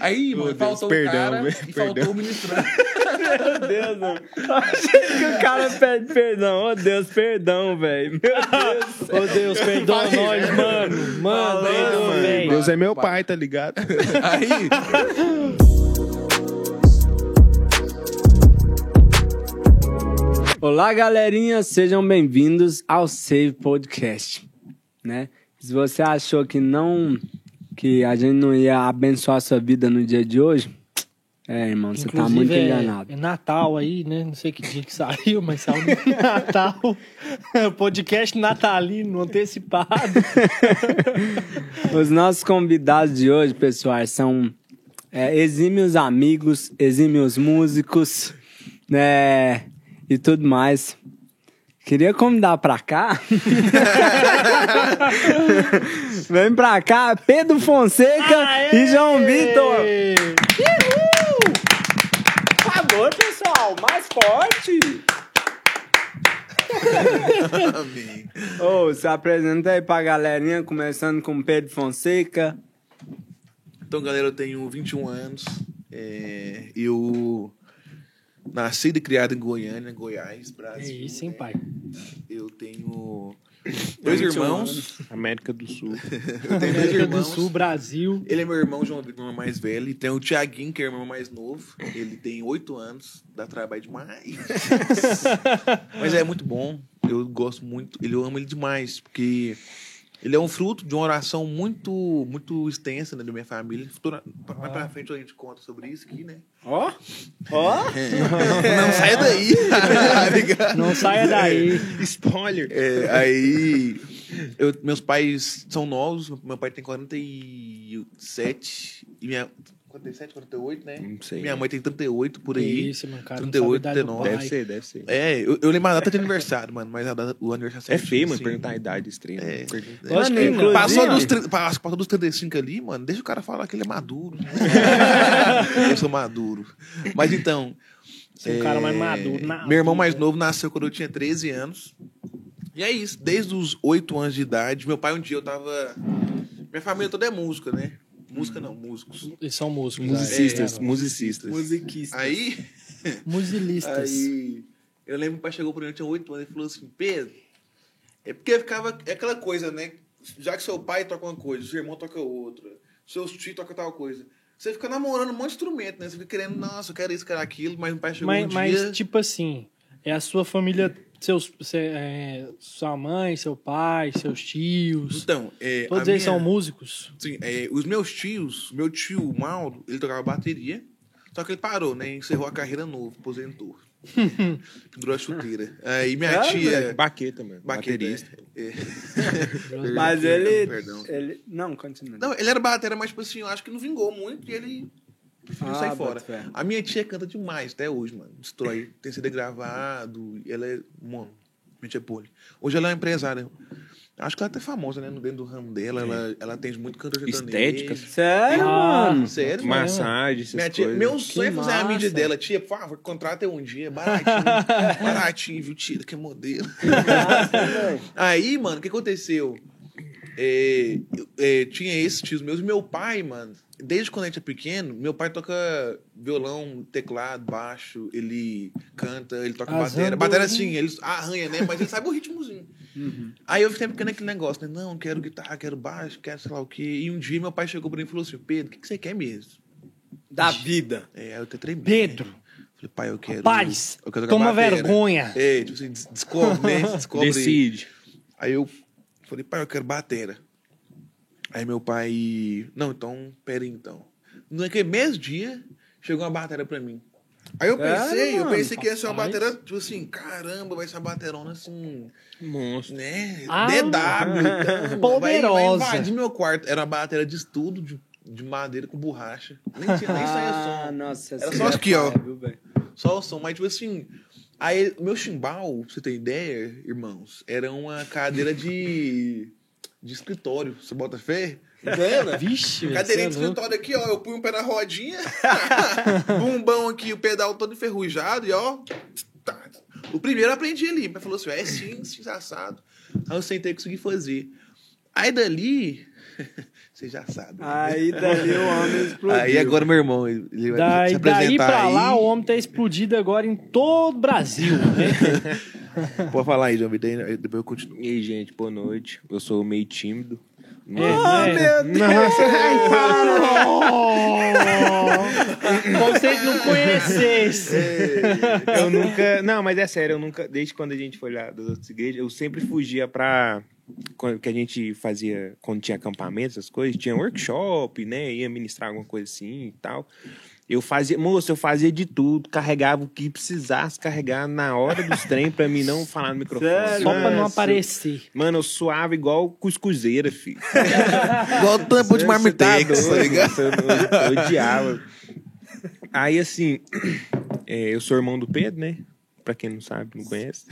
Aí, mano, Deus, faltou perdão, o cara velho, e perdão. faltou o ministrante. Meu Deus, mano. Achei que o cara pede perdão. Ô, Deus, perdão, velho. Meu Deus. Ô Deus, perdoa nós, mano. Mano, Falei, perdoa, mano. velho. Deus é meu pai, tá ligado? Aí, Olá, galerinha, sejam bem-vindos ao Save Podcast, né? Se você achou que não que a gente não ia abençoar a sua vida no dia de hoje, é, irmão, você tá muito é- enganado. É Natal aí, né? Não sei que dia que saiu, mas saiu no Natal. Podcast natalino, antecipado. Os nossos convidados de hoje, pessoal, são é, exímios amigos, exímios músicos, né? E tudo mais. Queria convidar pra cá. Vem pra cá, Pedro Fonseca e João Vitor. Por favor, pessoal, mais forte. amém. Ô, se apresenta aí pra galerinha, começando com Pedro Fonseca. Então, galera, eu tenho 21 anos. É, eu nasci e criado em Goiânia, Goiás, É Brasil. isso, hein, né? pai? Eu tenho dois 21 irmãos. América do Sul. Eu tenho dois América do irmãos. Sul, Brasil. Ele é meu irmão, João Vitor, meu irmão mais velho. E tem o Tiaguinho, que é o irmão mais novo. Ele tem oito anos, dá trabalho demais. Mas é muito bom. Eu gosto muito. Ele, eu amo ele demais, porque ele é um fruto de uma oração muito, muito extensa né, da minha família. Futura- Mais pra frente a gente conta sobre isso aqui, né? Ó, ó. Não saia daí. Não saia daí. Spoiler. É, aí, eu- meus pais são novos. Meu pai tem 47 e minha 47, 48, né? Não sei. Minha mãe tem 38 por aí. isso, mano, cara. 38, não sabe a idade do 39. Deve ser, deve ser. É, eu, eu lembro a data de aniversário, mano, mas a data, o aniversário É feio, mano, assim. perguntar a idade estranha. É. Mano, não. Passou Inclusive- dos, passou passou dos 35 ali, mano, deixa o cara falar que ele é maduro. eu sou maduro. Mas então. Você é um cara mais maduro. na Meu irmão vida. mais novo nasceu quando eu tinha 13 anos. E é isso, desde os 8 anos de idade. Meu pai, um dia eu tava. Minha família toda é música, né? Música não, músicos. Eles são músicos. Musicistas, é, musicistas. Musiquista. Aí. Musilistas. Aí. Eu lembro que o pai chegou pra mim, eu tinha 8 anos, e falou assim: Pedro. É porque ficava. É aquela coisa, né? Já que seu pai toca uma coisa, seu irmão toca outra, seus tios tocam tal coisa. Você fica namorando um monte de instrumento, né? Você fica querendo, nossa, eu quero isso, quero aquilo, mas o pai chegou Mas, um mas, dia. tipo assim, é a sua família, seus, cê- é, sua mãe, seu pai, seus tios. Então, é, Todos eles minha- são músicos. Sim, é, os meus tios, meu tio, o Mauro, ele tocava bateria, só que ele parou, né? Encerrou a carreira novo, aposentou. Pendurou a chuteira. Aí minha tia. Baqueta, mano. Baterista. é. É. Mas ele, perdão. ele. Não, continua. Não, ele era batera, mas, tipo assim, eu acho que não vingou muito e ele preferiu Ah, sair fora. fé. A minha tia canta demais até hoje, mano. Destrói. Tem CD gravado. E ela é. Mano, minha tia Poli. Hoje ela é uma empresária. Acho que ela é até famosa, né? Dentro do ramo dela. Ela, ela atende muito cantor Estética. Sério, Ah, mano? Sério? Massagem, essas tia, coisas. meu sonho é fazer a mídia dela. Tia, por favor, contrata eu um dia. Baratinho. baratinho, viu? Tia, que é modelo. Aí, mano, o que aconteceu? É, é, tinha esses tios meus. E meu pai, mano, desde quando a gente é pequeno, meu pai toca violão, teclado, baixo, ele canta, ele toca As bateria. Bateria, andorinhas. assim, ele arranha, né? Mas ele sabe o ritmozinho. Aí eu fiquei ficando aquele negócio, né? Não, quero guitarra, quero baixo, quero sei lá o quê. E um dia meu pai chegou pra mim e falou assim: Pedro, o que, que você quer mesmo? Da vida. É, aí eu até tremei. Pedro. Falei, pai, eu quero. Paz, eu quero tocar toma bateria. vergonha. É, tipo assim, des- descobre, né? Descobre. Decide. Aí eu falei, pai, eu quero batera. Aí meu pai, não, então, pera então. Naquele mesmo dia, chegou uma batera pra mim. Aí eu pensei, eu pensei que ia ser uma batera, tipo assim, caramba, vai ser uma baterona assim, Monstro. né? Ah, DW, então, poderosa. Vai, vai invadir meu quarto. Era uma bateria de estudo, de, de madeira com borracha. Nem tinha, nem saía Ah, som. nossa. Era só é aqui, ó. velho? Só o som, mas tipo assim. Aí, meu chimbal, pra você ter ideia, irmãos, era uma cadeira de. de escritório. Você bota fé? Entendeu? Vixe, Cadeirinha de é louco. escritório aqui, ó. Eu punho o pé na rodinha, bumbão aqui, o pedal todo enferrujado e ó. tá. O primeiro eu aprendi ali. Mas falou assim: é sim, sim, assado. Aí eu sentei e consegui fazer. Aí dali, Você já sabe. né? Aí dali o homem explodiu. Aí agora meu irmão, ele vai Daí, se daí apresentar pra aí. lá, o homem tá explodido agora em todo o Brasil. Né? Pode falar aí, João Vitor, aí depois eu continuo. E aí, gente, boa noite. Eu sou meio tímido. É, né? Nossa, ai, Como ele não conhecesse. eu nunca. Não, mas é sério, eu nunca. Desde quando a gente foi lá das outras igrejas, eu sempre fugia pra. Quando, que a gente fazia. Quando tinha acampamento, essas coisas, tinha workshop, né? Ia ministrar alguma coisa assim e tal. Eu fazia, moço, eu fazia de tudo, carregava o que precisasse carregar na hora dos trem pra mim não falar no microfone. Sério? Só pra não aparecer. Mano, eu suava igual cuscuzeira, filho. Igual tampa de marmitex, tá ligado? Eu, eu- eu odiava. Aí, assim, é, eu sou irmão do Pedro, né? Pra quem não sabe, não conhece.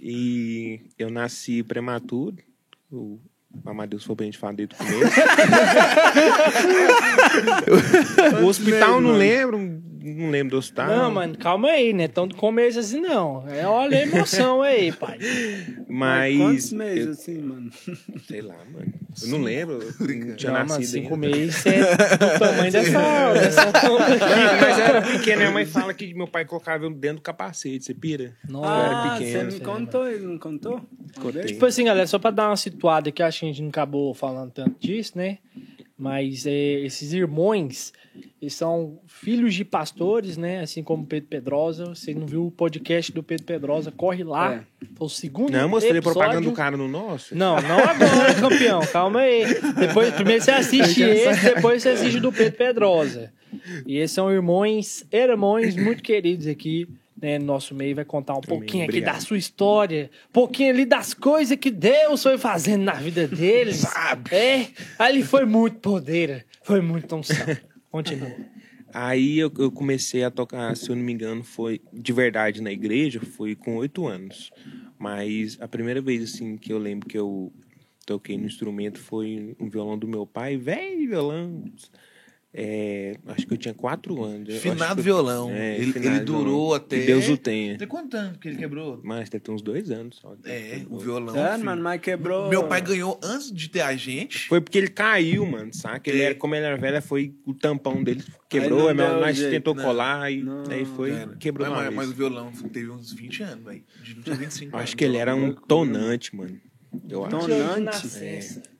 E eu nasci prematuro. O Amadeus foi pra gente falar desde o começo. o hospital, não lembro. Não lembro do hospital. Não, mano, calma aí, né? Tão do começo assim, não. É, olha a emoção aí, pai. Mas. Quantos meses eu- assim, mano? sei lá, mano. Eu não lembro. Eu não tinha não, mano, nascido cinco ainda. meses é do tamanho dessa, dessa aqui. mas eu era pequeno. Minha mãe fala que meu pai colocava dentro do capacete. Você pira? Nossa. Ah, pequeno, você me contou, ele não contou? Contei. Tipo assim, galera, só pra dar uma situada aqui, acho que a gente não acabou falando tanto disso, né? Mas é, esses irmãos, eles são filhos de pastores, né? Assim como Pedro Pedrosa. Você não viu o podcast do Pedro Pedrosa? Corre lá. É. Foi o segundo Não, eu mostrei episódio. propaganda do cara no nosso. Não, não agora, campeão. Calma aí. Depois, primeiro você assiste esse, depois você assiste o do Pedro Pedrosa. E esses são irmãos, irmãos muito queridos aqui, né, no nosso meio. Vai contar um pouquinho aqui da sua história, um pouquinho ali das coisas que Deus foi fazendo na vida deles. Sabe? É, ali foi muito poder, foi muito unção. Continua. Aí eu, eu comecei a tocar, se eu não me engano, foi de verdade na igreja, foi com oito anos. Mas a primeira vez assim que eu lembro que eu toquei no instrumento foi um violão do meu pai, velho violão. É, acho que eu tinha quatro anos. Eu acho Finado que- violão. É, ele, finado ele durou violão. até. Que Deus o tenha. Até quanto tempo que ele quebrou? Mas deve ter uns dois anos. Só. É, o violão. É, filho. mano, mas quebrou. Meu pai ganhou antes de ter a gente. Foi porque ele caiu, mano, saca? Ele É. era, como ele era velho, foi o tampão dele quebrou, não aí deu nós jeito, tentou né? colar e Não, aí foi, Cara, quebrou mas, uma mas, vez. mas o violão teve uns 20 anos, velho. De não tinha 25 Eu anos. acho que ele era um tonante, mano. Eu acho. Tonante. Tonante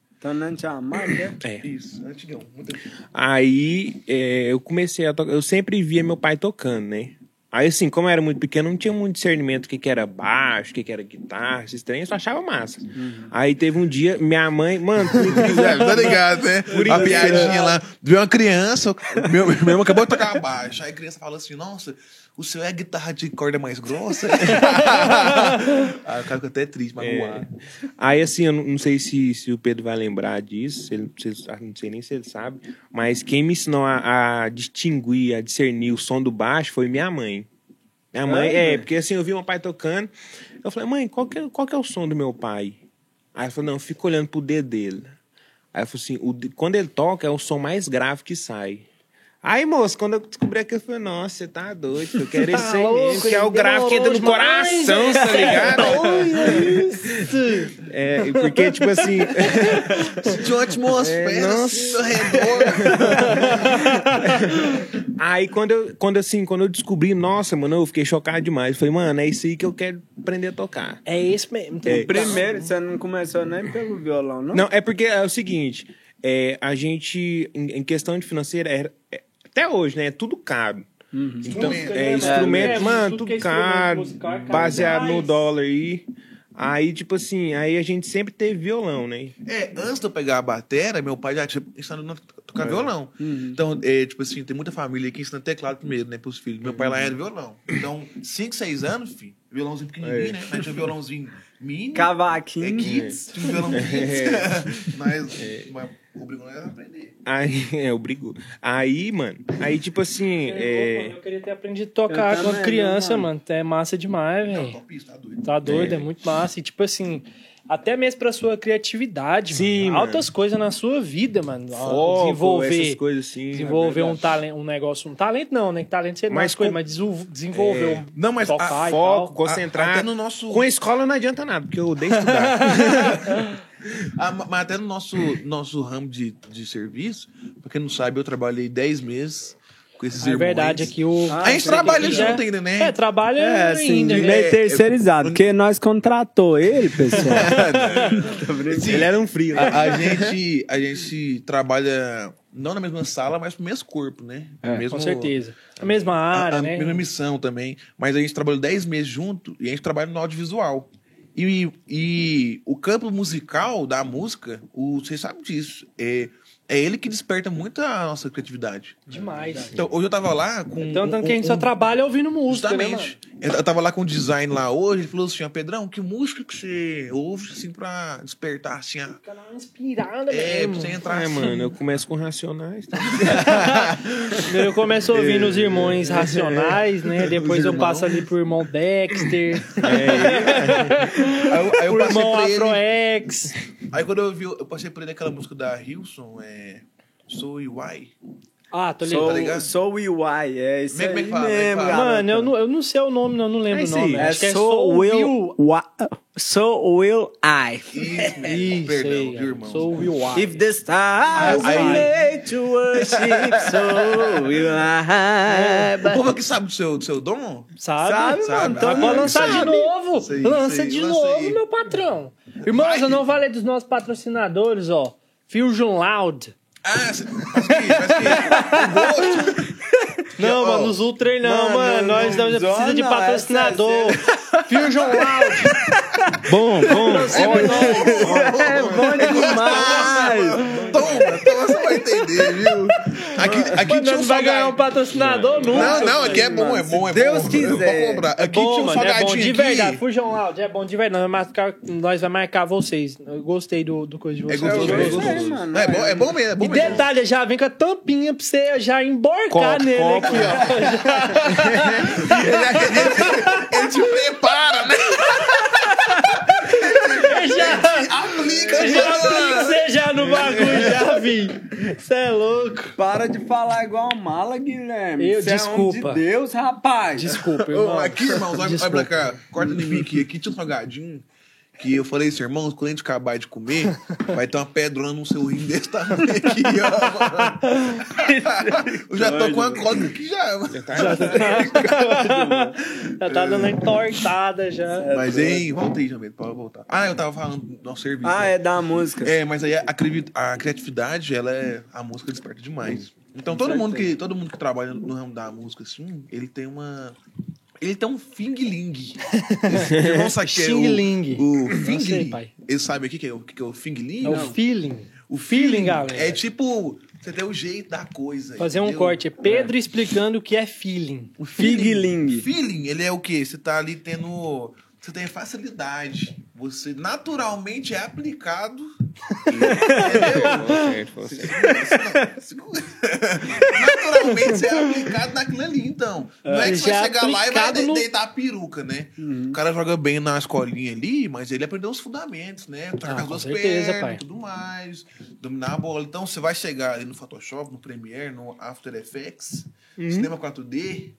né? É. Isso, antigão. Muito antigo. Aí é, eu comecei a tocar. Eu sempre via meu pai tocando, né? Aí, assim, como eu era muito pequeno, não tinha muito discernimento do que, que era baixo, o que, que era guitarra, esses trem, eu só achava massa. Aí teve um dia, minha mãe, mano, por incrível- É, tá ligado, né? A piadinha lá. Viu uma criança, meu, meu irmão acabou de tocar baixo. Aí a criança fala assim: Nossa, o seu é guitarra de corda mais grossa? Aí o cara ficou até triste, magoado. Aí, assim, eu não, sei se, se o Pedro vai lembrar disso, se ele, se- ah, não sei nem se ele sabe, mas quem me ensinou a, a distinguir, a discernir o som do baixo foi minha mãe. Minha mãe, É, é, porque assim, eu vi meu pai tocando, eu falei, mãe, qual que, é, qual que é o som do meu pai? Aí ela falou, não, eu fico olhando pro dedo dele. Aí eu falei assim, o quando ele toca, é o som mais grave que sai. Aí, moço, quando eu descobri aquilo, eu falei, nossa, você tá doido, eu quero esse aí mesmo, que é o ele grave que entra no demorou demais, coração, tá ligado? Isso. É, porque, tipo assim, Tinha uma atmosfera É, assim ao redor. Aí quando eu, quando assim, quando eu descobri, nossa, mano, eu fiquei chocado demais. Eu falei, mano, é isso aí que eu quero aprender a tocar. É esse mesmo. É. Primeiro, você não começou nem pelo violão, não? Não, é porque é o seguinte, é, a gente, em, em questão de financeira, é- é- até hoje, né, é tudo caro. Então, Instrumento, é, né, instrumento, mano? É, mano, tudo tudo é instrumento caro, musical é caro baseado no dólar aí. Aí, tipo assim, aí a gente sempre teve violão, né? É, antes de eu pegar a batera, meu pai já tinha ensinado a tocar violão. Então, é, tipo assim, tem muita família que ensina teclado primeiro, né, pros filhos. Meu pai lá era violão. Então, 5, 6 anos, filho, violãozinho pequenininho, né? Nós tinha um violãozinho mini. Cavaquinho. É kids, tinha um violão kids. Mas, mas obrigou nós a aprender. Aí, é, obrigou. Aí, mano, aí, tipo assim, é... Eu queria ter aprendido a tocar quando também, criança, mano. mano. É massa demais, velho. top isso, tá doido. Tá doido, é. É. muito massa. E tipo assim, até mesmo pra sua criatividade, Sim, mano. mano. Altas coisas na sua vida, mano. Foco, desenvolver. essas coisas assim. Desenvolver é um talento, um negócio, um talento não, né? Que talento você mais coisa, com- mas desenvol- desenvolver É. um Não, mas a- tocar e Foco, tal. concentrar. até no nosso- Com a escola não adianta nada, porque eu odeio estudar. Ah, ma- mas até no nosso, nosso ramo de, de serviço, pra quem não sabe, eu trabalhei 10 meses com esses É irmãos. verdade, aqui o. Ah, A gente trabalha já- junto ainda, né? É, trabalha É, assim, ainda, né? meio É, terceirizado, porque nós contratou ele, pessoal. Sim, Ele era um frio, né? a, a gente, a gente trabalha não na mesma sala, mas no mesmo corpo, né? É, mesmo, Com certeza. A mesma A, área, a né? mesma missão também. Mas a gente trabalhou 10 meses junto e a gente trabalha no audiovisual. E, e o campo musical da música, o, vocês sabem disso, é, é ele que desperta muito a nossa criatividade. Demais. Então, hoje eu tava lá com. Tanto um- que a gente um- só trabalha ouvindo música, né, Justamente. eu eu tava lá com o design lá hoje, ele falou assim, ó, Pedrão, que música que você ouve, assim, pra despertar, assim, a... Fica uma inspirada É, pra mesmo. você entrar É, assim. mano, eu começo com Racionais. Tá? Eu começo ouvindo os irmãos racionais, né? Depois eu passo ali pro irmão Dexter, Aí eu, aí eu pro passei irmão pra. Afroex. Aí quando eu vi, eu passei por ele aquela música da Hilson, é... Sou Why. Ah, tô Sou, ligado. ligado? sou UI, é isso é aí é mesmo. Mano, eu não, eu não sei o nome, não, não lembro É o nome. aí. É Acho que é sou Will, sou Will I. Isso, né? Isso, Perdão, aí, viu, irmão? Sou o Will I. If the stars were made to worship, so will I. O povo aqui sabe do seu, do seu dom? Sabe? Sabe, Sabe? mano? Então Ah, Pode lançar de sabe. novo. Aí, Lança aí, de lança novo, aí. meu patrão. Irmãos, Vai. eu não falei dos nossos patrocinadores, ó. Fusion Loud. Ah, mas que, mas que. Não, mano, os Ultra não, Mano, mano. não, Nós não, não, precisa de não, patrocinador. Fusion Loud. Bom, bom. É bom demais. Toma, toma, entender, viu? Aqui, aqui Mano, tinha um não vai ganhar um patrocinador nunca. Não, não, aqui é bom, é bom, é bom. Deus quiser. Eu vou comprar. É Aqui bom, tinha um mano, é bom salgadinho de aqui. verdade. Fusion Loud, é bom de verdade. Nós vai marcar, nós vai marcar vocês. Eu gostei do, do coisa de É vocês. gostoso, Eu é gostoso. mano. É bom, é bom mesmo, é bom E mesmo. detalhe, já vem com a tampinha pra você já emborcar Copo, nele copo. aqui, ó. Ele, ele, ele te prepara, né? já, Aplica, já você já no bagulho, já vi. Você é louco. Para de falar igual mala, Guilherme. Eu- é desculpa. homem de Deus, rapaz. Desculpa, Ô, irmão. aqui, olha, olha Desculpa. pra cá. Corta em mim aqui. Aqui tinha um salgadinho que eu falei assim, irmãos, quando a gente acabar de comer, vai ter uma pedrona no seu rim desse tamanho aqui, ó. Eu já tô com a cólica aqui já, mano. Já tá dando uma entortada já. Mas, hein, voltei, Jamil, pode voltar. Ah, eu tava falando do nosso serviço. Ah, né? é da música. É, mas aí a, a criatividade, ela é. A música desperta demais. Então todo mundo, que, todo mundo que trabalha no ramo da música, assim, ele tem uma. Ele tem um fing-ling. Não sabe o que é o- Xing-ling. O Não fing sei, pai. Ele sabe o que que é o que que é o fing-ling? É o Não. feeling. O feeling, galera. É tipo, você tem o jeito da coisa. Fazer um entendeu? corte. É Pedro explicando o que é feeling. O Fig-ling. Feeling, ele é o quê? Você tá ali tendo. Você tem facilidade. Você naturalmente é aplicado. Entendeu? Naturalmente você é aplicado naquilo ali, então. Não é que você vai chegar lá e vai de- no- deitar a peruca, né? Uhum. O cara joga bem na escolinha ali, mas ele aprendeu os fundamentos, né? Trocar Ah, as duas pernas e tudo mais. Dominar a bola. Então você vai chegar ali no Photoshop, no Premiere, no After Effects, Uhum. cinema 4D.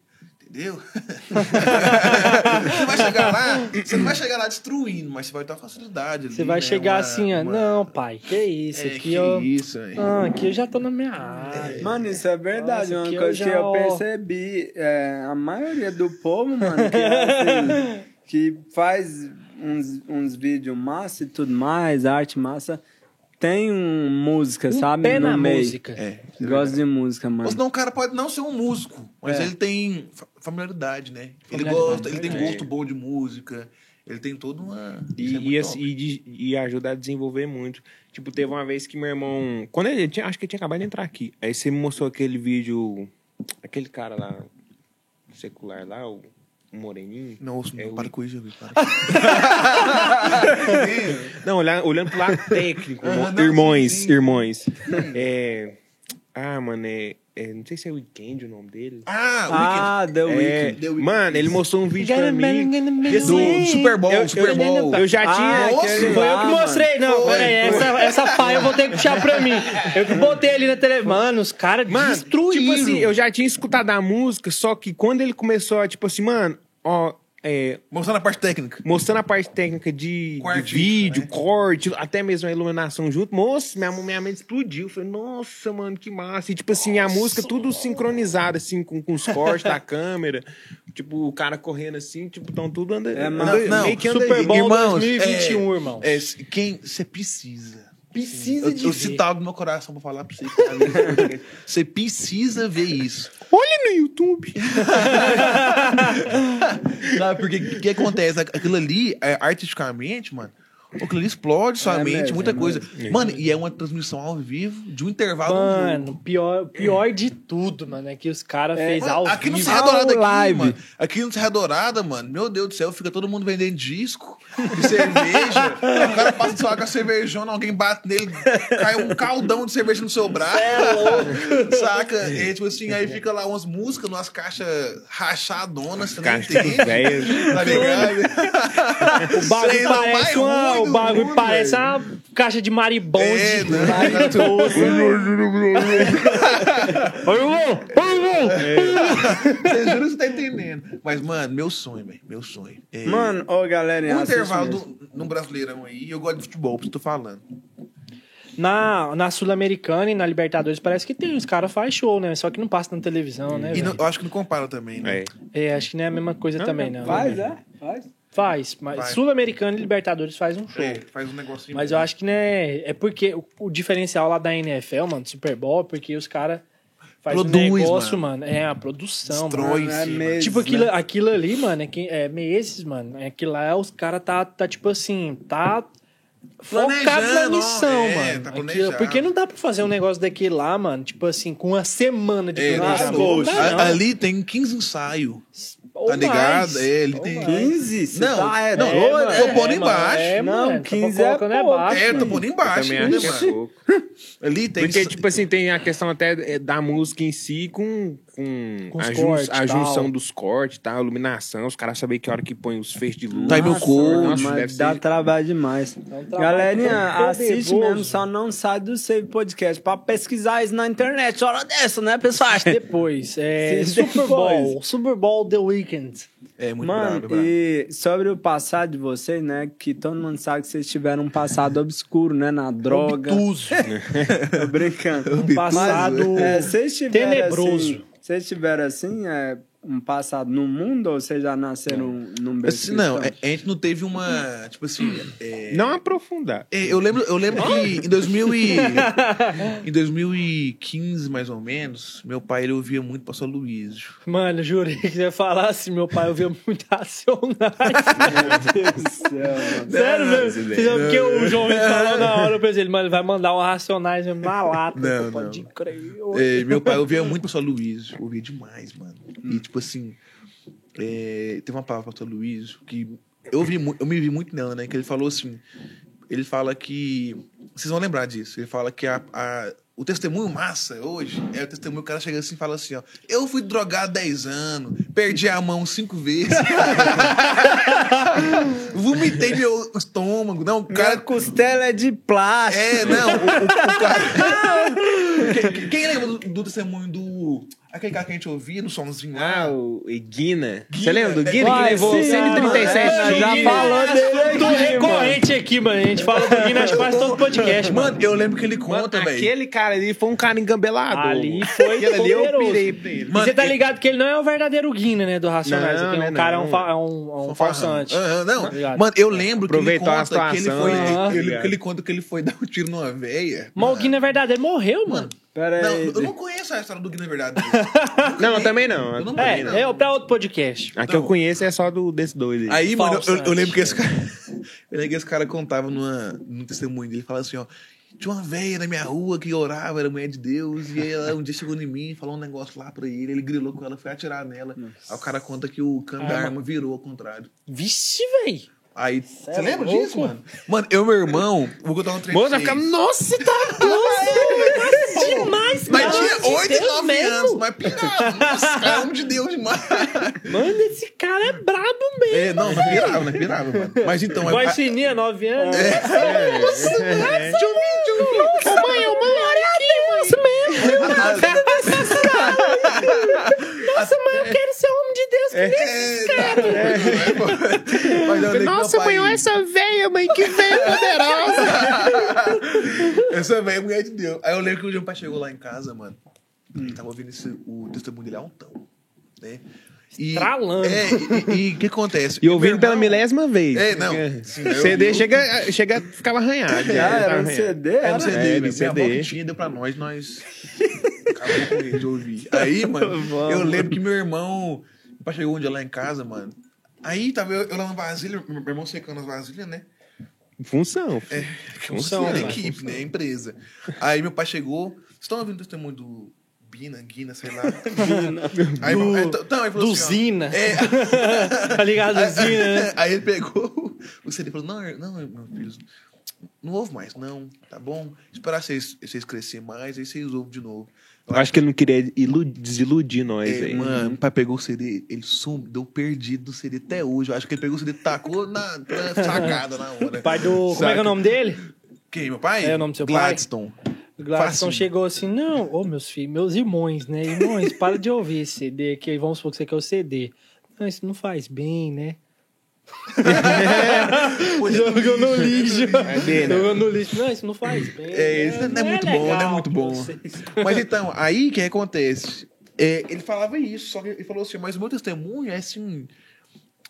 Entendeu? você vai chegar lá, você não vai chegar lá destruindo, mas você vai ter uma facilidade. ali, Você vai né? chegar Uma- assim, uma- Não, pai, que isso. É, aqui que eu. isso, aí. Ah, aqui eu já tô na minha área. Mano, isso é verdade. Nossa, uma que eu coisa já, que eu percebi. É, a maioria do povo, mano, que, é assim, que faz uns, uns vídeos massa e tudo mais, arte massa, tem um música, Um sabe? pé no na meio. música. É, é Gosto de música, Ou mano. senão o cara pode não ser um músico, mas É. ele tem familiaridade, né? Ele Familiaridade, gosta, ele tem gosto bom de música, ele tem toda uma. isso é E, e, assim, e, e ajuda a desenvolver muito. Tipo, teve uma vez que meu irmão. Quando ele tinha, acho que ele tinha acabado de entrar aqui. Aí você me mostrou aquele vídeo. Aquele cara lá, secular lá, o, Moreninho. Não, ouço, É não, o- para com isso, Javi, para. Não, olhando, olhando pro lado técnico, não, irmãos, sim. irmãos. É. Ah, mano, é, é- Não sei se é Weekend o nome dele. Ah, o Ah, The É, Weeknd. The Weeknd. mano, ele mostrou um vídeo pra mim. do Super Bowl, Eu, Super eu- Bowl. eu já Ah, tinha. aquele Foi eu que mano. mostrei, não. Foi, peraí, essa, essa pá eu vou ter que puxar pra mim. Eu que botei ali na tele. Mano, os caras Mano, destruíram. tipo assim, eu já tinha escutado a música, só que quando ele começou a, tipo assim, mano, ó, é, Mostrando a parte técnica. mostrando a parte técnica de, de artista, vídeo, né? corte, até mesmo a iluminação junto. Moça, minha, minha mente explodiu. Falei, nossa, mano, que massa. E, tipo assim, a música tudo sincronizada, assim, com, com os cortes da câmera. Tipo, o cara correndo assim, tipo, então tudo anda. É, anda mas- não, meio que anda Super. Bowl Irmãos, 2021, é- irmão. É, quem você precisa. Precisa Eu, de eu ver. cito algo do meu coração pra falar pra você. cara. Você precisa ver isso. Olha no YouTube. Sabe, porque o que acontece? Aquilo ali, é, artisticamente, mano, aquilo ali explode sua É mente, mesmo, muita é coisa. Mano, e é uma transmissão ao vivo de um intervalo. do. Mano, pior, pior de tudo, mano, é que os caras É, fez Mano, ao aqui no vivo. Serra Dourada, aqui, live. mano. Aqui no Serra Dourada, mano, meu Deus do céu, fica todo mundo vendendo disco de cerveja. o cara passa só com a cervejona, alguém bate nele, cai um caldão de cerveja no seu braço. Saca? E tipo assim, aí fica lá umas músicas, umas caixas rachadonas, você Caixa entende. Tá ligado? O bagulho lá, parece, mais uma, o bagulho mundo, parece velho. uma caixa de maribonde. É, né? Você jura que você tá entendendo. Mas, mano, meu sonho, velho. Meu sonho. É... Mano, ô galerinha, Um assiste intervalo do, no Brasileirão aí, eu gosto de futebol, por isso que eu tô falando. Na, na Sul-Americana e na Libertadores parece que tem, os caras fazem show, né? Só que não passa na televisão, né? E não- eu acho que não compara também, né? É. É, acho que não é a mesma coisa também, não. Faz, né? é? Faz. Faz, mas Faz. Sul-Americana e Libertadores faz um show. É, faz um negocinho. Mas eu acho que, né, é porque o, o diferencial lá da NFL, mano, do Super Bowl, é porque os caras fazem um negócio, mano. É, a produção, Destrói mano. é mesmo. Tipo, aquilo, né? aquilo ali, mano, é, que, é meses, mano. É que lá os caras tá, tá, tipo assim, tá focado na missão, é, mano. tá Aquilo- porque não dá pra fazer um negócio daquele lá, mano, tipo assim, com uma semana de É, planejamento. não, Não dá, a- não. ali tem 15 ensaios. Ou Tá ligado? mais. É, ele tem mais. 15? Você Não, tá, é não, doido? mano, é? tô pondo mano, embaixo. É, Não, mano, 15 tô é pouco. baixo, É, tô pondo Eu embaixo. também acho que é pouco. Ali tem. Porque, tipo assim, tem a questão até é, da música em si com, com, Com a, jun- a junção tal. dos cortes, tá? A iluminação, os caras sabem que hora que põe os feixes de luz. Time Nossa, code, mas deve dá ser- trabalho demais. um trabalho Galerinha, assiste mesmo, só não sai do Save Podcast pra pesquisar isso na internet. Hora dessa, né, pessoal? Depois, é, Sim, Super depois. Bowl, Super Bowl The Weeknd. É muito Mano, brabo, brabo. e sobre o passado de vocês, né? Que todo mundo sabe que vocês tiveram um passado obscuro, né? Na droga. Obtuso. Tô brincando. Um passado É, vocês tiveram tenebroso. Assim, vocês tiveram assim, é, um passado no mundo ou vocês já nasceram num berço Assim, não, cristão? a gente não teve uma. Tipo assim. é, Não aprofundar. É, eu lembro, eu lembro que em, 2000 e, em 2015, mais ou menos, meu pai ele ouvia muito Pastor Luiz. Mano, jurei que você ia falar assim, meu pai ouvia muito racionais. Sério, mesmo. Porque o João Vitor falou na hora, eu pensei, mano, ele vai mandar um racionais mesmo na lata. Não, pode não. crer. É, meu pai ouvia muito Pastor Luiz, ouvia demais, mano. E tipo assim, é, teve uma palavra Pastor Luiz que eu mu- eu me vi muito nela, né? Que ele falou assim, ele fala que vocês vão lembrar disso. Ele fala que a, a- o testemunho massa hoje é o testemunho que o cara chega assim e fala assim, ó, eu fui drogado 10 anos, perdi a mão cinco vezes. Vomitei meu estômago. Não, o Minha cara costela é de plástico. é, não, o, o- o cara. quem, quem lembra do, do testemunho do. Aquele cara que a gente ouvia no somzinho lá? Ah, o Guina. Você Guina. lembra do Guina Uai, que levou sim, 137 é, já dias? falou dele Tô aqui, recorrente aqui, mano. A gente fala do Guinness acho que quase todo podcast, mano. Mano, eu lembro que ele Mano, conta, velho. aquele cara ali foi um cara engambelado. Ali foi Aquele ali eu pirei pra ele. Mano, você tá ligado que ele não é o verdadeiro Guinness, né, do Racionais. Não, Aquele né, um cara é um, não. fa- é um, é um farsante. Aham, não, Obrigado. mano, eu lembro que ele Aproveitou a conta que ele situação, foi. né? ele- Obrigado. que ele conta que ele foi dar um tiro numa veia. Mas o Guinness é verdadeiro, morreu, mano. Pera Não, aí. eu não conheço a história do Guinness verdade. Não, eu também não. Eu não É, também não. é pra outro podcast. A que Não. eu conheço é só do, desse doido aí. Aí, mano, eu, eu lembro que esse cara. Eu lembro que esse cara contava numa, num testemunho dele, falava assim, ó. Tinha uma velha na minha rua que orava, era mulher de Deus, e aí ela um dia chegou em mim, falou um negócio lá pra ele, ele grilou com ela, foi atirar nela. Aí o cara conta que o câmbio da Arma. arma virou ao contrário. Vixe, véi. Aí, você é lembra louco? disso, mano? Mano, eu e meu irmão, vou contar um trem Moça, pra fica, vocês. nossa, tá Demais, Mas mano. tinha De 8 e Deus 9 mesmo. anos, mas pirava. Nossa, cara, é homem de Deus demais. Mano, esse cara é brabo mesmo. É, não, não pirava, não pirava, mano. Mas então, Vai é, Sininha, 9 anos. Ô, mãe, ô, mãe, olha aqui, Isso mesmo. Nossa, mãe, eu quero ser homem de Deus É, tá, é. Eu que Nossa, mãe, olha essa velha, mãe, que velha poderosa. Essa velha é mulher de Deus. Aí eu lembro que um dia meu pai chegou lá em casa, mano. Ele tava ouvindo esse, o testemunho dele altão, né? E, Estralando. É, e- o que acontece? E ouvindo Meu pela irmão- milésima vez. É, não. Porque Sim, eu- CD eu- chega, chega, ficava arranhado. Ah, já era um. CD? É Era? no CD, É, Minha avó CD. que tinha, deu pra nós, nós. Acabou com ele de ouvir. Aí, mano, eu lembro que meu irmão. Meu pai chegou um dia lá em casa, mano. Aí tava eu, eu lá na vasilha, meu irmão secando as vasilhas, né? Função. É, Função, função, né? equipe, né? Empresa. Aí meu pai chegou. Vocês estão ouvindo o testemunho do Bina, Guina, sei lá? Aí, Do- aí, então, aí falou do assim, ó, Zina. É, Tá ligado? Zina, né? Aí ele pegou o CD e falou: Não, não, meu filho, não ouve mais, não, tá bom? Esperar vocês, vocês crescer mais, aí vocês ouvem de novo. Eu acho que ele não queria ilu- desiludir nós É, aí. mano, meu pai pegou o CD, ele sumiu, deu perdido do CD até hoje. Eu acho que ele pegou o CD e tacou na, na sacada na hora. Pai do. Como é que é Saca? o nome dele? Quem, meu pai? É o nome do seu pai? Gladstone. Gladson chegou assim, não, ô meus filhos, meus irmãos, né? Irmãos, para de ouvir esse CD aqui, vamos supor que você quer o CD. Não, isso não faz bem, né? Jogou no lixo. É bem, né? Jogou no lixo. Não, isso não faz bem. É, isso não é muito bom, não é muito bom. Mas então, aí o que acontece? É, ele falava isso, só que ele falou assim, mas o meu testemunho é assim.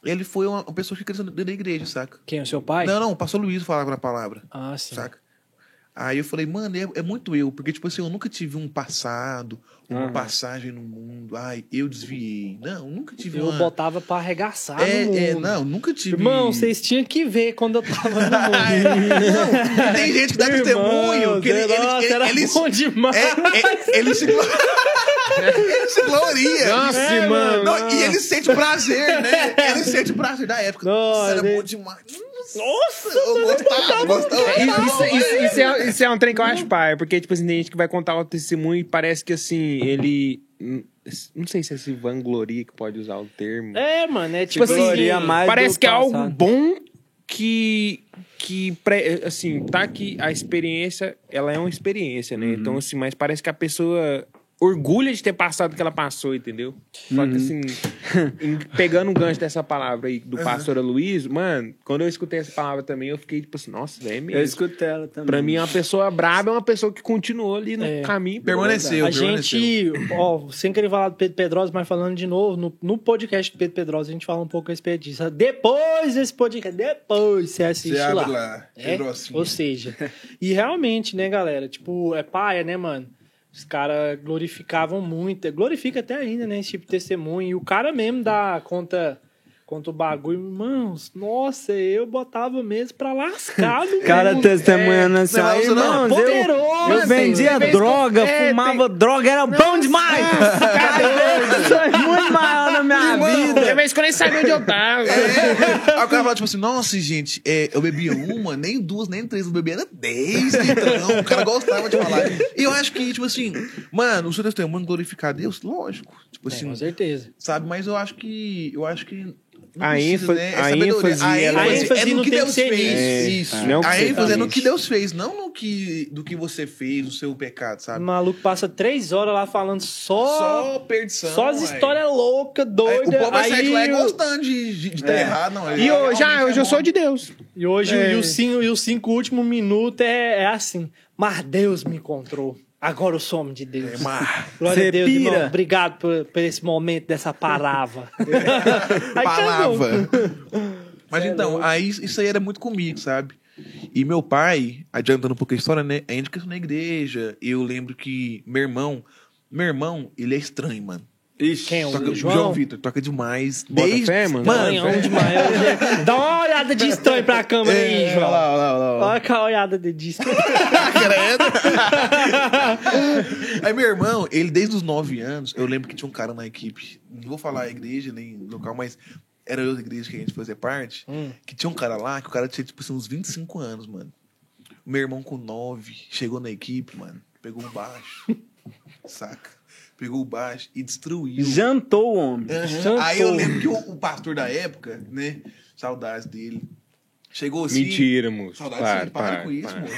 Ele foi uma, uma pessoa que cresceu dentro da igreja, saca? Quem é o seu pai? Não, não, o pastor Luiz falava na palavra. Ah, sim. saca? Aí eu falei, mano, é, é muito eu, porque, tipo assim, eu nunca tive um passado, uma Aham. passagem no mundo, ai, eu desviei. Não, nunca tive Eu uma... botava pra arregaçar é, no mundo. é, não, nunca tive... Irmão, vocês tinham que ver quando eu tava no mundo. não, tem gente que dá testemunho, que ele, ele, nossa, ele, era ele, bom demais. é, é, ele se... ele se gloria. Nossa, É, mano. Não, e ele sente prazer, né? Ele sente prazer da época. Nossa, era ele- bom demais. Nossa, gostava. Isso, isso- isso é, isso é um trem que eu acho pai, porque, tipo assim, tem gente que vai contar o testemunho e parece que, assim, ele... hum, Não sei se é esse vangloria que pode usar o termo. É, mano, é Tipo tipo assim, mais parece que é algo bom que que pré- assim tá que a experiência ela é uma experiência né? Então assim mas parece que a pessoa orgulha de ter passado o que ela passou entendeu só que assim em- pegando o gancho dessa palavra aí do pastor Luiz mano quando eu escutei essa palavra também eu fiquei tipo assim nossa velho é Eu mesmo escutei ela também. pra mim uma pessoa braba é uma pessoa que continuou ali no É. caminho Permaneceu. A gente, ó, sem querer falar do Pedro Pedrosa, mas falando de novo, no, no podcast do Pedro Pedrosa a gente fala um pouco a respeito disso. Depois desse podcast, depois você assiste Você abre lá. lá, É? Pedrocinho. Ou seja, e realmente, né, galera? Tipo, é paia, né, mano? Os caras glorificavam muito, glorifica até ainda, né, esse tipo de testemunho. E o cara mesmo dá conta, conta o bagulho. Irmãos, nossa, eu botava mesmo pra lascar no O cara testemunhando assim, não, não, irmãos, eu, poderoso, eu vendia tem- droga, é, fumava droga, era bom demais! Cara, isso é muito maior na minha vida. Tem vez que eu nem sabia onde eu tava Aí o cara fala, tipo assim, nossa, gente, é, eu bebia uma, nem duas, nem três, eu bebia era dez litrão. O cara gostava de falar. E eu acho que, tipo assim, mano, o seu testemunho glorificar a Deus, lógico. Tipo É, assim, com certeza. sabe? Mas eu acho que. Eu acho que. Não A precisa, ênfase- né? É a sabedoria. ênfase, a ela- ênfase, A ênfase é no não que Deus que fez. nisso. Isso. Não que a ênfase é no que Deus fez, não no que, do que você fez, o seu pecado, O sabe? maluco passa três horas lá falando só. Só perdição. Só as histórias loucas, Aí, doidas. O povo vai sair de lá aí e o- gostando de, de, de tá errado, não. e hoje ah, hoje é eu sou de Deus E hoje É. e os cinco, e os cinco últimos minutos é, é assim. Mas Deus me encontrou. Agora eu sou homem de Deus. É, mas- Glória Cê a Deus, pira. irmão. Obrigado por, por esse momento dessa palavra. Aí Palavra. Mas é então, aí isso aí era muito comigo, sabe? E meu pai, adiantando um pouco a história, né? A gente cresceu na igreja. Eu lembro que meu irmão, meu irmão, ele é estranho, mano. Ixi, Quem é o Toca, o João? João Vitor toca demais. Bota Desde... fé, mano? Mano, Canhão demais. Dá uma olhada de estranho pra câmera aí, é, João. olha lá, olha lá, olha lá. Olha a olhada de disco. Aí meu irmão, ele desde os 9 anos, eu lembro que tinha um cara na equipe, não vou falar a igreja nem local, mas era outra igreja que a gente fazia parte, Hum. que tinha um cara lá, que o cara tinha tipo assim, uns 25 anos, mano. Meu irmão com 9, chegou na equipe, mano, pegou um baixo, saca? Pegou o baixo e destruiu. jantou o homem. Jantou. Aí eu lembro que o, o pastor da época, né? Saudades dele. Chegou assim. Mentira, moço. Saudade para, sim, para, para, com isso, para. moço.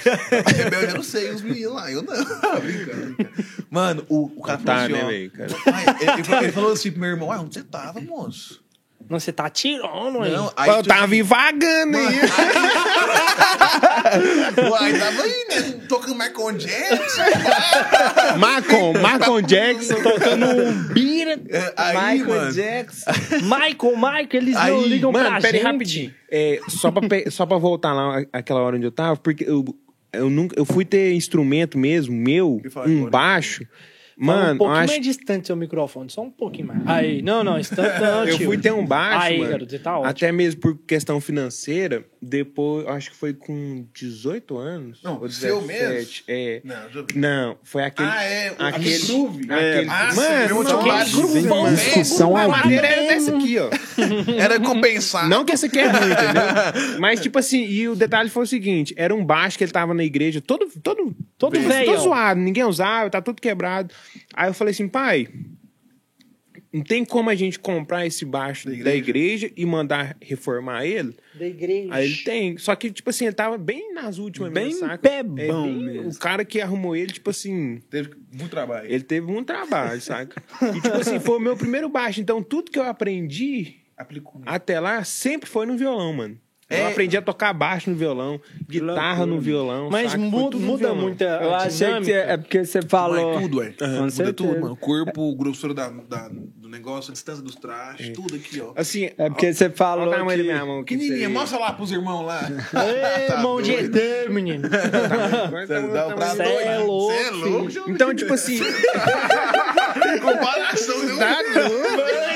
A rebelde eu não sei, os meninos lá, eu não. brincando, brincando. Mano, o, o cara Tá, falou assim, né, ó. cara? Ele, falou- ele falou assim pro meu irmão, ah, onde você tava, moço? Não, você tá tirando aí. Não, Pô, eu tu- tava vagando aí. Aí tava aí, né? Tocando Michael Jackson. Macon, Macon Jackson. Tocando um bira. É, Aí, mano. Jackson. Michael, Michael, eles não Aí, ligam Mano, pra pera aí gente. rapidinho. É, só, pra, pe- só pra voltar lá aquela hora onde eu tava, porque eu, eu, nunca, eu fui ter instrumento mesmo, meu, um agora. Fala um Mano, pouquinho acho mais distante seu microfone, só um pouquinho mais. Aí, não, não, distante não, Eu fui ter um baixo, Aí, mano, garoto, você tá ótimo. até mesmo por questão financeira, depois, acho que foi com 18 anos. Não, ou seu 17, É. Não, já vi. Não, foi aquele. Ah, é, o- aquele aquele groove. Aquele, Ah, mano, falar, aquele groove, mano. discussão a madeira era dessa aqui, ó. Era compensar. Não que esse aqui é ruim, entendeu? Mas, tipo assim, e o detalhe foi o seguinte: era um baixo que ele tava na igreja, todo, todo, Todo todo, zoado, ninguém usava, tá tudo quebrado. Aí eu falei assim, pai. Não tem como a gente comprar esse baixo Da da igreja, e mandar reformar ele? Da igreja. Aí ele tem. Só que, tipo assim, ele tava bem nas últimas Bem mesmo, saca? bebão bem- mesmo. O cara que arrumou ele, tipo assim, Teve muito trabalho. ele teve um trabalho, saca? E, tipo assim, foi o meu primeiro baixo. Então, tudo que eu aprendi aplicou. até lá sempre foi no violão, mano. Eu É. aprendi a tocar baixo no violão, guitarra no violão. Mas saca? Muda, muda violão. muito a Eu achei dinâmica. que é porque você falou. Mas tudo, ué. Com Muda certeza. tudo, mano. O corpo, a grossura da, da- do negócio, a distância dos trajes, tudo aqui, ó. Assim, É porque você falou o que... da minha mão. pra mostra lá pros irmãos lá. Ei, Tá mão de. ET, menino. você é louco, é. Então, tipo assim, Comparação.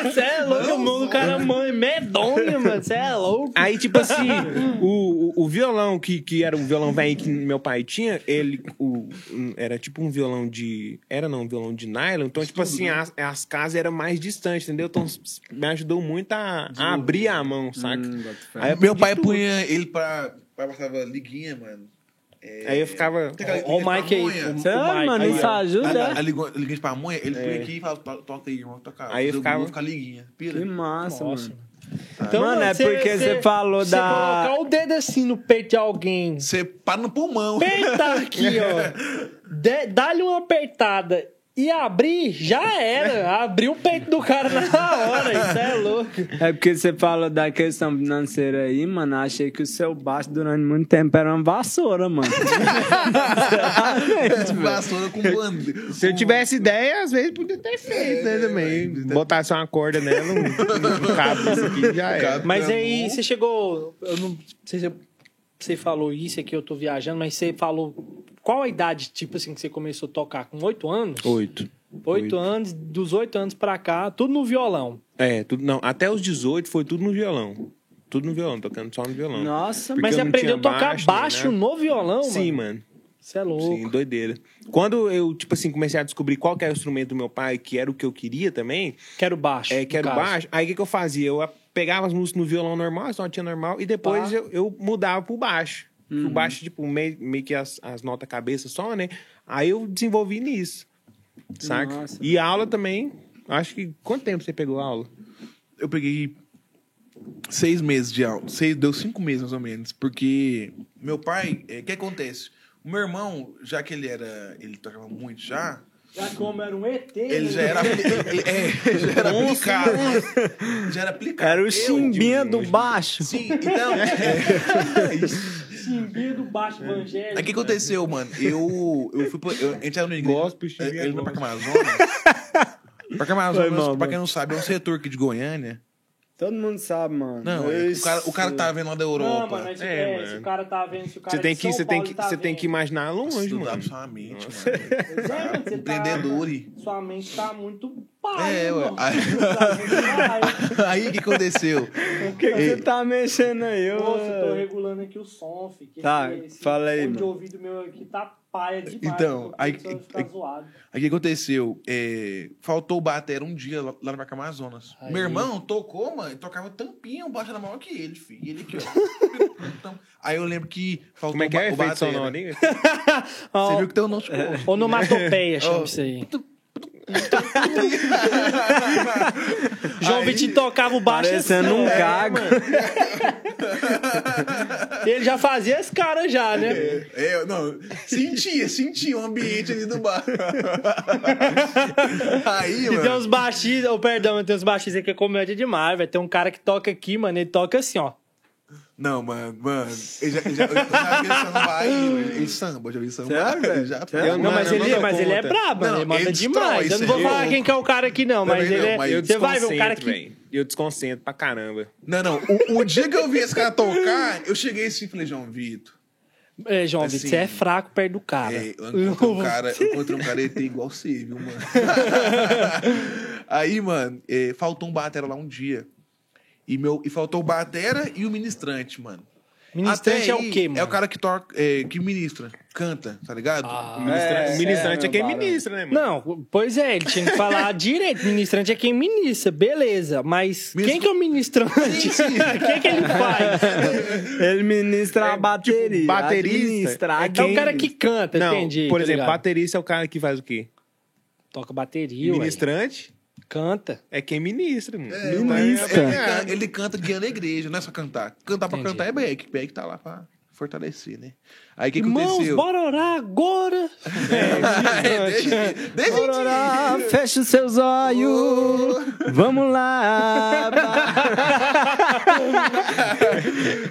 Você é louco, o cara mãe medonha, mano. Você é louco. Aí, tipo assim, o, o, o violão, que, que era um violão velho que meu pai tinha, ele o, era tipo um violão de. Era não, um violão de nylon. Então, tipo assim, as, as casas eram mais distantes, entendeu? Então me ajudou muito a, a abrir a mão, saca? Hum. Aí eu Meu pai tudo. punha ele pra. Pai passava liguinha, mano. Aí eu ficava. Ó o Mike aí. Mike. mano, Aí, isso ajuda. A, a ligu- a liguinha de pamonha, ele punha aqui e "To- toca aí, irmão, toca. Aí eu ficava- vou ficar liguinha. Pira. Que massa, Nossa, mano. Então, Mano, é porque você falou você da- colocar o dedo assim no peito de alguém, Você para no pulmão. apertar aqui, ó. Dá-lhe uma apertada e abrir, já era. Abriu o peito do cara na hora. Isso é louco. É porque você falou da questão financeira aí, mano. Achei que o seu baixo durante muito tempo era uma vassoura, mano. Sinceramente. Vassoura com bandeira. Se eu tivesse ideia, às vezes podia ter feito, né, também. Botasse uma corda nela, um, um cabo desse aqui já era. Mas aí você chegou. Eu não sei se você falou isso aqui, eu tô viajando, mas você falou. Qual a idade, tipo assim, que você começou a tocar? Com oito anos? Oito. Oito anos, dos oito anos pra cá, tudo no violão. É, tudo, não, até os 18 foi tudo no violão. Tudo no violão, tocando só no violão. Nossa, Porque Mas você aprendeu a tinha tocar baixo, baixo, nem nada. no violão, Sim, mano? mano. Você é louco. Sim, doideira. Quando eu, tipo assim, comecei a descobrir qual que era o instrumento do meu pai, que era o que eu queria também, Quero baixo. é, no que era o caso. baixo, aí o que, que eu fazia? Eu pegava as músicas no violão normal, as notinhas normal, e depois Tá. eu, eu mudava pro baixo. Uhum. O baixo, tipo, meio, meio que as, as notas cabeça só, né? Aí eu desenvolvi nisso. Saca? Nossa. E a aula também, acho que... Quanto tempo você pegou a aula? Eu peguei seis meses de aula. Seis, deu cinco meses, mais ou menos. Porque meu pai, é, o que acontece? O meu irmão, já que ele era. Ele tocava muito já, Já como era um ET. ele né? já era. ele, é, já era aplicado. Já era aplicado. Era o chimbinha do baixo. Sim, então. é, isso. Do baixo evangélico. Aí o que aconteceu, mano? Eu, eu fui. pra- Eu, a gente era no igreja. Gospel, é, é, no gospel. Parque Amazonas. Parque Amazonas, pra mano. quem não sabe, é um setor aqui de Goiânia. Todo mundo sabe, mano. Não, é, o cara, o cara tá vendo lá da Europa. Não, mano, mas, É, é, mano. se o cara tá vendo, se o cara Você tem é que, você tem que, tá você tem que imaginar longe, Estudar mano. sua mente, mano. Exatamente, tá- Empreendedor. Sua mente tá muito pai, É, ué. Aí- Tá. Aí o que aconteceu? O que, que você tá mexendo aí? Eu... Moço, tô regulando aqui o som, fi, que Tá, esse- esse fala aí, mano. ouvido meu aqui tá paia demais. Então, aí- aí- zoado. Aí o que aconteceu? É, faltou o bater um dia lá lá no Parque Amazonas. Aí. Meu irmão tocou, mano, tocava tampinha, o baixo era maior que ele, filho. E ele aqui, ó. Aí eu lembro que faltou Como é que é o o efeito batera. sonoro? Você viu que tem um não ficou. Onomatopeia, chama isso aí. João Vitinho tocava o baixo Parecendo um assim, ó. gago. Ele já fazia esse cara já, né? É, é, não, sentia, sentia o ambiente ali do bar. Aí, E tem mano. uns baixistas, oh, perdão, tem uns baixistas que é comédia demais, velho. Tem um cara que toca aqui, mano, ele toca assim, ó. Não, mano, mano. Eu já, eu já, eu já vi ele samba aí, ele samba, eu já vi samba. Sério, velho? Já, Sério? Eu Não, Mano, mas, não ele, mas ele é brabo, Não, mano. Ele manda ele demais. Eu não vou falar quem que é o cara aqui, não, mas ele é. Você vai ver um cara que. Eu desconcentro pra caramba. Não, não. O, o dia que eu vi esse cara tocar, eu cheguei assim e falei, João Vitor. É, João Assim, Vitor, você é fraco perto do cara. É, eu encontrei um cara, eu encontrei um cara, ele tem igual você, viu, mano? Aí, mano, é, faltou um batera lá um dia. E, meu, e faltou o batera e o ministrante, mano. Ministrante Até é o aí, quê, mano? É o cara que toca, é, que ministra, canta, tá ligado? Ah, O ministra- É, o ministrante é, é, quem meu ministra, né, mano? Não, pois é, ele tinha que falar direito. Ministrante é quem ministra, beleza. Mas quem que é o ministrante? Sim, sim. O que, que ele faz? Ele ministra É, a bateria. tipo, baterista é É quem- o cara que canta, Não, entendi. por tá exemplo, ligado? baterista é o cara que faz o quê? Toca bateria, ué. Canta. é quem ministra, mano. É, Ministra. é- Ele, é- canta, ele canta guiando a igreja, não é só cantar. Cantar pra Entendi. cantar é back. Back tá lá pra fortalecer, né? Aí o que Irmãos, aconteceu? bora orar agora. É, deixa, deixa Bora orar, fecha os seus olhos. Vamos lá.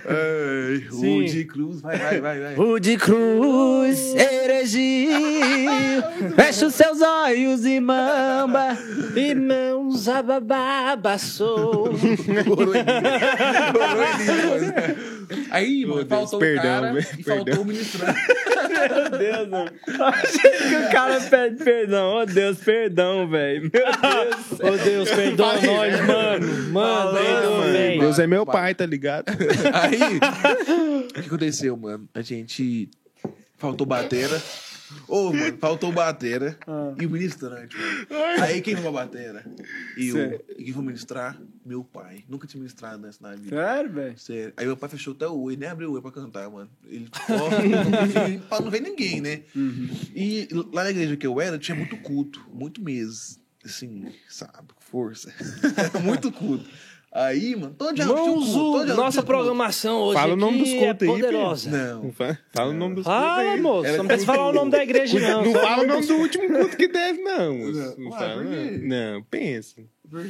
Ai. Rude Cruz, vai, vai, vai, vai. Rude Cruz, heregia. Fecha os seus olhos e mamba. Mim. Orou em mim, mano. Aí, mano, Deus, faltou perdão, o cara velho, e faltou perdão. o ministrante. Meu Deus, mano. Achei que o cara pede perdão. Oh, Deus, perdão, velho. Meu Deus. Ô Deus, perdoa nós, mano. Mano, velho. Deus é meu pai, tá ligado? Aí, o que aconteceu, mano? A gente faltou batera. Ô, mano, faltou batera e o ministrante, mano. Aí quem foi a batera? Eu. Sério? E quem foi ministrar? Meu pai. Nunca tinha ministrado nessa na vida. Sério, velho? Sério. Aí meu pai fechou até o oi, nem abriu o oi pra cantar, mano. Ele corre, não ver ninguém, né? E lá na igreja que eu era, tinha muito culto, muito mesmo. Assim, sabe, força. muito culto. Aí, mano, todo dia culto, todo dia nossa programação hoje Fala o aqui nome dos é cultos aí, poderosa. Não. Fala, fala o nome dos cultos Fala, aí. moço. Não precisa falar o nome da igreja, não. Não fala o nome do último culto que teve, não. moço. Não, Ué, fala, não. Não, pensa.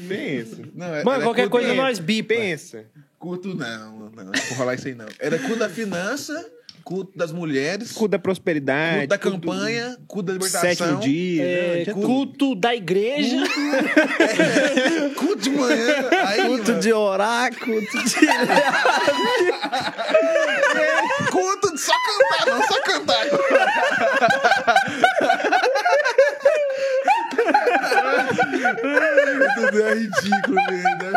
Pensa. Não, era- Mano, era qualquer culto- coisa nós bipa. Pensa. Culto não, não, não vou rolar isso aí não. Era culto da finança, culto das mulheres, Culto da prosperidade. culto da campanha, culto da libertação. Sétimo dia. É, né? Culto da igreja. Culto de manhã. Aí, Culto mano, de orar, culto de. culto de só cantar, não, só cantar. Tudo é ridículo, velho. né?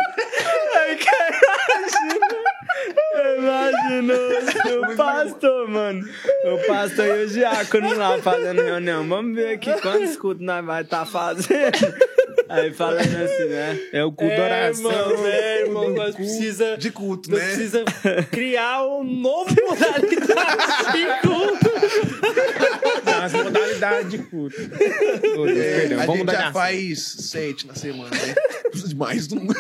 Imagina o pastor, mano. O pastor e o diácono lá fazendo reunião. Vamos ver aqui quantos cultos nós vai estar fazendo. Aí falando assim, né? É o culto da É, oração. irmão, é, irmão, nós precisa, De culto, nós né? precisa criar um novo modalidade de culto. As modalidades de culto. Ô, Deus, É, perdão. a Vamos gente já assunto. faz sete na semana, né? Precisa de mais um.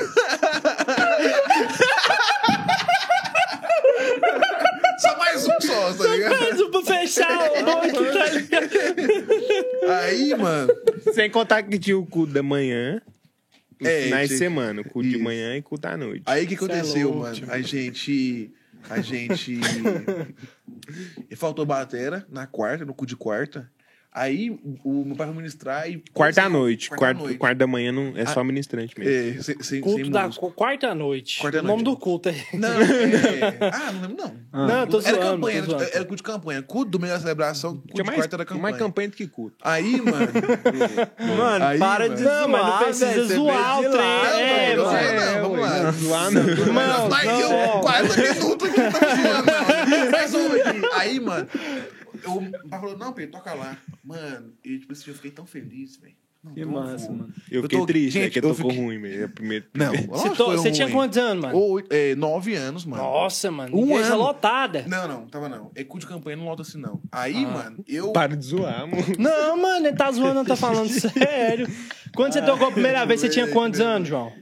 só mais um só, tá ligado? Mais um pra fechar o noite, tá ligado? Aí, mano. Sem contar que tinha o culto da manhã. É, tinha- semana. Culto de manhã e culto à noite. Aí o que é aconteceu, mano? A gente. A gente. Faltou batera na quarta, no cu de quarta. Aí o meu pai foi ministrar e. Quarta à noite. Quarta à Quarta, noite. quarta da manhã não, é só ministrante mesmo. É, sem, sem, Culto sem da quarta noite. Quarta o nome noite. do culto é. Não, é... Ah, não lembro não. Não, tô era zoando, campanha, tô zoando. era, era culto de campanha. Culto do meio da celebração, culto Tinha de mais, quarta era tinha campanha. mais campanha do que culto. Aí, mano. Mano, Aí, para mano. de Não, mas não zoar, precisa zoar o de trem, é, não, mano. não, não, vamos lá. não zoar não. Irmão, Mas eu 40 minutos aqui, tá zoando. Aí, mano, eu, o pai falou, não, Pedro, toca lá. Mano, e tipo assim, eu fiquei tão feliz, velho. Não, Que eu massa, vou. mano. Eu Eu fiquei tô- triste, é gente, que eu tocou fiquei- ruim mesmo. É primeiro... Não, Você, to- você tinha quantos anos, mano? Oito, é, nove anos, mano. Nossa, mano. Um ano. lotada. Não, não, tava não. É cu de campanha, não lota assim, não. Aí, mano, eu. Para de zoar, mano. Não, mano, ele tá zoando, não tá falando sério. Quando você tocou a primeira vez, você tinha quantos anos, João?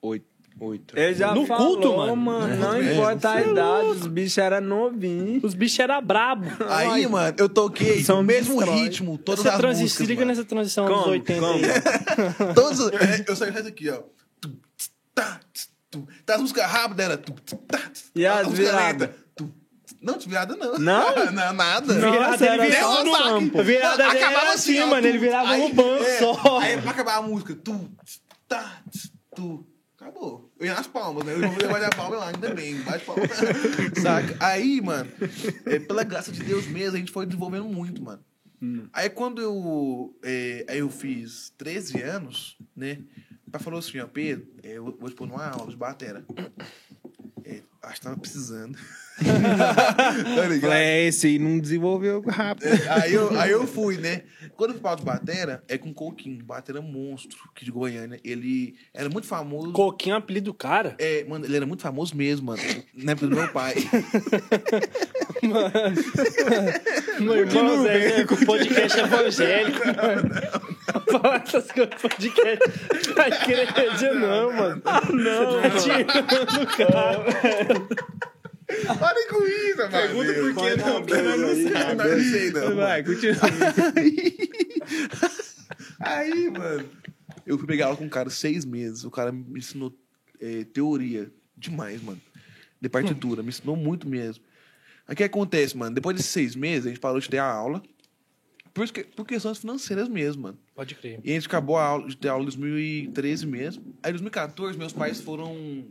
Oito. Oito. Ele já No falou, culto, mano? mano. Não É, importa a idade, os bichos eram novinhos. Os bichos eram brabo. Aí, mano, eu toquei São o mesmo destrói. ritmo, todas Essa as transi... músicas, Se liga mano. nessa transição dos Como? 80 Como? aí. Todos, é, eu saí faz aqui, ó. Tá. Tá, as músicas rápidas era. tum, tss, tá, tss. E as A música viradas? Não, virada não. Não? não, nada. Virada, ele era virava só no banco. campo. Virada Acabava era assim, ó, mano. Ele virava Aí, no banco é, só. Aí pra acabar a música, tu, tá, tu. Acabou. Eu ia nas palmas, né? Eu não vou levar a palma lá, ainda bem. Bate palma. Saca? Aí, mano, é, pela graça de Deus mesmo, a gente foi desenvolvendo muito, mano. Aí quando eu, é, aí eu fiz 13 anos, né? O pai falou assim, ó, Pedro, é, eu vou te pôr numa aula de batera. É, acho que tava precisando. tá ligado? É, esse aí não desenvolveu rápido. aí, eu, aí eu fui, né? Quando eu fui pra batera, é com o Coquinho, batera monstro, que de Goiânia. Ele era muito famoso. Coquinho é o apelido do cara. É, mano, ele era muito famoso mesmo, mano. Na época do meu pai. Meu irmão, Zé, né? podcast evangélico, mano. Falar essas coisas podcast. Vai igreja, não, mano. Não, tá tirando o cara. Parem com isso, mano. Pergunta por que não, porque nós não sabe. Não sei, não. Vai, continua. Aí, mano, eu fui pegar aula com um cara seis meses. O cara me ensinou é, teoria demais, mano. De partitura, me ensinou muito mesmo. Aí o que acontece, mano? Depois desses seis meses, a gente parou de ter a aula. Por, que- por questões financeiras mesmo, mano. Pode crer. E a gente acabou a aula, de ter aula em 2013 mesmo. Aí em 2014, meus pais foram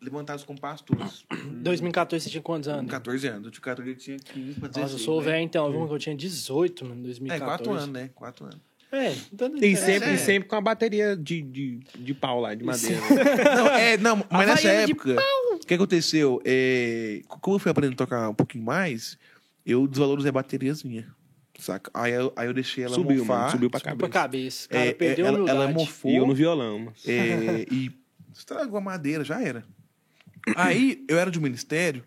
levantados como pastores. 2014 você tinha quantos anos? 14 anos. Eu tinha 14, eu tinha 15 pra 16. Nossa, eu sou né? velho então. Viu que eu tinha 18, mano, em É, 2014. 4 anos, né? 4 anos. É, então E sempre, É. e sempre com a bateria de, de, de pau lá, de madeira. Não, é, não, mas nessa época, o que aconteceu? É, como eu fui aprendendo a tocar um pouquinho mais, eu desvalorizei a bateriazinha. Saca? Aí eu, aí eu deixei ela Subiu, mofar. mano, subiu pra Pra cabeça. cabeça. Cara, É, perdeu é, a ela, ela mofou. E eu no violão, mas... É, e estragou a madeira, já era. Aí eu era de um ministério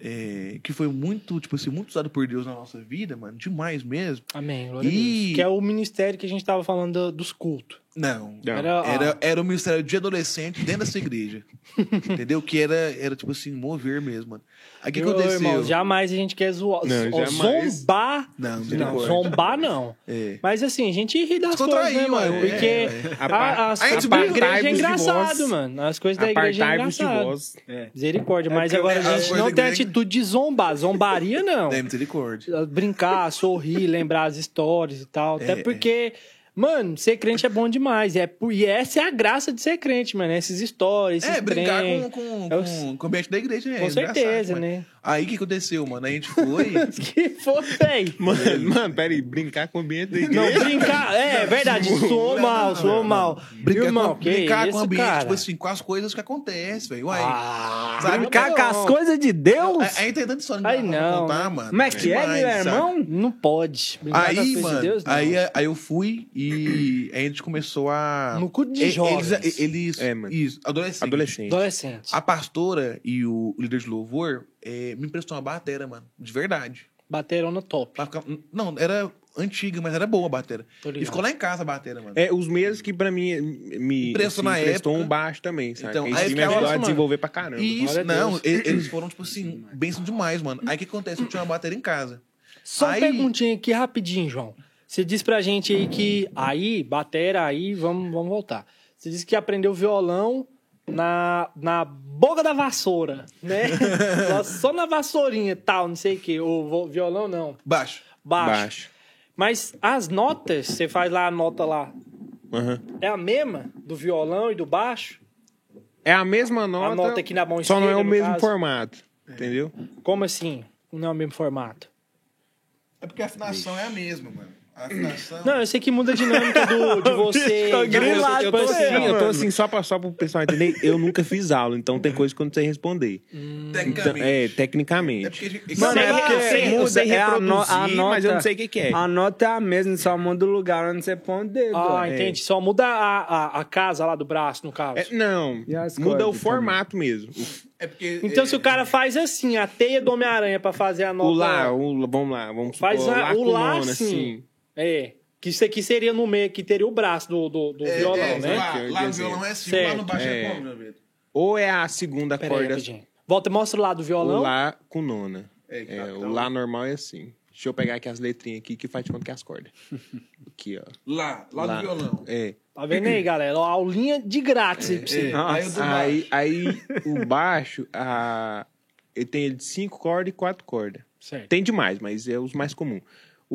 é, que foi muito, tipo assim, muito usado por Deus na nossa vida, mano, demais mesmo. Amém, glória a E- Deus. Que é o ministério que a gente tava falando do- dos cultos. Não. Não. Era, Era, era um ministério de adolescente dentro dessa igreja. entendeu? Que era, era, tipo assim, mover mesmo, mano. Aí o que Meu aconteceu? irmão, jamais a gente quer zoar. Não, Ó, jamais. Zombar. Não, Não, zombar não. É. Mas assim, a gente ri das coisas, Descontrair, né, mano? mano. Porque É, A a, as, a a parte da igreja é engraçado, mano. As coisas da igreja é engraçado. vós. Misericórdia. É Mas agora a gente não tem igreja- atitude de zombar. Zombaria, não. É, misericórdia. Brincar, sorrir, lembrar as histórias e tal. Até É, porque... Mano, ser crente é bom demais. É, e essa é a graça de ser crente, mano. Essas histórias, esses É, brincar trem. com, com, É o- com, o ambiente da igreja é Com engraçado, certeza, né? Aí o que aconteceu, mano? Aí a gente foi. Que foi? Mano, mano, peraí, brincar com o ambiente da Não, brincar. É verdade, soou mal, soou mal. brincar Irmão, com, que brincar com o ambiente, cara? tipo assim, com as coisas que acontecem, velho. Uai. Ah, sabe? Brincar não. com as coisas de Deus? Aí tem tanta história pra não, contar, né? mano. Como é que é, meu sabe? irmão? Não pode. Brincar Aí, mano, de Deus, não. aí, aí eu fui e aí a gente começou a. No culto de jovens. Eles, eles, É, mano. Isso, adolescente. Adolescente. Adolescente. A pastora e o líder de louvor eh, me emprestou uma batera, mano. De verdade. Bateram no top. Pra ficar- Não, era antiga, mas era boa a batera. Tô ligado. E ficou lá em casa a batera, mano. É, os mesmos que pra mim me Emprestou assim, na emprestou época. um baixo também, sabe? Então, Então, aí me ficava- ajudou a desenvolver pra caramba. E isso, Glória a não, Deus. e- eles foram, tipo assim, bênção demais, mano. Aí o que acontece? Eu tinha uma bateria em casa. Só uma Aí- perguntinha aqui rapidinho, João. Você disse pra gente aí que aí, batera aí, vamos, vamos voltar. Você disse que aprendeu violão na, na boca da vassoura, né? Só- na vassourinha e tal, não sei o quê. O violão não, Baixo. baixo. Baixo. Mas as notas, você faz lá a nota lá, Aham. é a mesma do violão e do baixo? É a mesma nota, a nota aqui na mão só não é o no mesmo caso. formato, entendeu? Como assim? Não é o mesmo formato? É porque a afinação é a mesma, mano. Não, eu sei que muda a dinâmica do, de você. De grilado, você, eu tô assim, assim, eu tô assim só, pra, só pro pessoal entender. Eu nunca fiz aula, então tem coisa que eu não sei responder. Então, Tecnicamente. é, tecnicamente. É porque. Mano, é é porque eu sei, eu muda, sei é a reproduzir, no- a mas eu não nota- sei o que, que é. A nota é a mesma, só muda o lugar onde você põe o dedo. Ah, ó. entendi. Só muda a, a, a casa lá do braço, no caso. É, não, muda o formato mesmo. É porque. Então, é, se o cara faz assim, a teia do Homem-Aranha pra fazer a O, nota. lá, o, vamos lá, vamos Faz supor, a- lá o lá, nona, sim. assim. É. Que isso aqui seria no meio, que teria o braço do, do, do é, violão, é, né? Lá, Que lá no violão é assim, lá no baixo é, É. como, meu Pedro? Ou é a segunda Pera aí, corda rapidinho. Volta, mostra o lado do o violão. Lá com nona. É, É, tá- o Lá normal é assim. Deixa eu pegar aqui as letrinhas aqui que faz de conta que é as cordas. Aqui, ó. Lá, lá, Lá. no violão. É. Tá vendo aí, galera? Ó, aulinha de grátis aí pra você. É, aí o do Aí, baixo. aí o baixo, a... ele tem ele de cinco cordas e quatro cordas. Certo. Tem demais, mas é os mais comuns.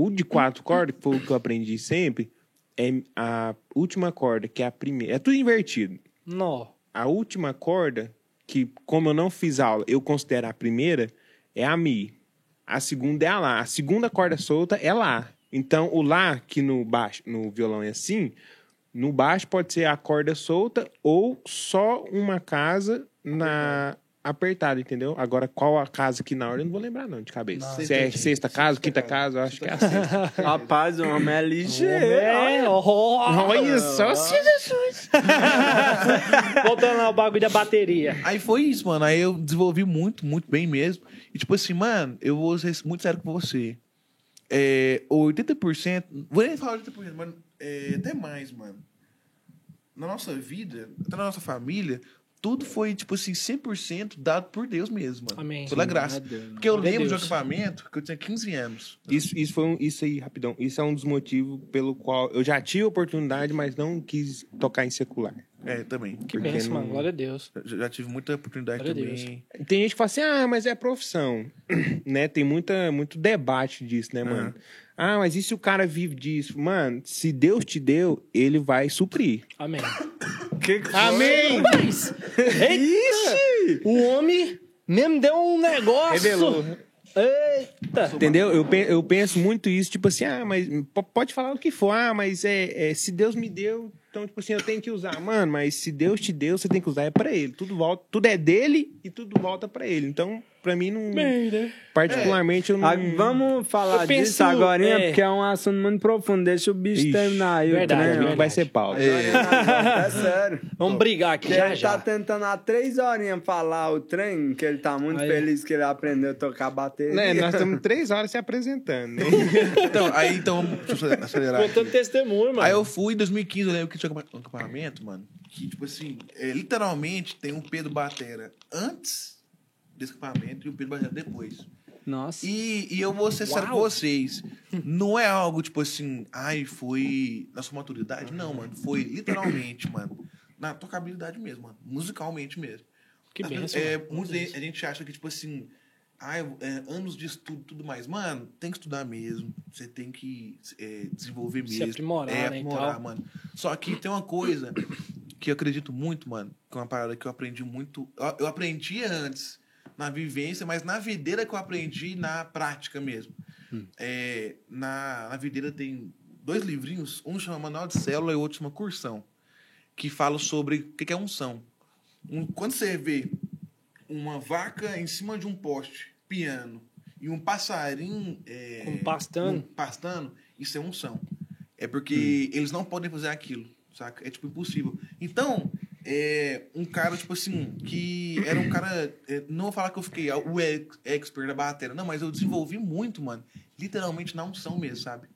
O de quatro cordas, que foi o que eu aprendi sempre, é a última corda, que é a primeira. É tudo invertido. Nó. A última corda, que como eu não fiz aula, eu considero a primeira, é a Mi. A segunda é a Lá. A segunda corda solta é Lá. Então, o Lá, que no baixo, no violão é assim, no baixo pode ser a corda solta ou só uma casa na apertada, entendeu? Agora, qual a casa aqui na ordem, eu não vou lembrar não, de cabeça. Não, Se é sexta casa, quinta casa, eu acho que é a sexta. Rapaz, o homem é ligeiro. É. Olha só, Jesus. Voltando lá o bagulho da bateria. Aí foi isso, mano. Aí eu desenvolvi muito, muito bem mesmo. E tipo assim, mano, eu vou ser muito sério com você. É, 80%, vou nem falar 80%, mas é, até mais, mano. Na nossa vida, até na nossa família, tudo foi, tipo assim, 100% dado por Deus mesmo, mano. Amém. Pela Sim, graça. é Deus. Porque eu Glória a lembro de um Deus. acampamento que eu tinha 15 anos. Isso, isso foi um, isso aí, rapidão. Isso é um dos motivos pelo qual eu já tive oportunidade, mas não quis tocar em secular. É, também. Que benção, não- mano. Glória a Deus. Já, já tive muita oportunidade Glória a Deus. também. Tem gente que fala assim, ah, mas é profissão. né? Tem muita, muito debate disso, né, mano? Ah, mas e se o cara vive disso? Mano, se Deus te deu, ele vai suprir. Amém. Que que? Amém! Mas, eita! O homem mesmo deu um negócio. Revelou. Eita! Entendeu? Eu, pe- eu penso muito isso, tipo assim, ah, mas po- pode falar o que for, ah, mas é, é, se Deus me deu, então, tipo assim, eu tenho que usar. Mano, mas se Deus te deu, você tem que usar, é pra ele. Tudo volta, tudo é dele e tudo volta pra ele. Então, pra mim, não, Bem, né? particularmente, eu não. Ah, vamos falar Eu penso, disso agora, é. porque é um assunto muito profundo. Deixa o bicho Ixi, terminar aí verdade, o trem. verdade. vai ser pau. É sério. Vamos brigar aqui já ele já. tá tentando há três horinhas falar o trem, que ele tá muito Aí. feliz que ele aprendeu a tocar bateria. Né, nós estamos três horas se apresentando, né? Então, aí então, eu acelerar. Contando testemunho, mano. Aí eu fui em 2015, eu lembro que tinha um acampamento, mano. Que, tipo assim, é, literalmente tem um Pedro Batera antes desse acampamento e o Pedro Batera depois. Nossa. E, e eu vou ser sério com vocês. Não é algo tipo assim, ai, foi na sua maturidade. Não, mano. Foi literalmente, mano. Na tocabilidade mesmo, mano. Musicalmente mesmo. Que vezes, é, mano. muita gente- a gente acha que, tipo assim, ai, é, anos de estudo e tudo mais. Mano, tem que estudar mesmo. Você tem que é, desenvolver Se mesmo. aprimorar, é, né, aprimorar, tal. mano. Só que tem uma coisa que eu acredito muito, mano. Que é uma parada que eu aprendi muito. Eu, eu aprendi antes na vivência, mas na videira que eu aprendi na prática mesmo. É, na, na videira tem dois livrinhos, um chama Manual de Célula e o outro chama Cursão, que fala sobre o que é unção. Um, quando você vê uma vaca em cima de um poste, piano, e um passarinho é, Com pastando. um pastando, isso é unção. É porque eles não podem fazer aquilo, saca? É tipo impossível. Então, é, um cara, tipo assim, que era um cara. é, não vou falar que eu fiquei o ex- expert da bateria, não, mas eu desenvolvi muito, mano. Literalmente na unção mesmo, sabe?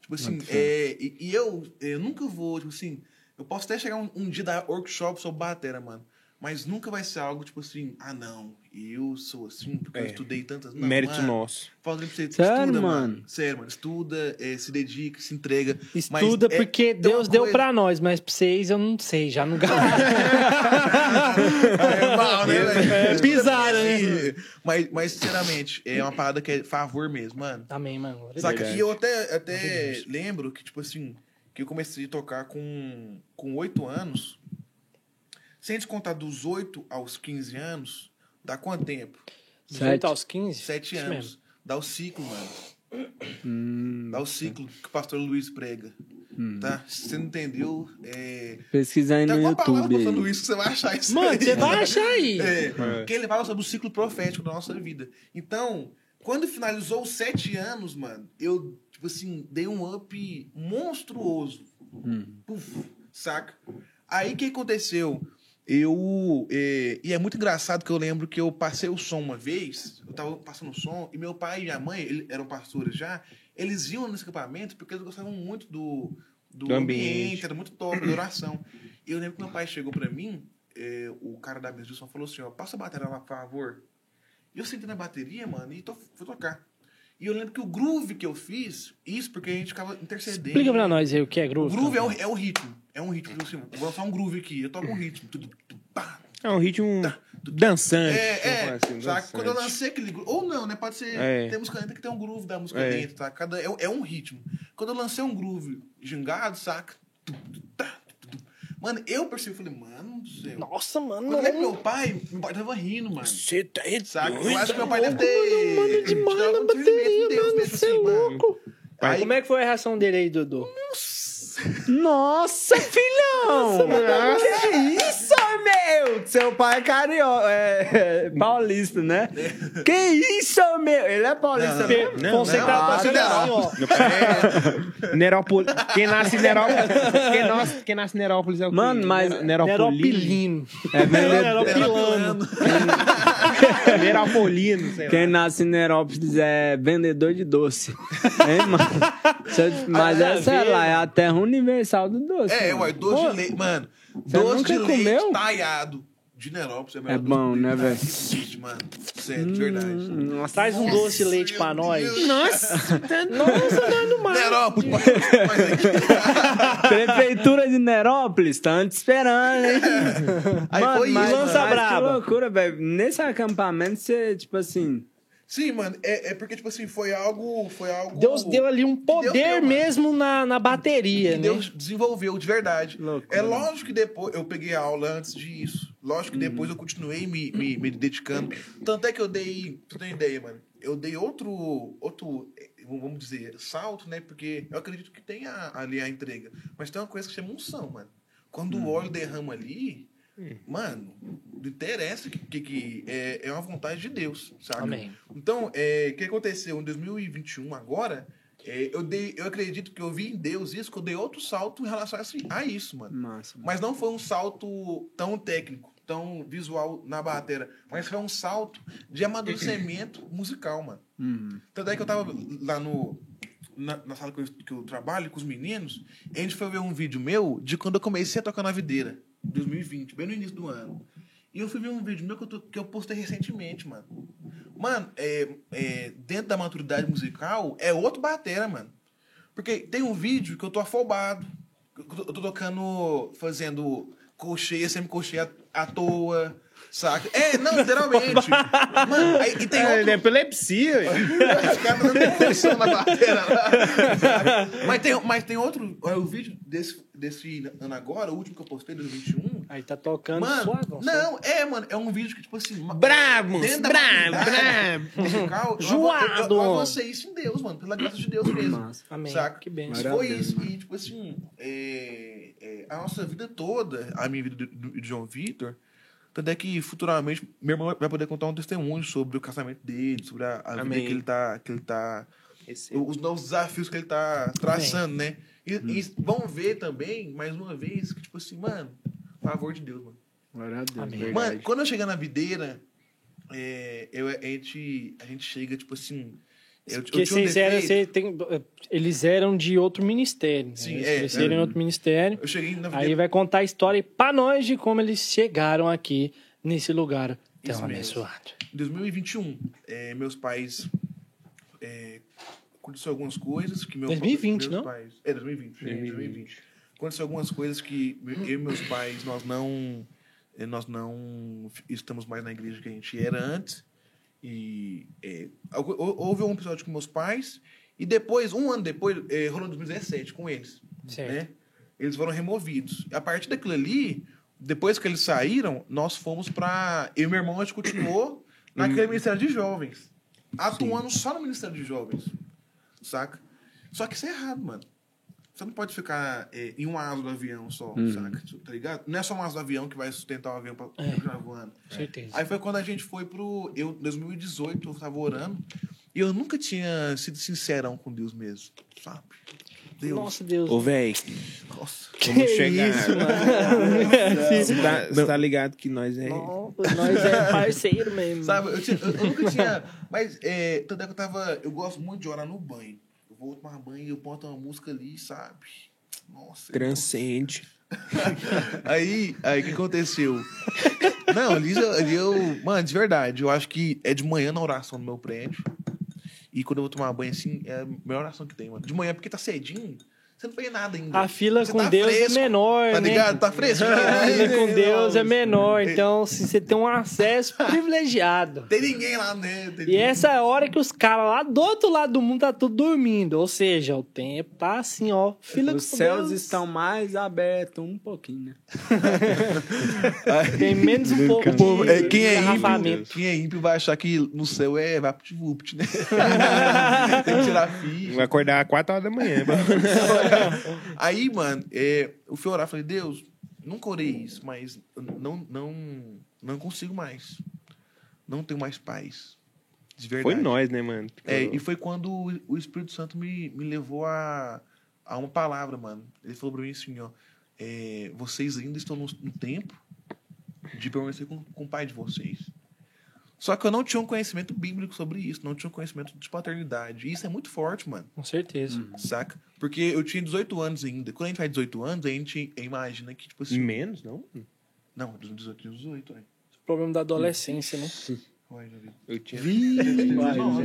Tipo assim, é, e, e eu, eu nunca vou, tipo assim, eu posso até chegar um, um dia dar workshop sobre bateria, mano. Mas nunca vai ser algo tipo assim, ah não, eu sou assim, porque eu É. estudei tantas. Não, Mérito mano, nosso. Falando pra você, Sério, estuda, mano? Sério, mano. Estuda, é, se dedica, se entrega. Estuda Mas é- porque uma Deus deu coisa- pra nós, mas pra vocês eu não sei, já não é mal, né, velho? É, pisaram, porque, né? Mas, mas, sinceramente, é uma parada que é favor mesmo, mano. Amém, mano. Saca? E eu até, até lembro que, tipo assim, que eu comecei a tocar com com oito anos. Sem descontar dos 8 aos 15 anos, dá quanto tempo? 18 aos 15? Sete Isso anos. mesmo. Dá o ciclo, mano. Hum, Dá o ciclo que o pastor Luiz prega. Tá? Se você não entendeu, é. pesquisa aí Tem no alguma palavra do YouTube. pastor. Luiz que você vai achar isso Mano, aí. você vai achar aí. É, que ele fala sobre o ciclo profético da nossa vida. Então, quando finalizou os sete anos, mano, eu, tipo assim, dei um up monstruoso. Puf, saca? Aí o que aconteceu? Eu. é, e é muito engraçado que eu lembro que eu passei o som uma vez, eu tava passando o som, e meu pai e minha mãe, eram pastores já, eles iam nesse acampamento porque eles gostavam muito do, do, Do ambiente. ambiente. era muito top, da oração. E eu lembro que meu pai chegou pra mim, é, o cara da mesa de som falou assim, ó, passa a bateria lá, por favor. E eu sentei na bateria, mano, e tô, fui tocar. E eu lembro que o groove que eu fiz, isso porque a gente ficava intercedendo. Explica pra nós aí o que é O groove. groove é então. o, é o ritmo. É um ritmo. Assim, vou lançar um groove aqui. Eu toco um ritmo. Tudo, tudo, pá. É um ritmo dançante. É, vamos é. assim, dançante. Quando eu lancei aquele groove. Ou não, né? Pode ser. É. Tem música dentro que tem um groove da música É. dentro, tá? Cada, é, é um ritmo. Quando eu lancei um groove gingado, saca? Tá. Mano, eu percebi, falei, mano do céu. Nossa, mano. Quando eu olhei pro meu pai, meu pai tava rindo, mano. Você tá Saca? doido? Eu acho que meu pai deve ter. Mano, mano, demais na bateria, mano, cê é assim, mano. louco. Aí- Como é que foi a reação dele aí, Dudu? Nossa, filhão! que isso, meu? Seu pai é carioca, é, é paulista, né? Que isso, meu? Ele é paulista, Não, mesmo? não, Fonseca não, tá não, tocando não. assim, ó. Nerópolis. Quem nasce em Nerópolis. Quem, nasce, quem nasce em Nerópolis é o? Mano, mas- Ner- Neropolino. Neropilino. É vendedor. Neropilano. Sei lá. Quem nasce em Nerópolis é vendedor de doce. Hein, mano? Mas Nada é, lá, é a terra universal do doce. É, mano. ué, doce Pô, de leite. Mano, doce de leite comeu? talhado de Nerópolis. É, melhor É bom, né, velho? mano. Sério, de verdade. Nossa, Traz um doce de leite pra nós. Deus. Nossa, Nossa, é no mar. Nerópolis, nós aqui. Prefeitura de Nerópolis, tá te esperando, hein? Aí foi mas, isso, lança mas braba. que loucura, velho. Nesse acampamento, você, tipo assim... Sim, mano, é, é porque, tipo assim, foi algo. Foi algo Deus deu ali um poder deu, mesmo na, na bateria, que né? Deus desenvolveu de verdade. Loucura. É lógico que depois eu peguei a aula antes disso. Lógico que depois eu continuei me, me, me dedicando. Tanto é que eu dei. Tu tem ideia, mano? Eu dei outro. outro vamos dizer, salto, né? Porque eu acredito que tem a- ali a entrega. Mas tem uma coisa que chama unção, mano. Quando o óleo derrama ali. Mano, não interessa que, que, que é, é uma vontade de Deus, sabe? Amém. Então, é, o que aconteceu em 2021 agora, é, eu, dei, eu acredito que eu vi em Deus isso, que eu dei outro salto em relação a, assim, a isso, mano. Massa. Mas não foi um salto tão técnico, tão visual na bateria, mas foi um salto de amadurecimento musical, mano. Uhum. Tanto é que eu tava lá no, na, na sala que eu, que eu trabalho com os meninos, e a gente foi ver um vídeo meu de quando eu comecei a tocar na videira, 2020, bem no início do ano. E eu fui ver um vídeo meu que eu, to- que eu postei recentemente, mano. Mano, é, é, dentro da maturidade musical, é outro batera, mano. Porque tem um vídeo que eu tô afobado. Eu tô, eu tô tocando, fazendo colcheia, sempre colcheia à toa, saca? É, não, literalmente. Mano, aí, e tem É, outro... é epilepsia. Os caras dando depressão na bateria lá. mas, tem, mas tem outro. olha, O vídeo desse, desse ano agora, o último que eu postei, 2021. Aí tá tocando Mano, suavão. não, é, mano, é um vídeo que, tipo assim. maturidade brabo. musical, eu- Zoado. Eu, eu, eu avancei isso em Deus, mano, pela graça de Deus mesmo. Massa. Amém. Saca? Que bem. A foi isso. mano. E, tipo assim, é, é, a nossa vida toda, a minha vida do, do, do João Vitor, tanto é que futuramente meu irmão vai poder contar um testemunho sobre o casamento dele, sobre a, a vida Amém. que ele tá. Que ele tá Esse- os novos desafios que ele tá traçando, né? E, Hum. e vão ver também, mais uma vez, que, tipo assim, mano, favor de Deus, mano. Glória a Deus. Amém. Mano, quando eu chegar na videira, é, eu, a, gente, a gente chega, tipo assim. Eu, Porque eu tinha um vocês eram, você tem, eles eram de outro ministério. né? Sim, eles é, cresceram é. em outro ministério. Eu cheguei na Aí vai contar a história pra nós de como eles chegaram aqui nesse lugar tão Isso mesmo. abençoado. Em 2021, é, meus pais. É, aconteceu algumas coisas que meu, 2020, meus não? Pais, é, 2020. é, 2020. Aconteceu algumas coisas que eu e meus pais, nós não. eh, Nós não estamos mais na igreja que a gente era antes. E é, hou- houve um episódio com meus pais. E depois, um ano depois, é, rolou em 2017 com eles. Certo. Né? Eles foram removidos. A partir daquilo ali, depois que eles saíram, nós fomos pra. Eu e meu irmão, a gente continuou naquele Ministério de Jovens. Atuando só no Ministério de Jovens. Saca? Só que isso é errado, mano. Você não pode ficar é, em uma asa do avião só, saca? Tá ligado? Não é só uma asa do avião que vai sustentar o avião pra É. continuar voando. Com certeza. Aí foi quando a gente foi pro. Eu, 2018, eu tava orando. E eu nunca tinha sido sincerão com Deus mesmo, sabe? Deus. Nossa, Deus. Ô, véi, Nossa. que vamos chegar. isso, mano. Você tá, você tá ligado que nós é. Nossa, nós é parceiro mesmo. Sabe, eu, tinha- eu- eu nunca tinha. Mas, é, tanto é que eu tava. Eu gosto muito de orar no banho. Vou tomar banho e eu boto uma música ali, sabe? Nossa. Transcende. aí, aí o que aconteceu? Não, ali, eu- ali eu. Mano, de verdade, eu acho que é de manhã na oração no meu prédio. E quando eu vou tomar banho assim, é a melhor oração que tem, mano. De manhã, porque tá cedinho, você não fez nada ainda. A fila Você com tá Deus fresco, é menor, Tá né? ligado? Tá fresco. A fila com Deus é menor, então se você tem um acesso privilegiado. Tem ninguém lá dentro. E essa é a hora que os caras lá do outro lado do mundo tá tudo dormindo. Ou seja, o tempo tá assim, ó. Fila Os com céus Deus. estão mais abertos um pouquinho, né? Tem menos um pouco O povo- de é, quem é ímpio, quem é ímpio vai achar que no céu é vapt-vupt, né? Tem que tirar ficha. Vai acordar às 4 horas da manhã. Aí, mano, é, eu fui orar, falei, Deus, nunca orei isso, mas não, não, não consigo mais. Não tenho mais paz. De verdade. Foi nós, né, mano? É, e foi quando o- o Espírito Santo me, me levou a, a uma palavra, mano. Ele falou pra mim assim, ó. é, vocês ainda estão no, no tempo de permanecer com, com o pai de vocês. Só que eu não tinha um conhecimento bíblico sobre isso, não tinha um conhecimento de paternidade. E isso é muito forte, mano. Com certeza. Saca? Porque eu tinha 18 anos ainda. Quando a gente faz 18 anos, a gente imagina que, tipo assim. Menos, não? Não, dos 18 tinha 18, ué. Problema da adolescência, né? Ué, vi. Eu tinha. 19.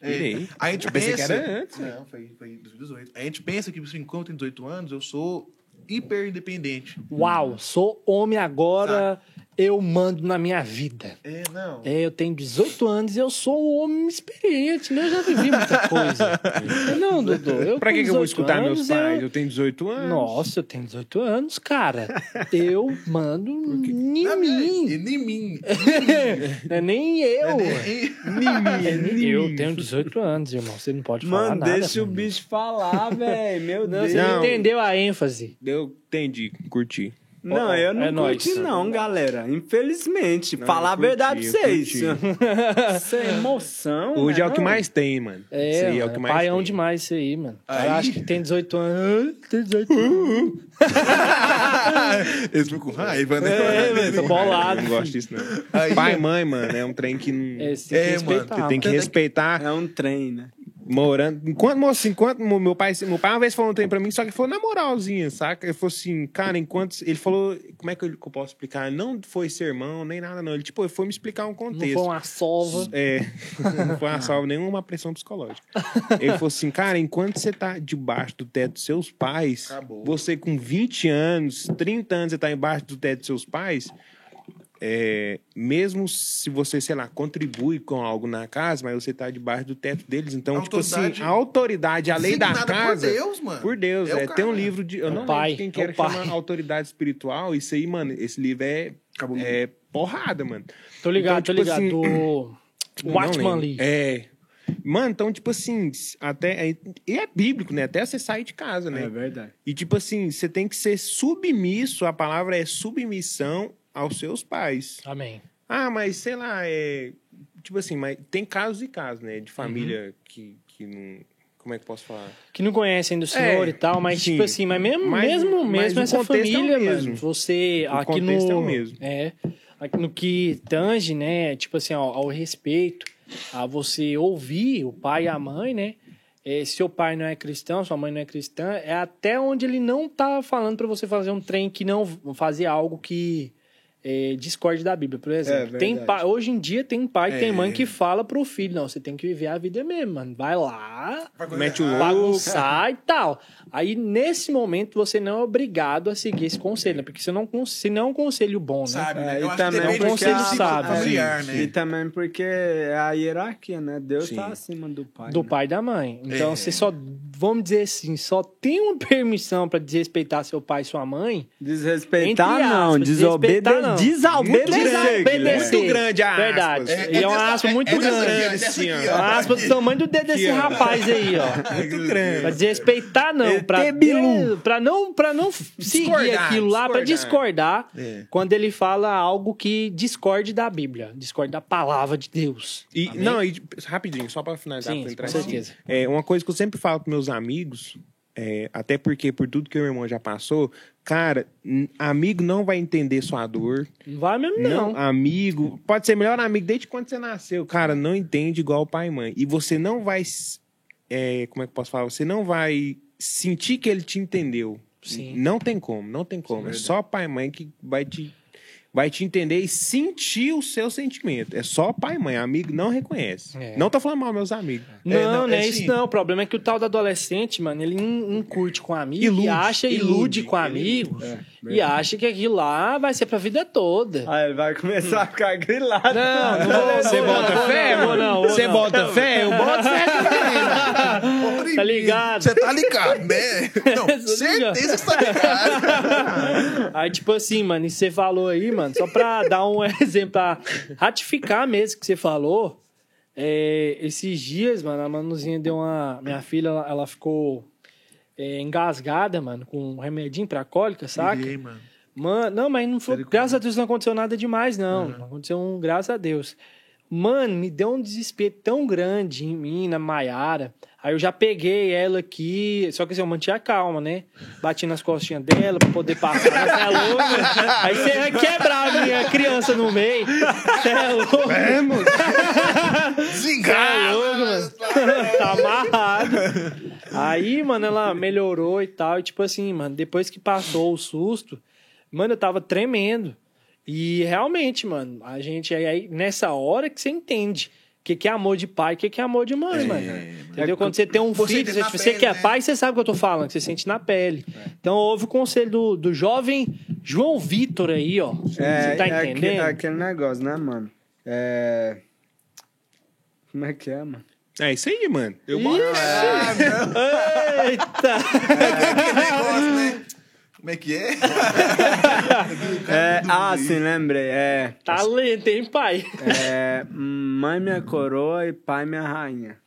É, a gente Eu pensei que pensa. era antes. Não, foi, foi 2018. A gente pensa que, assim, quando eu tenho 18 anos, eu sou hiper independente. Uau, sou homem agora, eu mando na minha vida. É, não. É, eu tenho 18 anos e eu sou um homem experiente, né? Eu já vivi muita coisa. Não, Dudu, eu Pra que, que eu vou 18 escutar meus pais? Eu... Eu tenho 18 anos. Nossa, eu tenho 18 anos, cara. Eu mando em Não, mim. é, Nem mim. É nem eu. Nem- Eu tenho 18 anos, irmão. Você não pode falar Mano, nada. deixa o mano. bicho falar, velho. Meu Não, Deus. você não Não. entendeu a ênfase. Eu entendi, curti. Não, Ó, eu não é nóis. curti não, galera. Infelizmente. Não, Falar eu a curti, verdade pra vocês. curti. Isso é emoção. Hoje né, é o que mais tem, mano. É, Isso aí é o mano, que mais paião tem. demais isso aí, mano. Aí- Eu acho que tem 18 anos. Tem 18 anos. Eles ficam com raiva, né? É, velho, tô bolado. não gosto disso, não. Aí- Pai e mãe, mano, é um trem que não. É, você tem É, que mano, respeitar. Você tem é que- respeitar. É um trem, né? Morando. Enquanto, moço, enquanto meu pai, meu pai uma vez falou um trem pra mim, só que ele falou na moralzinha, saca? Ele falou assim, cara, enquanto. Ele falou, como é que eu, que eu posso explicar? Não foi sermão, nem nada, não. Ele, tipo, ele foi me explicar um Não contexto. foi uma sova. É, não foi uma salva, nenhuma pressão psicológica. Ele falou assim, cara, enquanto você tá debaixo do teto dos seus pais, Acabou. você com 20 anos, 30 anos, você tá embaixo do teto dos seus pais, é, mesmo se você, sei lá, contribui com algo na casa, mas você tá debaixo do teto deles, então, tipo assim, a autoridade, a lei da casa... Por Deus, mano. Por Deus, É é, tem um livro de. Eu É não pai, lembro quem que é o era, que pai. chama Autoridade Espiritual. Isso aí, mano, esse livro é, Acabou. é porrada, mano. Tô ligado, Então, tô tipo ligado. assim, Do não Watchman. Lee. É. Mano, então, tipo assim, até. é- E é bíblico, né? Até você sair de casa, né? É verdade. E, tipo assim, você tem que ser submisso, a palavra é submissão aos seus pais. Amém. Ah, mas sei lá, é. Tipo assim, mas tem casos e casos, né? De família Uhum. que, que não. Como é que eu posso falar? Que não conhecem do Senhor É, e tal, mas sim. tipo assim, mas mesmo, Mas- mesmo, mesmo essa é família, mesmo. mano, você O aqui contexto no é o mesmo. é, aqui no que tange, né, tipo assim, ao, ao respeito, a você ouvir o pai e a mãe, né? É, seu pai não é cristão, sua mãe não é cristã, é até onde ele não tá falando pra você fazer um trem que não fazer algo que é, discorde da Bíblia, por exemplo. É tem pai, hoje em dia tem pai e tem É. mãe que fala pro filho, não, você tem que viver a vida mesmo, mano. Vai lá, Mete o bagunçar e tal. Aí, nesse momento, você não é obrigado a seguir esse conselho, né? Porque se não, se não é um conselho bom, né? Sabe, É, né? e Eu acho também é um conselho sábio. familiar, E né? também porque é a hierarquia, né? Deus Sim. tá acima do pai. Do né? pai e da mãe. Então, É. você só, vamos dizer assim, só tem uma permissão pra desrespeitar seu pai e sua mãe. Desrespeitar Entre não, aspas, desobede... não. desobedecer. Desobedecer. Guilherme. Muito grande a aspas. Verdade. É- e é, é uma aspa é- muito é grande. assim, ó. Uma aspa do tamanho do dedo desse rapaz aí, ó. Muito Pra grande. desrespeitar, não. É Pra, pra não, pra não seguir Discordar, aquilo lá, pra discordar É. quando ele fala algo que discorde da Bíblia, discorde da palavra de Deus. E, Amém? não, e rapidinho, só pra finalizar, Sim, pra entrar com assim. certeza. É, uma coisa que eu sempre falo pros meus amigos, é, até porque por tudo que o meu irmão já passou, cara, amigo não vai entender sua dor. Não vai mesmo, Não. não. amigo, pode ser melhor amigo desde quando você nasceu, cara, não entende igual pai e mãe. E você não vai, é, como é que eu posso falar? Você não vai sentir que ele te entendeu. Sim. Não tem como, não tem como. é só pai e mãe que vai te, vai te entender e sentir o seu sentimento. É só pai e mãe. Amigo não reconhece. É. Não tô falando mal, meus amigos. Não, É, não, não, é é isso assim- não. O problema é que o tal do adolescente, mano, ele não não curte com amigo Ilude, e acha, ilude, ilude, com ele amigo É, e acha que aquilo lá vai ser pra vida toda. Aí ele vai começar a ficar grilado. Não, não. Você bota fé, não, mano? não, Você não. bota fé? Eu boto fé também. Tá ligado? Você tá ligado, né? Não, ligado. certeza que você tá ligado. Aí, tipo assim, mano, e você falou aí, mano, só pra dar um exemplo, pra ratificar mesmo que você falou, é, esses dias, mano, a Manuzinha deu uma. Minha filha, ela, ela ficou é, engasgada, mano, com um remedinho pra cólica, saca? Mano. Mano, não, mas não foi. Graças a Deus não aconteceu nada demais, não. Não aconteceu um, graças a Deus. Mano, me deu um desespero tão grande em mim, na Maiara. Aí eu já peguei ela aqui, só que assim, eu mantinha a calma, né? Bati nas costinhas dela pra poder passar. Você é louco? Aí você ia quebrar a minha criança no meio. Você é louco? Mano. Você é louco, mano. tá amarrado. Aí, mano, ela melhorou e tal. E tipo assim, mano, depois que passou o susto, mano, eu tava tremendo. E realmente, mano, a gente aí, aí nessa hora que você entende o que, que é amor de pai, o que, que é amor de mãe, mano. Entendeu? Quando você tem um Você filho, tem você, na você pele, que é né? pai, você sabe o que eu tô falando, que você sente na pele. Então, houve o conselho do, do jovem João Vitor aí, ó. É, você tá é entendendo? aquele, aquele negócio, né, mano? É. Como é que é, mano? É isso aí, mano. Eu boto Eita! Que negócio, né? Como é que é? É, ah, sim, lembrei. É, Talento, hein, pai? é. Mãe minha coroa e pai minha rainha.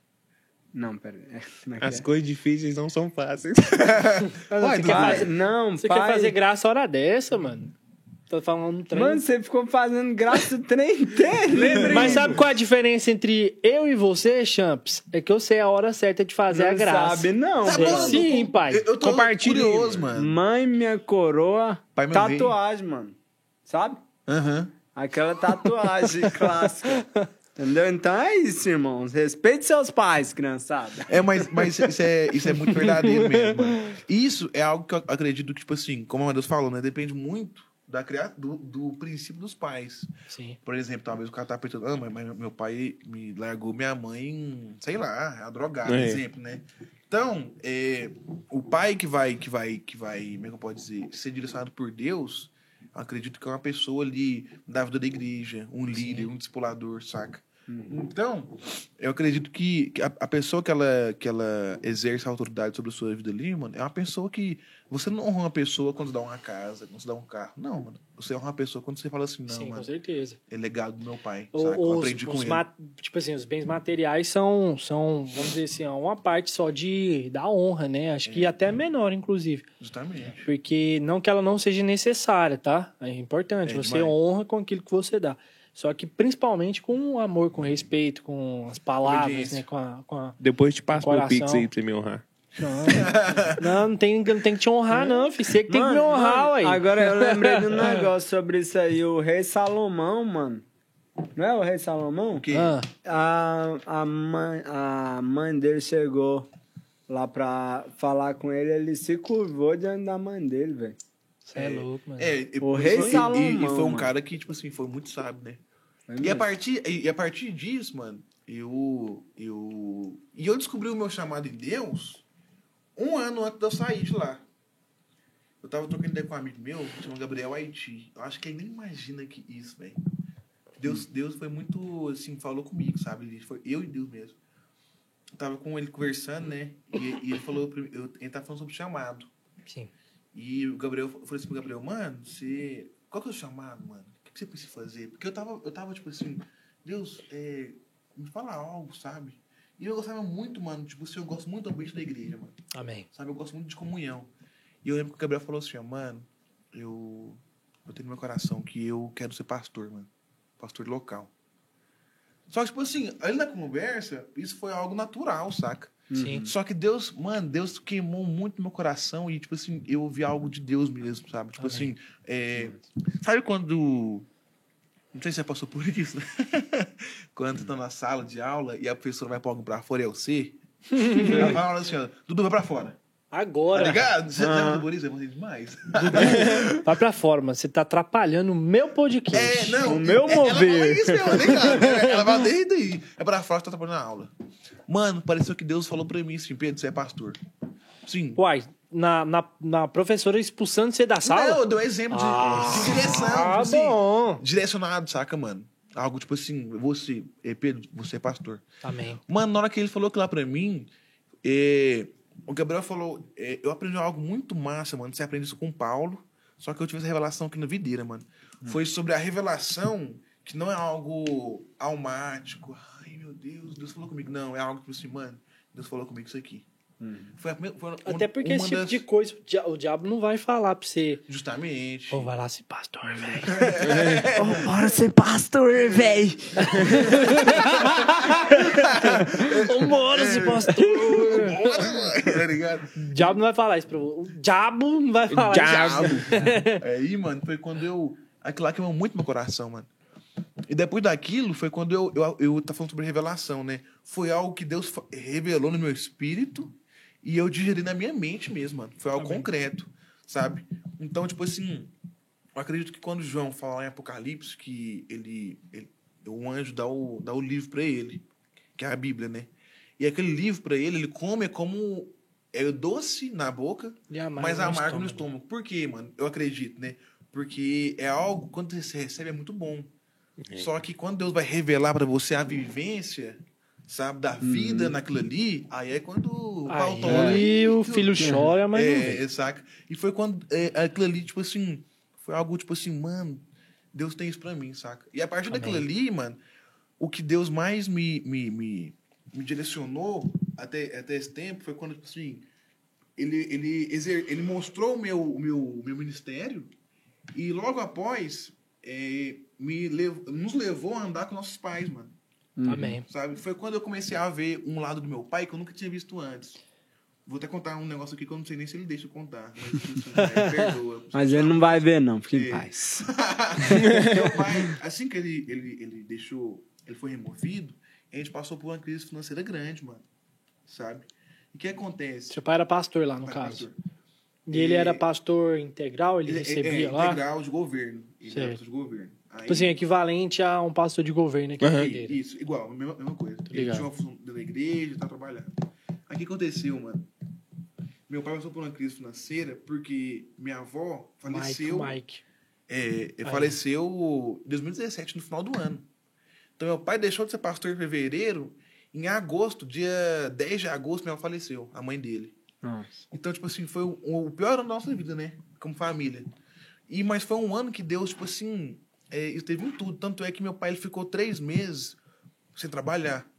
Não, pera aí. É, Como é que As é? coisas difíceis não são fáceis. Você quer Pai, fazer- não, Você pai. quer fazer graça a hora dessa, mano? Tô falando trem. Mano, você ficou fazendo graça o trem inteiro. Mas sabe qual é a diferença entre eu e você, Champs? É que eu sei a hora certa de fazer Não a graça. sabe, não. Tá mano. sim, eu- pai. Eu, eu tô curioso, mano. Mãe minha coroa, Pai, tatuagem, mano. Sabe? Aham. Aquela tatuagem clássica. Entendeu? Então é isso, irmãos. Respeite seus pais, criançada. É, mas, mas isso, é, isso é muito verdadeiro mesmo, mano. Isso é algo que eu acredito que, tipo assim, como a Deus falou, né? Depende muito da cria... do, do princípio dos pais. Sim. Por exemplo, talvez o cara tá pensando, ah, mas, mas meu pai me largou minha mãe, sei lá, a drogada, É. exemplo, né? Então, é, o pai que vai, que vai, que vai, como é que eu posso dizer, ser direcionado por Deus, eu acredito que é uma pessoa ali da vida da igreja, um líder, um discipulador, saca? Então, eu acredito que a, a pessoa que ela, que ela exerce a autoridade sobre a sua vida ali, mano, é uma pessoa que. Você não honra uma pessoa quando você dá uma casa, quando você dá um carro. Não, mano. Você honra uma pessoa quando você fala assim, não, Sim, com mano. certeza. É legado do meu pai. O- saca? Eu Os, aprendi com os ele. Tipo assim, os bens materiais são, são, vamos dizer assim, uma parte só de da honra, né? Acho que até menor, inclusive. Justamente. Porque não que ela não seja necessária, tá? É importante. É você demais. honra com aquilo que você dá. Só que principalmente com amor, com respeito, com as palavras, né? Com a, com a... Depois te passo meu pix aí pra me honrar. Não, não, não tem, não tem que te honrar, não, filho. Você que tem que me honrar, mano, ué. Agora eu lembrei de um negócio sobre isso aí. O rei Salomão, mano. Não é o rei Salomão? Que Ah, A, a, mãe, a mãe dele chegou lá pra falar com ele, ele se curvou diante da mãe dele, velho. você é louco, mano. É, e- O rei e- e- Salomão, E, foi um mano. cara que, tipo assim, foi muito sábio, né? É E a, partir, e a partir disso, mano, eu, eu. E eu descobri o meu chamado em Deus um ano antes de eu sair de lá. Eu tava trocando ideia com um amigo meu, chamado Gabriel Haiti. Eu acho que ele nem imagina que isso, velho. Deus, Deus foi muito, assim, falou comigo, sabe? Ele Foi eu e Deus mesmo. Eu tava com ele conversando, né? E, e ele falou, pra mim- eu, ele tava falando sobre chamado. Sim. E o Gabriel, eu falei assim pro Gabriel, mano, você. Qual que é o chamado, mano? O que você precisa fazer? Porque eu tava, eu tava tipo assim, Deus, é, me fala algo, sabe? E eu gostava muito, mano, tipo assim, eu gosto muito do ambiente da igreja, mano. Amém. Sabe? Eu gosto muito de comunhão. E eu lembro que o Gabriel falou assim, mano, eu, eu tenho no meu coração que eu quero ser pastor, mano. Pastor local. Só que, tipo assim, ali na conversa, isso foi algo natural, saca? Sim. Só que Deus, mano, Deus queimou muito meu coração e, tipo assim, eu ouvi algo de Deus mesmo, sabe? Tipo Amém. assim, é, sabe quando. Não sei se você passou por isso, né? quando você tá na sala de aula e a professora vai pôr algo pra fora e é você. Ela fala assim, ó, Dudu, vai pra fora. Tá Agora. ligado? Você Ah. lembra do é você demais. Vai pra fora, mano. Você tá atrapalhando o meu podcast. É, não. O meu é- Ela mover. fala isso mesmo, né, cara? Ela vai desde aí. É pra fora que tá trabalhando na aula. Mano, pareceu que Deus falou pra mim assim, Pedro, você é pastor. Sim. Uai, na, na, na professora expulsando você da sala? Não, eu dei um exemplo de, Ah, de direção. ah, assim, bom. direcionado, saca, mano? Algo tipo assim, você, eh, Pedro, você é pastor. Amém. Mano, na hora que ele falou aquilo lá pra mim, eh, o Gabriel falou, eh, eu aprendi algo muito massa, mano. Você aprende isso com o Paulo, só que eu tive essa revelação aqui na videira, mano. Foi sobre a revelação que não é algo almático. Ai, meu Deus, Deus falou comigo. Não, é algo tipo assim, mano, Deus falou comigo isso aqui. Foi a primeira, foi Até porque uma esse tipo das- de coisa, o dia- o diabo não vai falar pra você. Justamente. Ô, vai lá ser pastor, velho. Ô, bora ser pastor, véi. Ô, bora ser pastor. Tá ligado? O diabo não vai falar isso pra você. O diabo não vai falar diabo. isso. Aí, mano, foi quando eu. Aquilo lá queimou muito meu coração, mano. E depois daquilo, foi quando eu, eu, eu tá falando sobre revelação, né? Foi algo que Deus revelou no meu espírito e eu digeri na minha mente mesmo, mano. Foi algo concreto, sabe? Então, tipo assim, eu acredito que quando João fala em Apocalipse que ele, ele o anjo dá o, dá o livro pra ele, que é a Bíblia, né? E aquele livro pra ele, ele come é como é doce na boca, E amargo mas no amargo no estômago. estômago. Por quê, mano? Eu acredito, né? Porque é algo, quando você recebe, é muito bom. Só que quando Deus vai revelar pra você a vivência, sabe, da vida naquilo ali, aí é quando o pau. Aí o filho chora, mas não vê. É, saca? E foi quando é, aquilo ali, tipo assim, foi algo tipo assim, mano, Deus tem isso pra mim, saca? E a partir daquilo ali, mano, o que Deus mais me, me, me, me direcionou até, até esse tempo foi quando, tipo assim, ele, ele, exer, ele mostrou o meu, o meu, o meu ministério e logo após é, me lev, nos levou a andar com nossos pais, mano. Amém. Sabe? Foi quando eu comecei a ver um lado do meu pai que eu nunca tinha visto antes. Vou até contar um negócio aqui que eu não sei nem se ele deixa eu contar. Mas, tipo assim, aí, perdoa. Mas ele não vai ver, não. Fique em É. paz. meu pai, assim que ele, ele, ele deixou, ele foi removido, a gente passou por uma crise financeira grande, mano. Sabe? E o que acontece? Seu pai era pastor lá, no Pai caso. pastor. E ele era pastor integral, ele, Ele recebia é, lá. integral de governo. Ele Certo. era pastor de governo. Aí, Tipo assim, equivalente a um pastor de governo aqui na Aham. igreja. Isso, igual, mesma, mesma coisa. Ele ligado. tinha uma função da igreja, tá trabalhando. Aí o que aconteceu, mano? Meu pai passou por uma crise financeira porque minha avó faleceu. Mike, Mike. É, faleceu em 2017, no final do ano. Então, meu pai deixou de ser pastor em fevereiro. Em agosto, dia 10 de agosto, minha avó faleceu, a mãe dele. Nossa. Então, tipo assim, foi o, o pior ano da nossa vida, né? Como família. E, mas foi um ano que Deus, tipo assim, é, isso teve em tudo. Tanto é que meu pai ele ficou três meses sem trabalhar.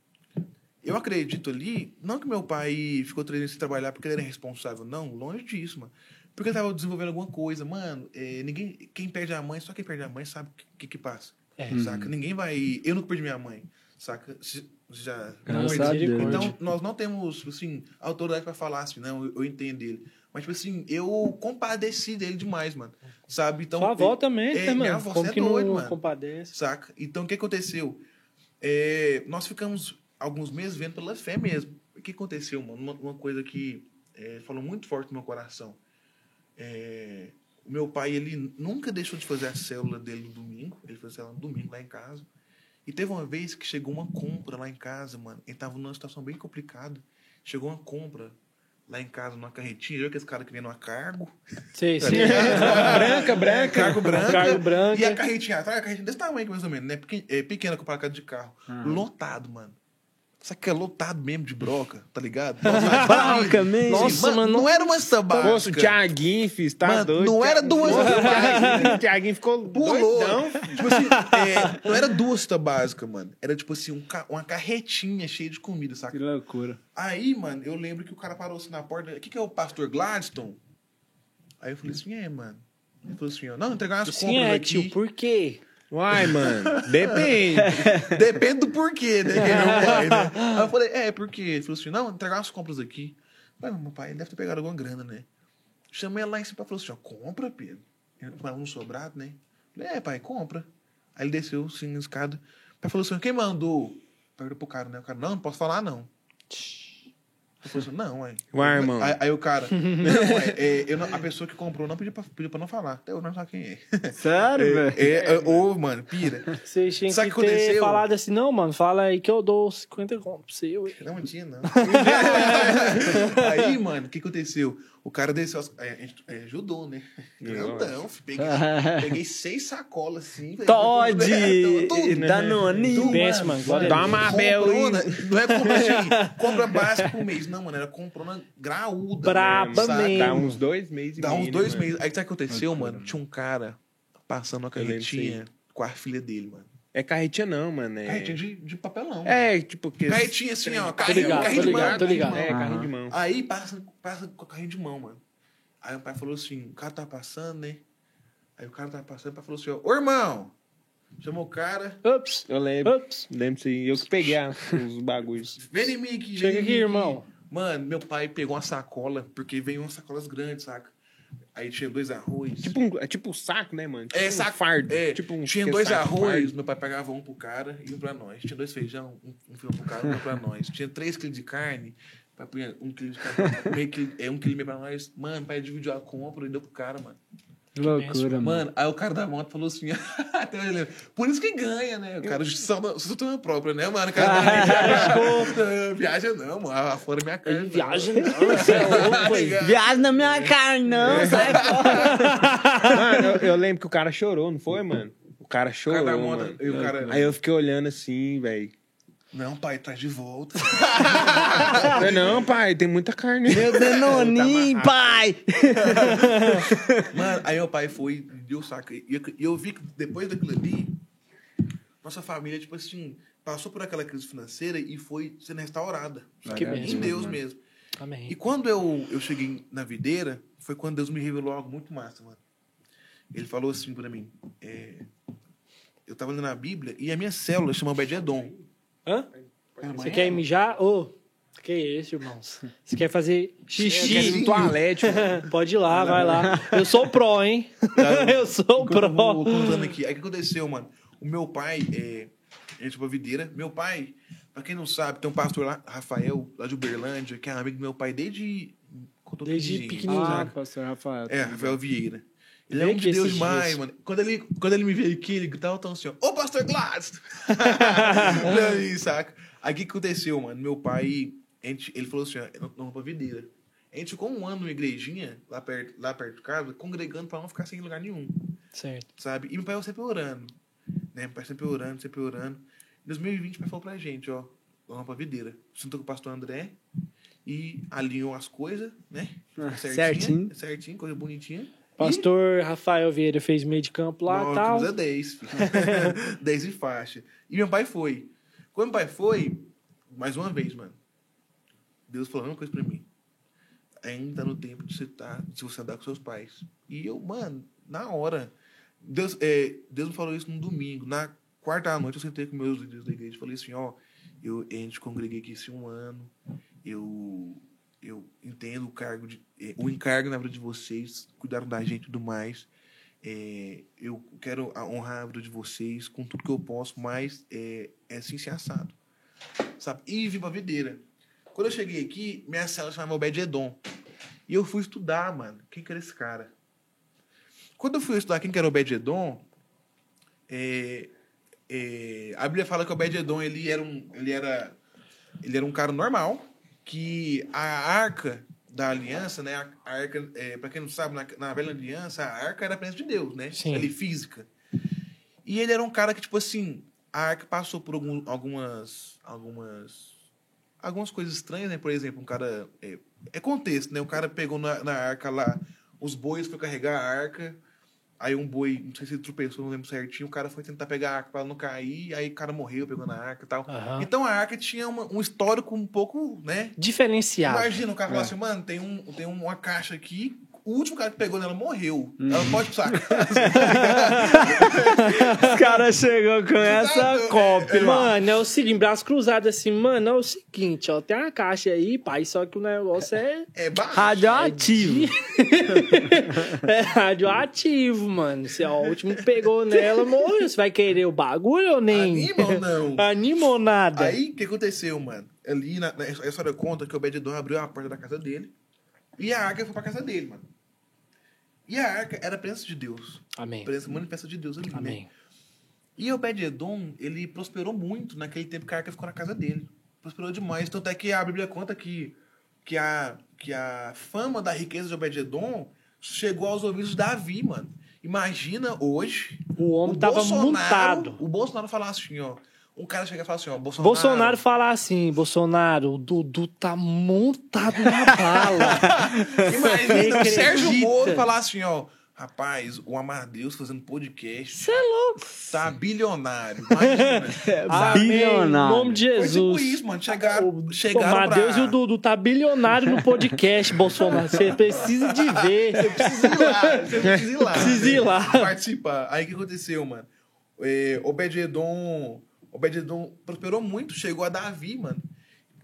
Eu acredito ali, não que meu pai ficou três meses sem trabalhar porque ele era responsável, não, longe disso, mano. Porque ele tava desenvolvendo alguma coisa, mano. é, ninguém, quem perde a mãe, só quem perde a mãe sabe o que, que, que passa. É. Saca? Ninguém vai. Eu nunca perdi minha mãe, saca? Se- Já. Graças Não, a Deus. Então, nós não temos, tipo assim, autoridade pra falar assim, não, eu, eu entendo ele. Mas, tipo assim, eu compadeci dele demais, mano. Sabe? Então, Sua avó eu- também, é, né, minha mano? avó, Como você é que doido, não mano. compadece? Saca? Então, o que aconteceu? É, nós ficamos alguns meses vendo pela fé mesmo. O que aconteceu, mano? Uma, uma coisa que é, falou muito forte no meu coração. É, o meu pai, ele nunca deixou de fazer a célula dele no domingo. Ele fazia a célula no domingo lá em casa. E teve uma vez que chegou uma compra lá em casa, mano. Ele tava numa situação bem complicada. Chegou uma compra lá em casa, numa carretinha. Eu que esse cara que vem numa cargo. Sei, sei. branca, branca. Cargo branca. Cargo branca. E a carretinha atrás, a carretinha desse tamanho mais ou menos, né? É, pequena comparada com a de carro. Ah. Lotado, mano. Sabe que é lotado mesmo de broca, tá ligado? Broca mesmo. Nossa, mano, não era uma stabasca. Fosse o Thiaguinho, fiz, tá Mano, doido. não era duas- Thiaguinho, o Thiaguinho ficou Pulou. doidão. Tipo assim, é, não era duas básicas, mano. Era tipo assim, um ca- uma carretinha cheia de comida, Que saca? loucura. Aí, mano, eu lembro que o cara parou assim na porta. O que, que é o pastor Gladstone? Aí eu falei assim, é, mano. Ele falou assim, ó, não, entregar umas Sim, compras é, aqui. tio, por quê? Uai, mano, depende. Depende do porquê, né? Quem não vai, né? Aí eu falei, é, por quê? Ele falou assim, não, entregar umas compras aqui. Falei, meu pai, ele deve ter pegado alguma grana, né? Chamei ela lá em cima e falou assim, ó, compra, Pedro. Ele falou um sobrado, né? Falei, é, pai, compra. Aí ele desceu, assim, na escada. O pai falou assim, quem mandou? Perguntou pro cara, né? O cara, não, não posso falar, não. Eu falei assim, não, ué. Ué, irmão. Aí, aí o cara, não, ué, é, eu não- a pessoa que comprou não pediu pra, pediu pra não falar. Até eu não sei quem é. Sério, velho? É, é, ô, mano, pira. Vocês tinham Sabe que que ter aconteceu? falado assim, não, mano, fala aí que eu dou 50 conto pra você. ué. Não tinha, não. Aí, mano, o que aconteceu? O cara desceu as. É, a gente- é, judô, né? Grandão, peguei, peguei seis sacolas assim. Todd, né? Pensa, mano, glória a Dá uma Mabel. Comprona, Não é compra assim, compra básica por mês. Não, mano, era comprona graúda. Braba saca? mesmo. Dá uns dois meses e Dá uns né, dois mano? meses. Aí sabe o que aconteceu, mano? Tinha um cara passando uma carretinha com a filha dele, mano. É carretinha não, mano. É, Carretinha de, de papelão. é tipo... Que... Carretinha assim, ó. Tô Carrinho, ligado, carrinho tô de mão. ligado, tô carrinho de ligado. mão. É, carrinho de mão. Aí passa, passa com o carrinho de mão, mano. Aí o pai falou assim: o cara tá passando, né? Aí o cara tá passando, o pai falou assim: ó, ô irmão! Chamou o cara, Ups, Eu lembro. ups. Lembro aí. Eu que peguei os bagulhos. vem em mim aqui, Chega vem em aqui, irmão. Mano, meu pai pegou uma sacola, porque veio umas sacolas grandes, saca? Aí tinha dois arroz. Tipo um, é tipo um saco, né, mano? Tipo é, um saco. fardo. É, tipo um tinha é dois arroz, fardo. meu pai pegava um pro cara e um pra nós. Tinha dois feijão, um, um feijão pro cara e um pra nós. Tinha três quilos de carne, pai punha um quilo de carne, meio quilo, é, um quilo e meio pra nós. Mano, pai dividiu a compra e deu pro cara, mano. Que loucura, mano. Mano, aí o cara da moto falou assim, até eu lembro, por isso que ganha, né? O cara de sustentação própria, né, mano? O cara não viaja não, mano, afora minha cara. Viaja não, você é louco, aí. Viagem na minha carne, não, sai fora. Mano, eu, eu lembro que o cara chorou, não foi, mano? O cara O chorou, cara da moto, mano. e o cara... Aí eu fiquei olhando assim, velho. Não, pai, traz de volta. Falei, Não, pai, tem muita carne. Meu Danoninho, pai. Mano, aí meu pai foi e deu saco. E eu, eu vi que depois daquilo ali, nossa família, tipo assim, passou por aquela crise financeira e foi sendo restaurada. Que Em Deus mano. mesmo. Amém. E quando eu, eu cheguei na videira, foi quando Deus me revelou algo muito massa, mano. Ele falou assim pra mim, é, eu tava lendo a Bíblia e a minha célula chama Obed-Edom. Hã? Você quer mijar? Ô, que isso, irmãos? Você quer fazer Eu quero ir xixi? no toalete, mano. Pode ir lá, vai lá. Eu sou o pró, hein? Eu sou o Enquanto eu vou pró. contando aqui. Aí o que aconteceu, mano? O meu pai, é, a gente foi pra videira. Meu pai, pra quem não sabe, tem um pastor lá, Rafael, lá de Uberlândia, que é amigo do meu pai desde. quando eu tô Desde pequenininho. Ah, pastor Rafael. É, Rafael Vieira. Ele é um de Deus dias- mano. Quando ele, quando ele me veio aqui, ele gritava tão assim, ó, ô pastor Gladys! Aí, saca? Aí o que aconteceu, mano? Meu pai, gente, ele falou assim, ó, não, não pra videira. A gente ficou um ano numa igrejinha, lá perto, lá perto de casa, congregando pra não ficar sem lugar nenhum Certo. sabe? E meu pai sempre orando, né? Meu pai sempre orando, sempre orando. Em 2020, o pai falou pra gente, ó, vamos pra videira. Sentou com o pastor André e alinhou as coisas, né? Ah, Certinho. certinho. Certinho, coisa bonitinha. Pastor Rafael Vieira fez meio de campo lá e tal. É 10, filho. 10 e faixa. E meu pai foi. Quando meu pai foi, mais uma vez, mano, Deus falou uma coisa pra mim. Ainda no tempo de você, tá, de você andar com seus pais. E eu, mano, na hora. Deus, é, Deus me falou isso num domingo. Na quarta noite eu sentei com meus líderes da igreja e falei assim, ó, eu, a gente congreguei aqui esse um ano. Eu, eu entendo o cargo de, é, o encargo na vida de vocês, cuidaram da gente e tudo mais. É, eu quero honrar a vida de vocês com tudo que eu posso, mas é, é assim ser assado. Sabe? E vim pra videira. Quando eu cheguei aqui, minha célula chamava Obed Edom. E eu fui estudar, mano, quem que era esse cara. Quando eu fui estudar quem que era Obed Edom, é, a Bíblia fala que Obed Edom ele era um, ele era, ele era um cara normal, que a arca da aliança, né? A arca, é, para quem não sabe, na, na velha aliança, a arca era a presença de Deus, né? Sim. Ali física. E ele era um cara que, tipo assim, a arca passou por algum- algumas, algumas, algumas coisas estranhas, né? Por exemplo, um cara, é, é contexto, né? O cara pegou na, na arca lá, os bois foi carregar a arca, aí um boi, não sei se ele tropeçou, não lembro certinho, o cara foi tentar pegar a arca pra ela não cair, aí o cara morreu pegando a arca e tal. Aham. Então a arca tinha uma- um histórico um pouco, né? Diferenciado. Imagina o cara falar assim, mano, tem, um, tem uma caixa aqui, o último cara que pegou nela morreu. Ela pode precisar. Os caras chegou com essa doido. cópia. Mano, é o seguinte, braço cruzado assim, mano, é o seguinte, ó, tem uma caixa aí, pai, só que o negócio é, É baixo. Radioativo. é radioativo, mano. Se ó, o último que pegou nela morreu, você vai querer o bagulho ou nem? Anima ou não? Anima ou nada? Aí, o que aconteceu, mano? Ali, na, na, a história conta que o Obed-Edom abriu a porta da casa dele e a arca foi pra casa dele, mano. E a arca era a presença de Deus. Amém. A presença manifesta de Deus ali, né? Amém. E Obed-Edom, ele prosperou muito naquele tempo que a arca ficou na casa dele. Prosperou demais. Tanto é que a Bíblia conta que, que, a, que a fama da riqueza de Obed-Edom chegou aos ouvidos de Davi, mano. Imagina hoje... O homem tava montado. O Bolsonaro falar assim, ó... Um cara chega e fala assim, ó... Bolsonaro... Bolsonaro fala assim, Bolsonaro, o Dudu tá montado na bala. Imagina o Você Sérgio? Moro falar assim, ó... Rapaz, o Amadeus fazendo podcast... Você é louco. Tá bilionário. Imagina. Amém. Bilionário. Em nome de Foi Jesus. tipo isso, mano. Chegaram, O chegaram Matheus pra... e o Dudu tá bilionário no podcast, Bolsonaro. Você precisa de ver. precisa ir lá, você precisa ir lá. Precisa ir lá. Participar. Aí o que aconteceu, mano? É, Obed-Edom... Obed-Edom prosperou muito, chegou a Davi, mano.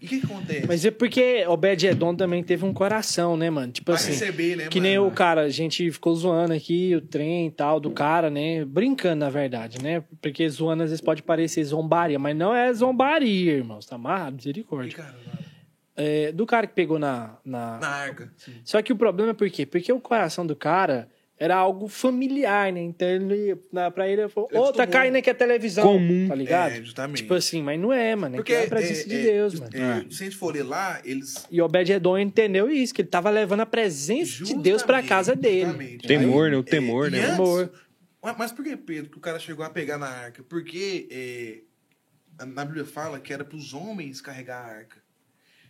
E o que, que acontece? Mas é porque Obed-Edom também teve um coração, né, mano? Tipo Pra assim, receber, né, que mano? nem o cara, a gente ficou zoando aqui o trem e tal do cara, né? Brincando, na verdade, né? Porque zoando às vezes pode parecer zombaria, mas não é zombaria, irmãos. Tá amarrado, E, misericórdia. cara, É, do cara que pegou na, na, na arca. Só que o problema é por quê? Porque o coração do cara era algo familiar, né? Então ele, na, pra ele, ele falou, Ele ô, tá caindo aqui a televisão. Comum. Tá ligado? É, justamente. Tipo assim, mas não é, mano. Porque é, a presença é, de é, Deus, mano. é, Se a gente for ler lá, eles... E Obed-Edom entendeu isso, que ele tava levando a presença de Deus pra Justamente, casa dele. justamente. Temor, né? O temor, é, né? antes- Temor. Mas- Mas por que, Pedro, que o cara chegou a pegar na arca? Porque é, na Bíblia fala que era pros homens carregar a arca.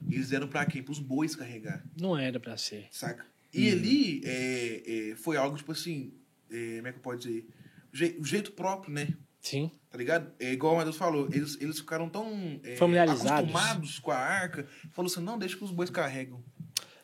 E eles eram pra quem? Pros bois carregar, Não era pra ser. saca? E ali é, é, foi algo, tipo assim, é, como é que eu posso dizer? O je- o jeito próprio, né? Sim. Tá ligado? É igual o Matheus falou, eles, eles ficaram tão é, Familiarizados. acostumados com a arca, falou assim, não, deixa que os bois carregam.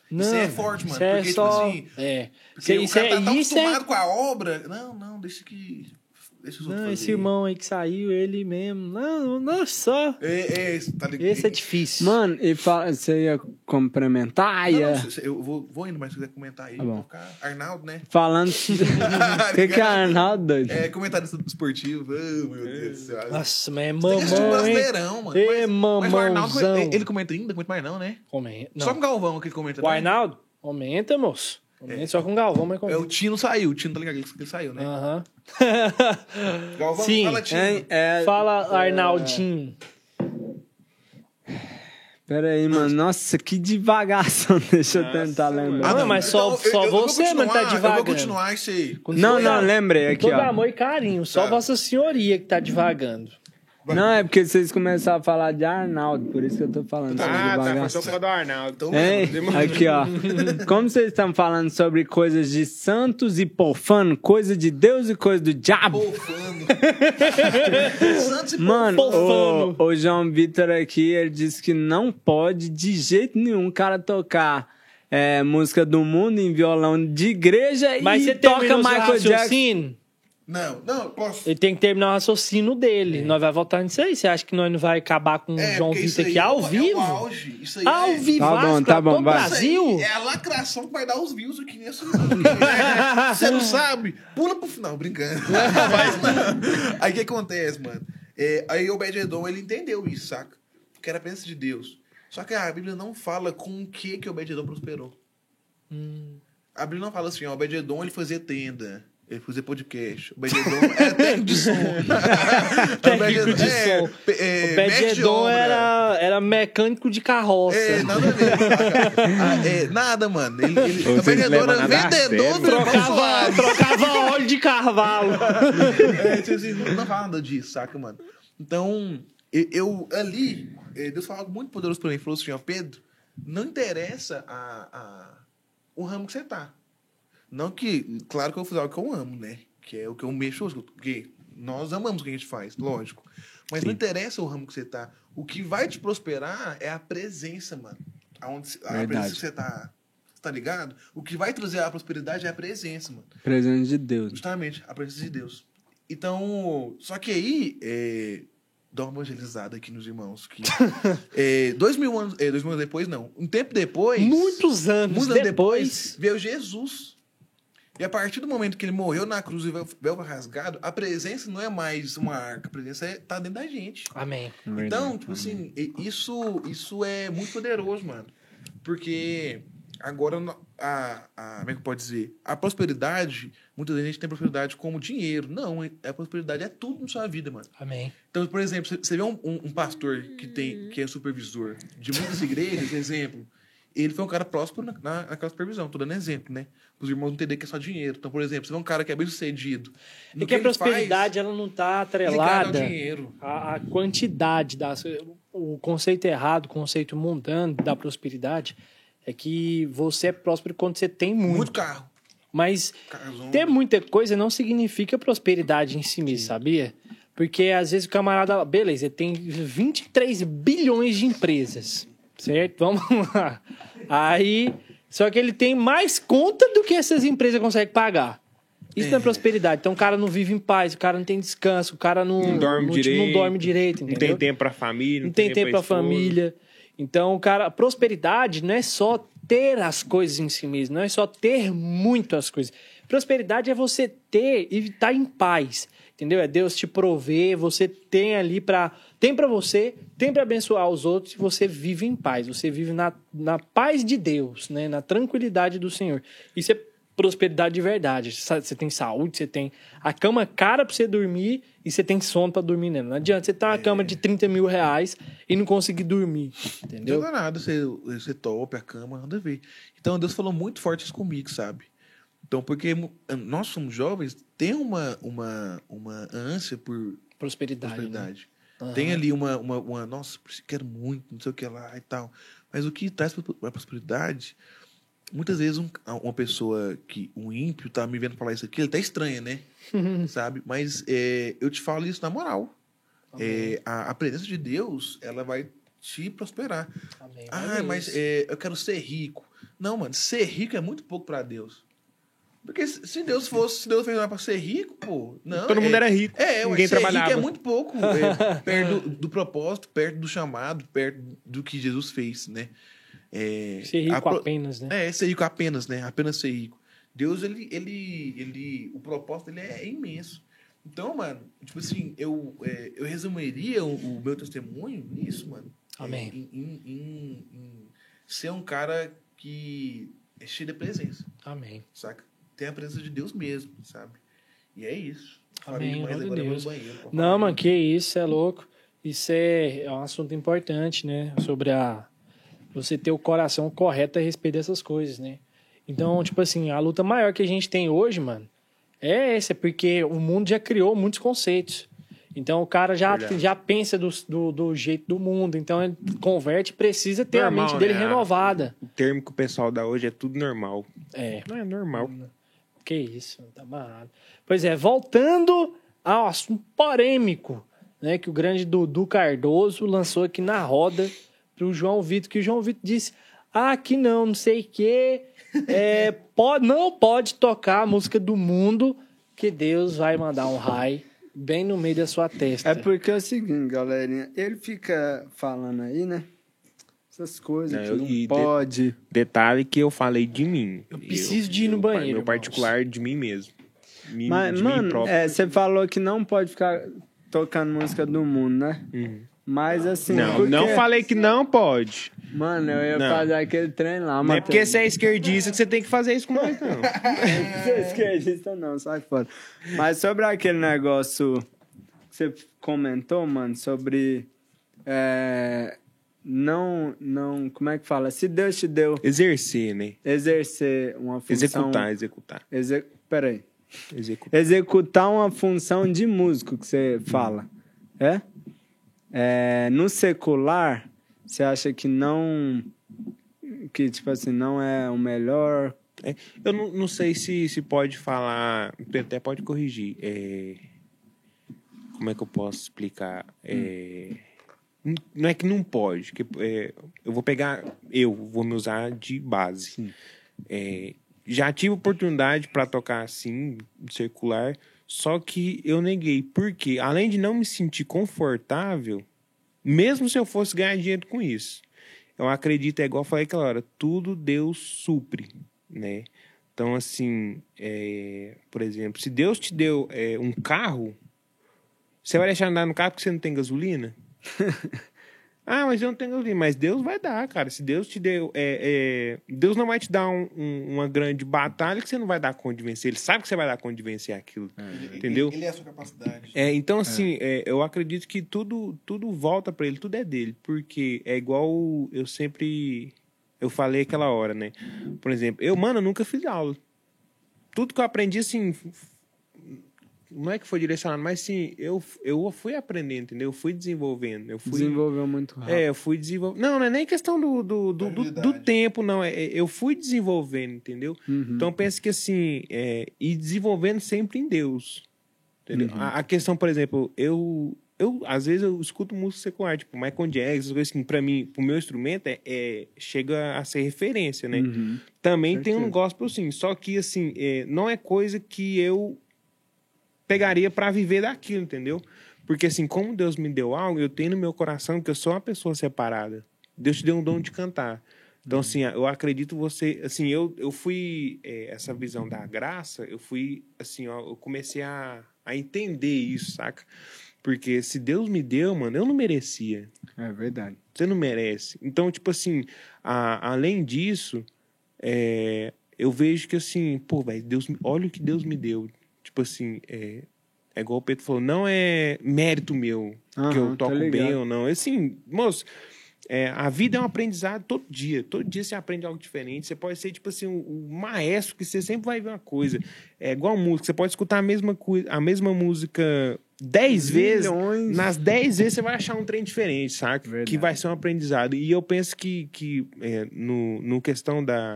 Não, Isso é forte, mano, Isso é porque, tipo só... assim, é. Porque Isso, o isso cara é... tá tão é... acostumado com a obra. Não, não, deixa que. Deixa os outros Não, esse fazer. irmão aí que saiu, ele mesmo. Não, não só. É, é, tá ligado? Esse é difícil. Mano, e fala, você ia complementar? Não, ia... não, eu vou, vou indo, mas se quiser comentar aí, Tá bom. vou ficar. Arnaldo, né? Falando. O que, que é Arnaldo, doido? É, comentarista esportivo. Oh, meu Deus do céu. Nossa, mas é mamão, hein? Brasileirão, mano. Ê, mas, mas o Arnaldo, mamãozão. ele, comenta ainda? Comenta mais não, né? Comenta. Só com o Galvão que ele comenta. O né? Arnaldo? Aumenta, moço. Aumenta só com o Galvão, mas É, comenta. o Tino saiu, o Tino tá ligado que ele saiu, né? Aham. Galvão, Sim. fala Tino. Hein? É, Fala, Arnaldinho. Pera aí, mano. Nossa, que devagação. Deixa eu tentar lembrar. Ah, mas só- então, só eu- eu você, mano, tá continuar, Eu devagando. vou continuar isso aí. Com Não, não, lembrei com aqui, todo ó. amor e carinho. Só Tá. Vossa Senhoria que tá devagando. Não, é porque vocês começaram a falar de Arnaldo, por isso que eu tô falando sobre Ah, tá. Foi devagação. só por causa do Arnaldo. Então, Hein? Aqui, ó. Como vocês estão falando sobre coisas de santos e profano, coisa de Deus e coisa do diabo. Pofando. Santos e Mano, o, o João Vitor aqui, ele disse que não pode de jeito nenhum o cara tocar é, música do mundo em violão de igreja Mas e você toca Michael Jackson. Não, não, posso. Ele tem que terminar o raciocínio dele. Nós vai voltar nisso aí. Você acha que nós não vai acabar com o É, João Vitor aqui é ao é vivo? auge. Isso aí Ao é... vivo, Tá bom, tá bom, vai. Isso aí Brasil. é a lacração que vai dar os views aqui nesse Você não sabe? Pula pro final, brincando. Mas. Aí o que acontece, mano? É, aí o Obed-Edom, ele entendeu isso, saca? Que era a presença de Deus. Só que a Bíblia não fala com o que que o Obed-Edom prosperou. A Bíblia não fala assim, ó, o Obed-Edom, ele fazia tenda. Ele fazia podcast. O Obed-Edom era técnico de som. Técnico de É, som. é, o mestre de Bededon era, era mecânico de carroça. É, nada a ver. Ah, é, nada, mano. Ele, ele, o vendedor levam era vendedor do trocava, trocava óleo de carvalho. É, tipo assim, não fala nada disso, saca, mano? Então, eu, eu ali, eh, Deus falou algo muito poderoso pra mim. Ele falou assim, ó, Pedro, não interessa a, a, o ramo que você tá. Não que, claro que eu vou fazer algo que eu amo, né? Que é o que eu mexo, porque nós amamos o que a gente faz, lógico. Mas não interessa o ramo que você tá. O que vai te prosperar é a presença, mano. Aonde, a Verdade. presença que você tá. Tá ligado? O que vai trazer a prosperidade é a presença, mano. Presente de Deus. Justamente, a presença de Deus. Então, só que aí, é, dá uma evangelizada aqui nos irmãos. Que, é, dois, mil anos, é, dois mil anos depois, não. Um tempo depois. Muitos anos muitos anos depois, veio Jesus. E a partir do momento que ele morreu na cruz e o véu- véu foi rasgado, a presença não é mais uma arca, a presença é, tá dentro da gente. Amém. Então, tipo assim, isso, isso é muito poderoso, mano. Porque agora, a, a, como é que pode dizer? A prosperidade, muitas vezes a gente tem prosperidade como dinheiro. Não, é- a prosperidade é tudo na sua vida, mano. Amém. Então, por exemplo, você- você vê um, um- um pastor que, tem, que é supervisor de muitas igrejas, exemplo, ele foi um cara próspero na, na- naquela supervisão. Tô dando exemplo, né? Os irmãos não entender que é só dinheiro. Então, por exemplo, você vê um cara que é bem sucedido. E que a prosperidade ela não está ligado ao atrelada dinheiro. à, à quantidade das. O conceito errado, o conceito mundano da prosperidade é que você é próspero quando você tem muito. Muito carro. Mas Casão. ter muita coisa não significa prosperidade em si mesmo, sabia? Porque às vezes o camarada, beleza, ele tem 23 bilhões de empresas, certo? Vamos lá. Aí, só que ele tem mais conta do que essas empresas conseguem pagar. Isso não é prosperidade. Então o cara não vive em paz, o cara não tem descanso, o cara não, Não dorme não, direito. não dorme direito, Não entendeu? tem tempo pra família. não tem tempo pra esposa. família. Então, cara, prosperidade não é só ter as coisas em si mesmo, não é só ter muitas coisas. Prosperidade é você ter e estar em paz, entendeu? É Deus te prover, você tem ali para tem para você, tem para abençoar os outros e você vive em paz, você vive na, na paz de Deus, né? Na tranquilidade do Senhor. Isso é prosperidade de verdade. Você tem saúde, você tem a cama cara pra você dormir e você tem sono pra dormir nela. Não adianta você ter uma cama de 30 mil reais e não conseguir dormir. Não Entendeu? adianta nada, você, você topa a cama, nada a ver. Então Deus falou muito forte isso comigo, sabe? Então, porque nós somos jovens, tem uma, uma, uma ânsia por Prosperidade. né? Aham. Tem ali uma, uma, uma, nossa, quero muito, não sei o que lá e tal. Mas o que traz para a prosperidade, muitas vezes um- uma pessoa que, um ímpio, tá me vendo falar isso aqui, ele tá estranha, né? Sabe? Mas é, eu te falo isso na moral. É, a, a presença de Deus, ela vai te prosperar. Amém. Ah, mas é, eu quero ser rico. Não, mano, ser rico é muito pouco para Deus. Porque se Deus fosse, se Deus fez nada pra ser rico, pô, não. Todo é- mundo era rico. é, ué, ninguém ser trabalhava. rico é muito pouco. é, perto do, do propósito, perto do chamado, perto do que Jesus fez, né? É, Ser rico a apenas, né? É, ser rico apenas, né? Apenas ser rico. Deus, ele, ele, ele, o propósito dele é imenso. Então, mano, tipo assim, eu, é, eu resumiria o, o meu testemunho nisso, mano. É, Amém. em, em- em- em ser um cara que é cheio de presença, Amém. saca? Tem a presença de Deus mesmo, sabe? E é isso. Amém, demais, agora eu vou Deus. no banheiro Não, mano, que isso, é louco. Isso é, é um assunto importante, né? Sobre a. Você ter o coração correto a respeito dessas coisas, né? Então, tipo assim, a luta maior que a gente tem hoje, mano, é essa, porque o mundo já criou muitos conceitos. Então o cara já, já pensa do, do, do jeito do mundo. Então ele converte, precisa ter Normal, a mente dele né? renovada. O termo que o pessoal dá hoje é tudo normal. É. Não é normal. Que isso, tá amarrado. Pois é, voltando ao assunto polêmico, né, que o grande Dudu Cardoso lançou aqui na roda pro João Vitor, que o João Vitor disse: ah, que não, não sei o quê, é, não pode tocar a música do mundo, que Deus vai mandar um raio bem no meio da sua testa. É porque é o seguinte, galerinha. Ele fica falando aí, né? Essas coisas Não, que eu- não e de- pode. Detalhe que eu falei de mim. Eu preciso de ir no eu- banheiro, Meu irmãos. particular de mim mesmo. Me- Mas, mano, é, você falou que não pode ficar tocando música do mundo, né? Uhum. Mas assim. Não, porque- não falei que não pode. Mano, eu ia Não. fazer aquele trem lá, Não mas. é porque você é esquerdista que você tem que fazer isso com nós, não. Você é esquerdista, não, sai fora. Mas sobre aquele negócio que você comentou, mano, sobre. é, não, não. Como é que fala? Se Deus te deu Exercer, né? exercer uma função. Executar, executar. Exe... Peraí. Executar. Executar uma função de músico que você fala. É? É, no secular, você acha que não. Que, tipo assim, não é o melhor. É, eu não, não sei se, se pode falar. Até pode corrigir. É, como é que eu posso explicar? É, n- Não é que não pode. Que, é, eu vou pegar. Eu vou me usar de base. É, já tive oportunidade para tocar assim, circular. Só que eu neguei. Por quê? Além de não me sentir confortável, mesmo se eu fosse ganhar dinheiro com isso, eu acredito, é igual eu falei aquela hora, tudo Deus supre, né? Então, assim, é, por exemplo, se Deus te deu é, um carro, você vai deixar andar no carro porque você não tem gasolina? ah, mas eu não tenho gasolina. Mas Deus vai dar, cara. Se Deus te deu. É, é, Deus não vai te dar um- um- uma grande batalha que você não vai dar conta de vencer. Ele sabe que você vai dar conta de vencer aquilo. Entendeu? Ele é a sua capacidade. É, então, assim, é, eu acredito que tudo, tudo volta pra ele, tudo é dele. Porque é igual eu sempre. Eu falei aquela hora, né? Por exemplo, eu, mano, eu nunca fiz aula. Tudo que eu aprendi, assim. Não é que foi direcionado, mas sim, eu, eu fui aprendendo, entendeu? Eu fui desenvolvendo. Eu fui, Desenvolveu muito rápido. é, eu fui desenvolvendo. Não, não é nem questão do, do, do, do, do tempo, não. É, é, eu fui desenvolvendo, entendeu? Uhum. Então, penso que assim, é, e desenvolvendo sempre em Deus. Entendeu? Uhum. A, a questão, por exemplo, eu, eu às vezes eu escuto música secular, tipo Michael Jackson, coisas assim, pra mim, pro meu instrumento, é, é- chega a ser referência, né? Uhum. Também tem um gospel, sim. Só que, assim, é, não é coisa que eu pegaria pra viver daquilo, entendeu? Porque, assim, como Deus me deu algo, eu tenho no meu coração que eu sou uma pessoa separada. Deus te deu um dom de cantar. Então, assim, eu acredito você... Assim, eu, eu fui... é, essa visão da graça, eu fui... Assim, ó, eu comecei a, a entender isso, saca? Porque se Deus me deu, mano, eu não merecia. É verdade. Você não merece. Então, tipo assim, a- além disso, é, eu vejo que assim, pô, velho, Deus, olha o que Deus me deu. Tipo assim, é, é igual o Pedro falou, não é mérito meu que Aham, eu tô toco bem ligado. ou não. Assim, moço, é, a vida é um aprendizado todo dia. Todo dia você aprende algo diferente. Você pode ser, tipo assim, um, um maestro que você sempre vai ver uma coisa. É igual música. Você pode escutar a mesma, a mesma música dez vezes. Milhões. Nas 10 vezes você vai achar um trem diferente, saca? Verdade. Que vai ser um aprendizado. E eu penso que, que é, no, no questão da,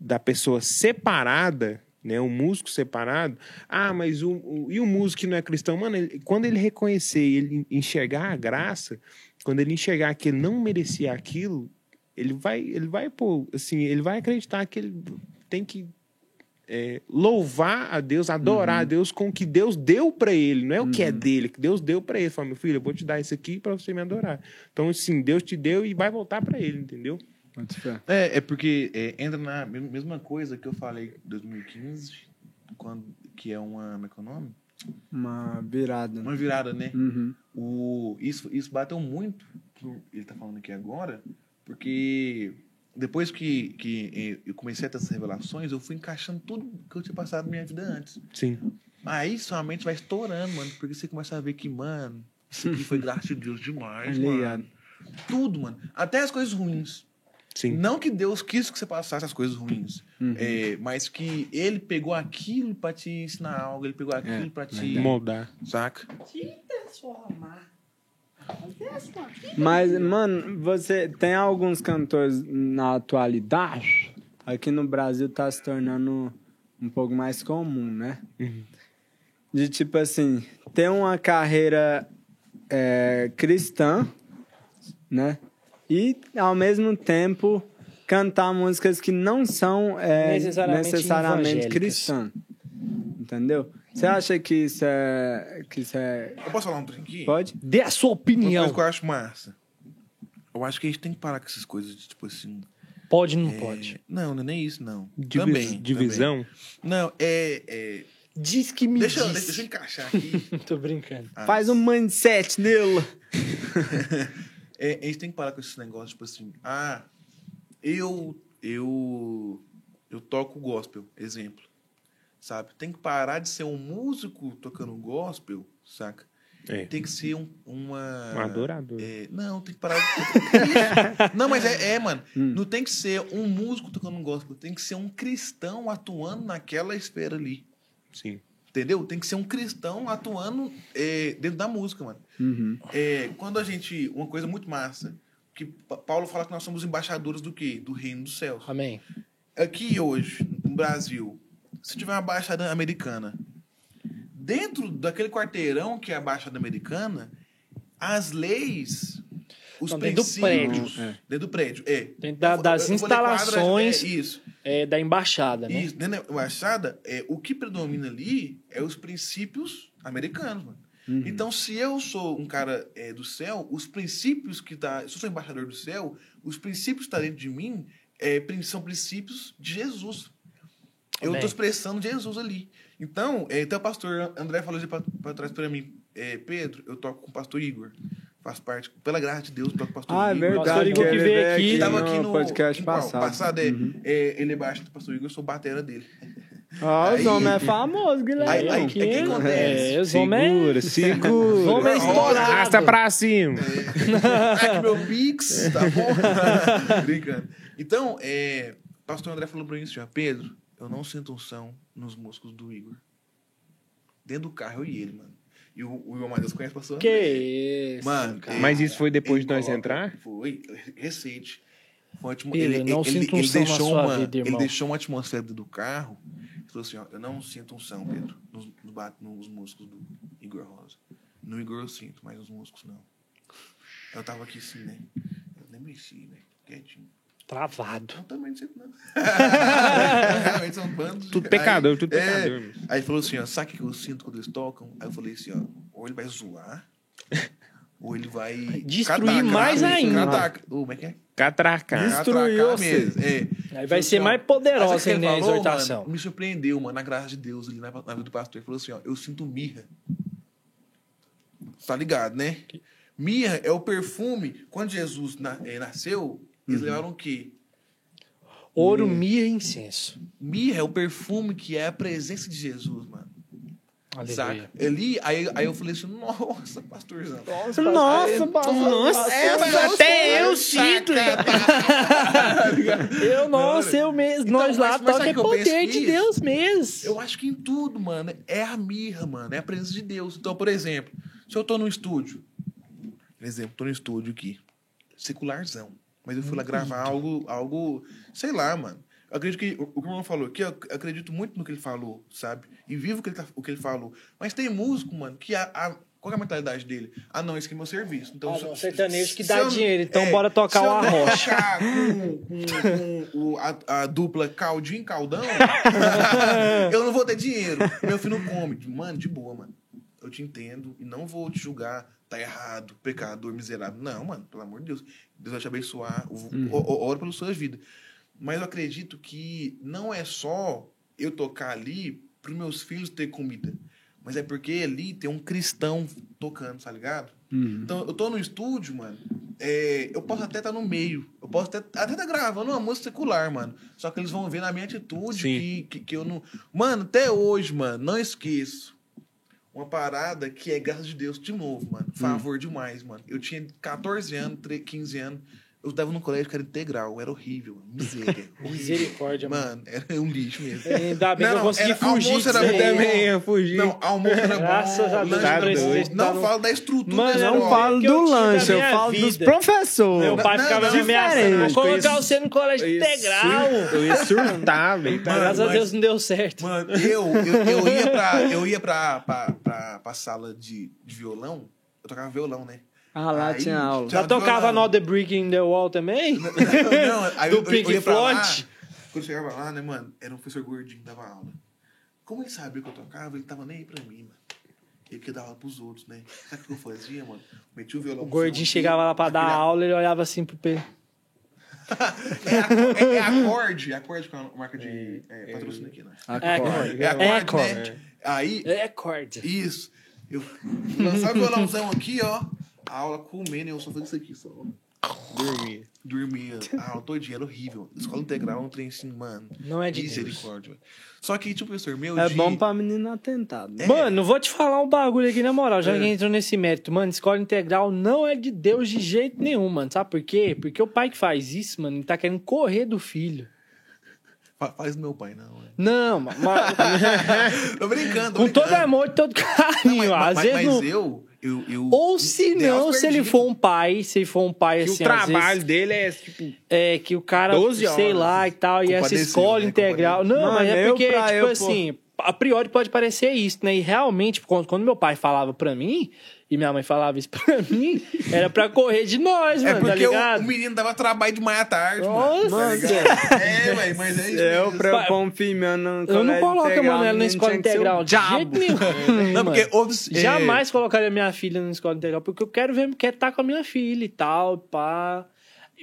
da pessoa separada, né? O músico separado. Ah, mas o, o- e o músico que não é cristão? Mano, ele- quando ele reconhecer, ele enxergar a graça, quando ele enxergar que ele não merecia aquilo, ele vai, ele vai, pô, assim, ele vai acreditar que ele tem que é, louvar a Deus, adorar a Deus com o que Deus deu pra ele, não é o que é dele, que Deus deu pra ele. Fala, meu filho, eu vou te dar isso aqui pra você me adorar. Então, assim, Deus te deu e vai voltar pra ele, entendeu? É, é porque é, entra na mes- mesma coisa que eu falei em 2015, quando, que é uma. Como é que é o nome? Uma virada. Uma virada, né? Uhum. O, isso, isso bateu muito, pro- ele tá falando aqui agora, porque depois que, que eu comecei a ter essas revelações, eu fui encaixando tudo que eu tinha passado na minha vida antes. Sim. Aí sua mente vai estourando, mano, porque você começa a ver que, mano, isso aqui foi graça de Deus demais, Tá Ligado. mano. Tudo, mano. Até as coisas ruins. Sim. Não que Deus quis que você passasse as coisas ruins, Uhum. é, mas que ele pegou aquilo pra te ensinar algo, ele pegou aquilo É, pra te. verdade. Moldar. Saca? Mas, mano, você tem alguns cantores na atualidade, aqui no Brasil tá se tornando um pouco mais comum, né? Uhum. De tipo assim, ter uma carreira é, cristã, né? E ao mesmo tempo cantar músicas que não são é, Necessariamente necessariamente cristãs. Entendeu? Você acha que isso é. Que isso é. Eu posso falar um trem aqui? Pode? Dê a sua Uma opinião. coisa que eu acho massa. Eu acho que a gente tem que parar com essas coisas de tipo assim. Pode ou não é, pode? Não, não é nem isso, não. Divi- também. divisão. também. Não, é. é- Diz que me Deixa, eu- diz. deixa eu encaixar aqui. Tô brincando. Ah, Faz um mindset nele. É, a gente tem que parar com esse negócio, tipo assim, ah, eu, eu, eu toco gospel, exemplo, sabe? Tem que parar de ser um músico tocando gospel, saca? É. Tem que ser um, uma... Um adorador. É, não, tem que parar de... não, mas é, é, mano, Hum. não tem que ser um músico tocando gospel, tem que ser um cristão atuando naquela esfera ali, Sim. Entendeu? Tem que ser um cristão atuando é, dentro da música, mano. Uhum. É, quando a gente. Uma coisa muito massa. Que Pa- Paulo fala que nós somos embaixadores do quê? Do reino dos céus. Amém. Aqui hoje, no Brasil, se tiver uma baixada americana, dentro daquele quarteirão que é a baixada americana, as leis os Não, dentro do prédio. Dentro do prédio, é. Dentro da- das eu instalações. é, isso. É da embaixada, né? Isso, dentro da embaixada, é, o que predomina ali é os princípios americanos, mano. Uhum. Então, se eu sou um cara é, do céu, os princípios que tá. Se eu sou embaixador do céu, os princípios que estão dentro de mim é, são princípios de Jesus. Eu estou expressando Jesus ali. Então, é, então o pastor André falou para trás para mim, é, Pedro, eu toco com o pastor Igor. Faço parte, pela graça de Deus, toco com o pastor Ah, é Igor. verdade. Pastor Igor que ele veio aqui. Que tava no aqui no podcast em qual? passado. é, Uhum. é, ele é baixo do pastor Igor, eu sou batera dele. Ó, Aí- os homens é famoso, Guilherme. Aí- aí- Aqui, o que acontece? É, os homens Segura, segura. Os homens estourados. Arrasta pra cima. Aqui meu Pix, tá bom? Brincando. Então, é, pastor André falou pra mim assim, ó, Pedro, eu não sinto unção nos músculos do Igor. Dentro do carro, eu e ele, mano. E o, o Igor Matheus conhece o pastor Que André? isso, Mano, cara. Mas isso foi depois ele de nós coloca- entrar? Foi, recente. Foi atmo- Pedro, não sinto unção na deixou sua uma, vida, irmão. Ele deixou uma atmosfera do carro. Ele falou assim, ó, eu não sinto unção, Pedro, nos, nos músculos do Igor Rosa. No Igor eu sinto, mas nos músculos não. Eu tava aqui assim, né? Eu nem mexi, né? Quietinho. Travado. Eu também não sinto, não. Realmente são bandos. Tudo pecador, tudo é, pecador. Aí ele falou assim, ó, sabe o que eu sinto quando eles tocam? Aí eu falei assim, ó, ou ele vai zoar, ou ele vai... Destruir mais ainda. Cataca. Ô, como é que é? Catracar. Destruiu Catracar você. mesmo. É. Aí vai ser assim, mais aí poderosa ainda a exortação. mano? Me surpreendeu, mano, na graça de Deus ali na, na vida do pastor. Ele falou assim, ó, eu sinto mirra. Tá ligado, né? Mirra é o perfume. Quando Jesus na- eh, nasceu, eles Uhum. levaram o quê? Ouro, mirra e incenso. Mirra é o perfume que é a presença de Jesus, mano. Aleluia. Saca? Ali, aí, aí eu falei assim, nossa, pastorzão. Nossa, pastor. Nossa, essa- até eu sinto. Eu, nossa, eu mesmo. Então, Nós lá toca é poder penso de? Deus mesmo. Eu acho que em tudo, mano, é a mirra, mano. É a presença de Deus. Então, por exemplo, se eu tô no estúdio, por exemplo, tô no estúdio aqui, secularzão, mas eu fui lá gravar algo, algo, sei lá, mano. Eu acredito que o, o que o irmão falou aqui, eu acredito muito no que ele falou, sabe? E vivo o que ele, tá- o que ele falou. Mas tem músico, mano, que a, a- qual é a mentalidade dele? Ah, não, esse aqui é meu serviço. Então, Ah, se- não, se- sertanejo que dá eu- dinheiro, então bora tocar se eu uma não rocha. tocar com, com- com o- a, a dupla Caldinho Caldão, eu não vou ter dinheiro. Meu filho não come. Mano, de boa, mano. Eu te entendo e não vou te julgar. Tá errado, pecador, miserável. Não, mano, pelo amor de Deus. Deus vai te abençoar. O- Oro pela sua vida. Mas eu acredito que não é só eu tocar ali para meus filhos ter comida. Mas é porque ali tem um cristão tocando, tá ligado? Então, eu tô no estúdio, mano. é, eu posso até estar no meio. Eu posso até até estar gravando uma música secular, mano. Só que eles vão ver na minha atitude que, que, que eu não. Mano, até hoje, mano, não esqueço. Uma parada que é graças de Deus, de novo, mano. Favor demais, mano. Eu tinha 14 anos, 13, 15 anos. Eu estava num colégio que era integral. Era horrível. Miséria. Misericórdia, mano. Mano, era um lixo mesmo. Ainda bem Não, que eu consegui era- fugir almoço era bom. também ia fugir. Não, almoço era bom. Graças a Deus, lanche tá. Não Tá no- falo da estrutura Mano, Eu não falo eu do lanche, eu falo dos vida. professores. Meu pai Não, ficava não, me ameaçando. Vou colocar você no colégio Eu integral. Eu ia surtar, velho. Graças a Deus não deu certo. Mano, eu, eu, eu ia pra, eu ia pra, pra, pra, pra sala de, de violão. Eu tocava violão, né? Ah, lá Aí, tinha aula. tinha- Já tocava violão. no The Brick in the Wall também? Não, não, aí Do eu, Pink. Floyd? Quando chegava lá, né, mano? Era um professor gordinho que dava aula. Como ele sabia que eu tocava, ele tava nem aí pra mim, mano. Ele queria dar aula pros outros, né? Sabe o que eu fazia, mano? Metia o violão. O gordinho chegava lá pra dar aquele- aula, ele olhava assim pro Pedro. É, é, é acorde, acorde com a marca de é, patrocínio aqui, né? Acorde. É acorde, acorde. né? Aí, É, corda. Isso. Eu lançava o violãozão aqui, ó. A aula comendo, eu só fazia isso aqui, só. Dormia. Dormia. A aula todinha era horrível. Escola integral é um trem assim, mano. Não é de Deus. Misericórdia. Só que, tipo, professor, meu É de... bom pra menina atentado. né? Mano, vou te falar um bagulho aqui na moral, já É. que entrou nesse mérito. Mano, escola integral não é de Deus de jeito nenhum, mano. Sabe por quê? Porque o pai que faz isso, mano, ele tá querendo correr do filho. Fa- Faz do meu pai, não. é. Não, ma- ma- Tô brincando, tô com brincando. todo amor e todo carinho. Não, mas, Às mas, vezes mas não. eu, eu, eu... Ou se não, se ele for um pai, se ele for um pai Que assim, o trabalho vezes, dele é, tipo, é que o cara, 12 sei lá e tal, e essa Compadeceu, escola né? integral. Não, Mano, mas é porque, tipo eu, pô. assim, a priori pode parecer isso, né? E realmente, quando, quando meu pai falava pra mim, e minha mãe falava isso pra mim, era pra correr de nós, É mano, tá porque o, ligado? o menino dava trabalho de manhã à tarde, Nossa. mano. Tá é, velho, mas é isso Eu, mesmo. pra eu pôr um filho meu no Eu não coloco a Manuela na escola um integral de diabo. jeito nenhum. Não, porque é, Jamais colocaria minha filha na escola integral, porque eu quero ver, quero estar com a minha filha e tal, pá.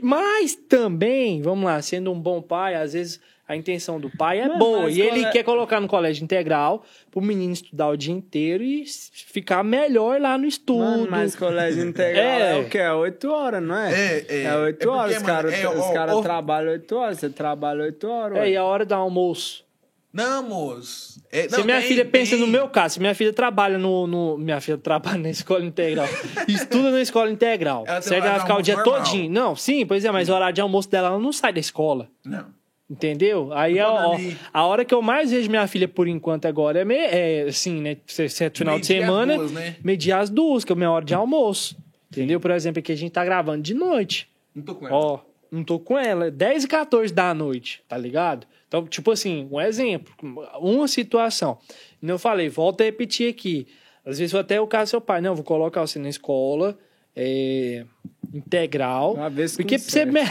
Mas também, vamos lá, sendo um bom pai, às vezes a intenção do pai é Mano, boa. mas E ele cole- quer colocar no colégio integral pro menino estudar o dia inteiro e ficar melhor lá no estudo. Mano, mas colégio integral é, É. o quê? É oito horas, não é? É, é. É oito É porque, horas. Mano, caras é, os ó, cara ó. trabalham oito horas, você trabalha oito horas. É, ué. e a hora do almoço. Não, moço. É, se não, minha tem- filha pensa no meu caso, se minha filha trabalha no, no- Minha filha trabalha na escola integral. estuda na escola integral. Ela certo? Ela ficar o dia normal. todinho. Não, sim, pois é, mas o horário de almoço dela ela não sai da escola. Não. Entendeu? Aí ó, a hora que eu mais vejo minha filha por enquanto agora é, me, é assim, né? se é final de semana, duas, né? meio-dia às duas, que é a minha hora de almoço. Entendeu? Por exemplo, aqui a gente tá gravando de noite. Não tô com ela. Ó, não tô com ela. 10 e 14 da noite, tá ligado? Então, tipo assim, um exemplo, uma situação. Eu falei, volta a repetir aqui. Às vezes até o caso do seu pai, não, vou colocar você na escola é, integral. Uma vez porque você, me...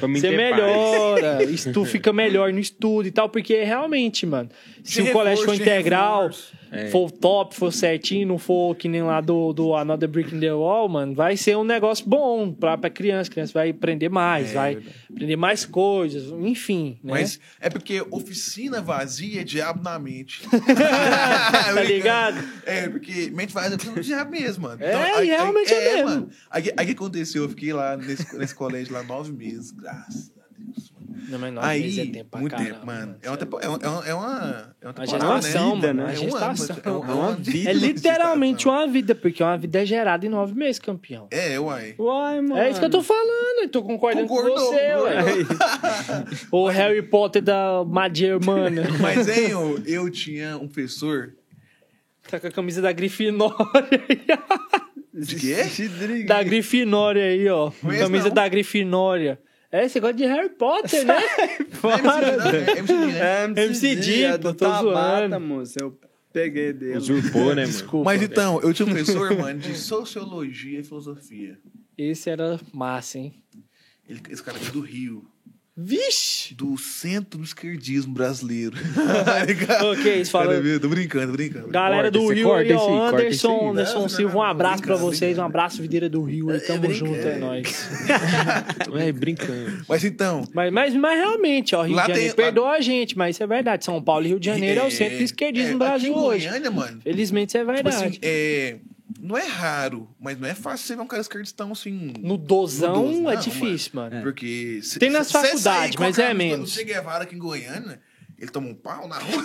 Você melhora, estu, fica melhor no estudo e tal, porque realmente, mano, se o colégio for reforço, integral, reforço. For top, for certinho, não for que nem lá do, do Another Brick in the Wall, mano, vai ser um negócio bom pra, pra criança. A criança vai aprender mais, É, vai verdade. aprender mais coisas, enfim, né? Mas é porque oficina vazia é diabo na mente. tá ligado? É, porque mente vazia é o diabo mesmo, mano. É, e realmente é mesmo. Mano. Aí aí o que aconteceu? Eu fiquei lá nesse, nesse colégio lá nove meses, graças a Deus. Não, mas nove Aí, meses é tempo pra muito caramba, tempo, mano. É uma, é uma, é uma, é uma, é uma A temporada, gestação, mano, né? a É um ano, gestação. é uma, É uma vida. É literalmente uma vida, porque uma vida é gerada em nove meses, campeão. É, uai. Uai, mano. É isso que eu tô falando, eu tô concordando Concordou, com você, concordou. ué. O Harry Potter da Magia Irmana. Mas, hein, eu, eu tinha um professor Tá com a camisa da Grifinória. de quê? Da Grifinória aí, ó. Camisa não. da Grifinória. É, você gosta de Harry Potter, né? É MCD, né? É MCD, é do tô Tabata, zoando. moço. Eu peguei dele. Usurpou, né, mano? Mas então, eu tinha um professor, mano, de sociologia e filosofia. Esse era massa, hein? Ele, esse cara aqui do Rio. Vixe! Do centro do esquerdismo brasileiro. Tá ligado? Ok, isso falando- Cara, meu, Tô brincando, tô brincando. Galera do Rio corta aí, ó. corta Anderson. Anderson Não, Silva, um não, abraço pra vocês. Um abraço, Videira do Rio. Aí, É, tamo junto, é nóis. É, brincando. Mas então, Mas, mas, mas realmente, ó, Rio Lá de Janeiro, tem- lá- perdoa a gente, mas isso é verdade. São Paulo e Rio de Janeiro é, o centro do esquerdismo é, Brasil aqui em hoje. Goiânia, mano. Felizmente isso é Tipo verdade. assim, é, não é raro, mas não é fácil você ver um cara esquerdistão assim. No dozão No doze, é não, difícil, mano. Porque. se- Tem nas se- se faculdades, sair com a mas é menos. do Che Guevara aqui em Goiânia, ele toma um pau na rua.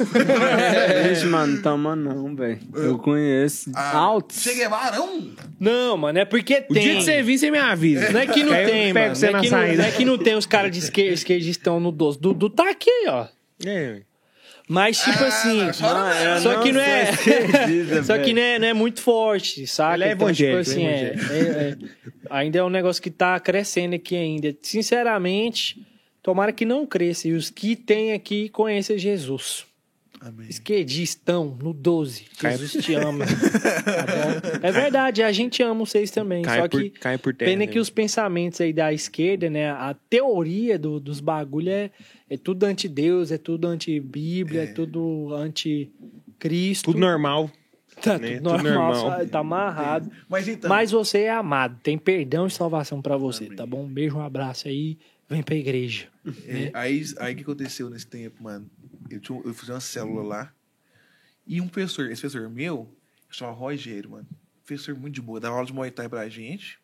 Ixi, mano, toma não, velho. Eu conheço. Ah, Altos. Che Guevara. Não, mano, é porque O tem. dia que você vir, você me avisa. Não é que não eu tem, mano. Não é, na que não, não é que não tem os caras de esquerda, esquerdistão no 12. Dudu tá aqui, ó. É, Mas, tipo Ah, assim. só não é, Só que não é. Só que não é, não é muito forte, sabe? Ele é evangélico, tipo assim, é, é- é- ainda é um negócio que tá crescendo aqui ainda. Sinceramente, tomara que não cresça. E os que tem aqui conheçam Jesus. Amém. Esquerdistão, no 12. Cai- Jesus te ama. Tá bom? É verdade, a gente ama vocês também. cai, só por, que cai por terra. Pena né? que os pensamentos aí da esquerda, né? A teoria do- dos bagulho é, é tudo anti-Deus, é tudo anti-Bíblia, é. É. tudo anti-Cristo. Tudo normal. tá né? tudo Tudo normal, normal. só- tá amarrado. Mas então. Mas você é amado, tem perdão e salvação pra você, Amém. tá bom? Um beijo, um abraço aí, vem pra igreja. É, aí, aí o que aconteceu nesse tempo, mano? Eu, tinha, eu fiz uma célula lá. E um professor, esse professor meu, chama Rogério, mano. Professor muito de boa. Dava aula de Muay Thai pra gente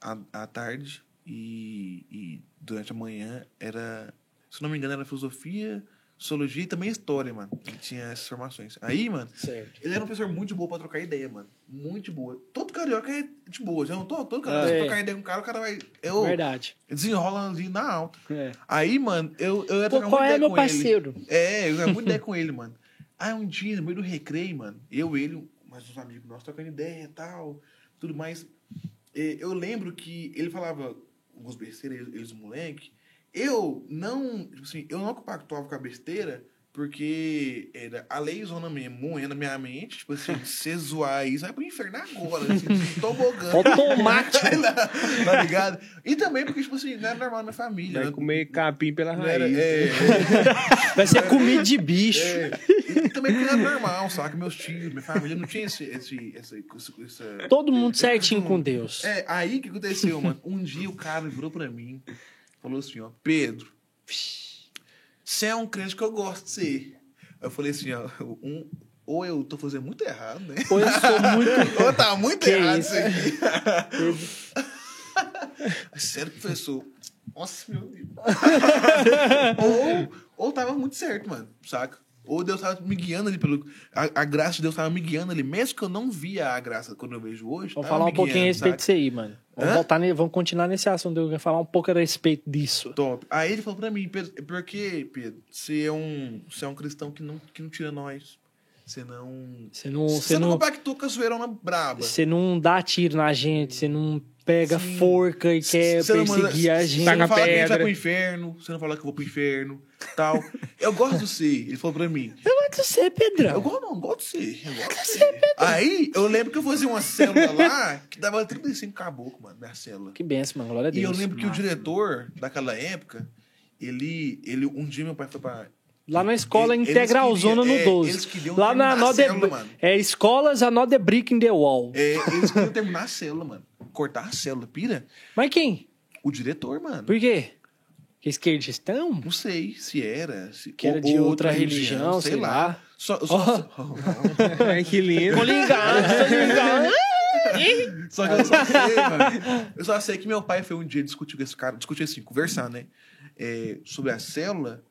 à, à tarde. E, e durante a manhã era, se não me engano, era filosofia, sociologia e também história, mano. Ele tinha essas formações. Aí, mano, Certo. ele era um professor muito de boa pra trocar ideia, mano. Muito de boa. Todo carioca é de boa. Já não tô, todo carioca, É. se trocar ideia com um cara, o cara vai. Eu, Verdade. desenrola ali na alta. É. Aí, mano, eu, eu ia Pô, trocar qual muita é meu com parceiro? ele. É, eu ia muito ideia com ele, mano. Aí um dia, no meio do recreio, mano, eu, ele, mais uns amigos nossos trocando ideia e tal, tudo mais. Eh, Eu lembro que ele falava alguns besteiras, eles, eles moleque. Eu não, tipo assim, eu não compactuava com a besteira Porque era a lei zona mesmo, moendo na minha mente, tipo assim, se zoar isso, vai pro inferno agora, assim, tobogã. Automático. tá ligado? E também porque, tipo assim, não era normal na minha família. Vai né? comer capim pela Não era, raiz. é, Vai ser comida de bicho. é. E também porque não era normal, saca? Meus tios, minha família não tinha esse, esse, essa, essa, essa- Todo mundo certinho com Deus. É, aí o que aconteceu, mano? Um dia o cara virou pra mim, falou assim, ó, Pedro, você é um crente que eu gosto de ser. Eu falei assim, ó, um, ou eu tô fazendo muito errado, né? Ou eu sou muito. Ou tá muito Que errado isso? isso aqui. Sério, professor? Nossa, meu Deus. ou, ou tava muito certo, mano, saca? Ou Deus tava me guiando ali pelo. A, a graça de Deus tava me guiando ali. Mesmo que eu não via a graça quando eu vejo hoje. Vamos falar um pouquinho a respeito disso aí, mano. Vamos, Hã? voltar vamos continuar nesse assunto. Eu quero falar um pouco a respeito disso. Top. Aí ele falou pra mim, Pedro, porque, Pedro, você é um, você é um cristão que não, que não tira nós. Você não. Você não, Você, você não não, compactua com a zoeirona braba. você não dá tiro na gente, você não pega Sim. forca e quer Você não manda- perseguir a Você gente. Taca não fala que a gente vai pedra. pro inferno. Você não fala que eu vou pro inferno. Tal. Eu gosto de você. Ele falou pra mim. Eu gosto de você, Eu Pedrão. gosto, não, eu gosto de você. Eu gosto de você. Aí, eu lembro que eu fazia uma célula lá que dava 35 caboclo, mano, minha célula. Que benção, mano. Glória a E Deus. eu lembro que o diretor daquela época, ele, ele. Um dia meu pai foi pra. Lá na escola Eles Integral queriam- Zona no é, 12. eles queriam Lá na terminar a Another, célula, mano. É escolas Another Brick in the Wall. É, eles queriam terminar a célula, mano. Cortar a célula, pira. Mas quem? O diretor, mano. Por quê? Que esquerdistão? Não sei se era. Se, Que era ou- de ou outra religião, sei lá. Só, só, Ai, que lindo. Tô ligado, tô ligado. só que eu só sei, mano. Eu só sei que meu pai foi um dia discutir com esse cara, discutir assim, conversar, né? É, sobre a célula.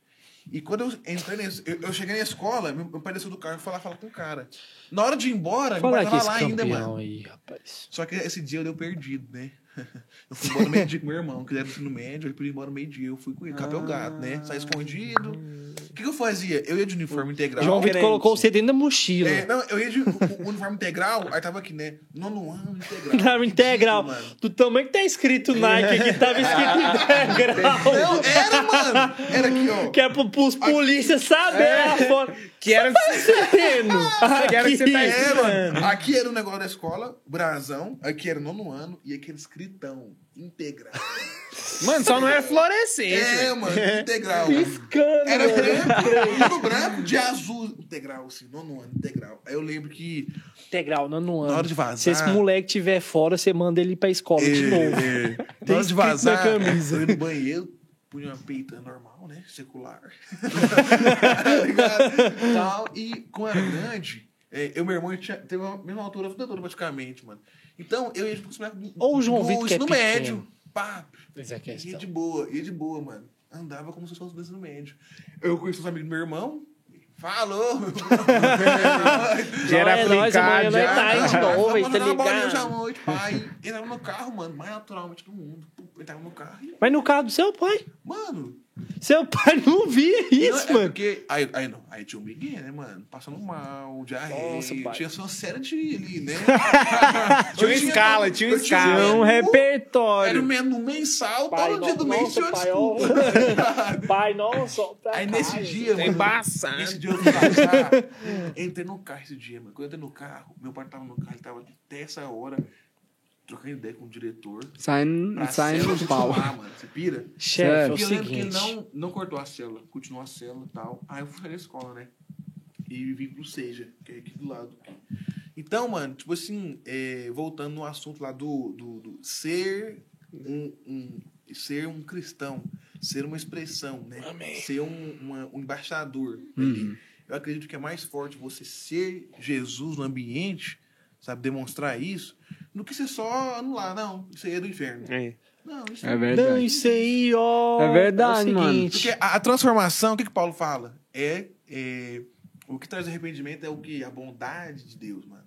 E quando eu entrei nesse, eu, eu cheguei na escola, meu, meu pai desceu do carro e foi lá falar com o cara. Na hora de ir embora, meu Fala pai aqui tava lá ainda, mano. aí, rapaz. Só que esse dia eu dei perdido, né? Eu fui embora no meio-dia com meu irmão, que ele era ensino médio, ele podia ir embora no meio-dia. Eu fui com ele, capel gato, né? Saí escondido. O que, que eu fazia? Eu ia de uniforme integral. João Vitor colocou você dentro da mochila. É, não, eu ia de o, o uniforme integral, aí tava aqui, né? Nono ano integral. Tava integral. Mano. Do tamanho que tá escrito Nike aqui, tava escrito integral. Não, era, mano. Era aqui, ó. Que é pro, pros polícias saberem a foto. Que era Entendendo? Que era que você tá Aqui. É. Aqui era o negócio da escola, brasão. Aqui era nono ano e aquele escritão integral. Mano, só não era fluorescente. É, mano, integral. Piscando, Era branco, tudo branco, de azul, integral, assim, nono ano, integral. Aí eu lembro que. Integral, não no ano. Na hora de vazar- Se esse moleque tiver fora, você manda ele pra escola de novo. É, na hora de vazar, na camisa. eu ia no banheiro, punha uma peita normal, né? Secular. Tá ligado? Tal, e como era grande, é, eu e meu irmão tinha, teve a mesma altura a vida toda, praticamente, mano. Então, eu ia tipo, do, Ou o João do Vitor, que é pequeno. médio. Pá, é a ia de boa, ia de boa, mano. Andava como se fosse do ensino médio. Eu conheci os amigos do meu irmão. Falou! Já era É aplicado, nós já. tá de novo, tá jogar bolinha hoje à ligado? noite, pai. Entrava no carro, mano, mais naturalmente do mundo. Entrava no carro e, Mas no carro do seu pai. mano, Seu pai não via isso, não, é mano. porque. Aí, aí não, aí tinha o Miguel, né, mano? Passando mal, diarreia. Nossa, pai. tinha só uma série de ali, né? Tinha uma escala, tinha uma escala. Tinha um menu, Era o repertório. menu mensal, Pai, todo dia do mês tinha uma pai, ó. Pai, não, só pra Aí nesse dia, Tá mano. embaçado. Nesse dia eu fui passar. entrei no carro esse dia, mano. Quando eu entrei no carro, meu pai tava no carro, ele tava até essa hora trocando ideia com o diretor. Saindo célula do pau. mano. Você pira? Chefe, é o E eu lembro que ele seguinte. não, não cortou a célula, continuou a célula e tal. Aí eu fui sair da escola, né? E vim pro Seja, que é aqui do lado. Então, mano, tipo assim, é, voltando no assunto lá do, do, do ser um, um- ser um cristão, ser uma expressão, né? Amém. Ser um, uma- um embaixador. Uhum. ali. Eu acredito que é mais forte você ser Jesus no ambiente, sabe, demonstrar isso, do que ser só anular. Não, isso aí é do inferno. É. Não, isso É Não, verdade. isso aí, ó. É verdade, é mano. Porque a, a transformação, o que, que Paulo fala? É, é, O que traz arrependimento é o que? A bondade de Deus, mano.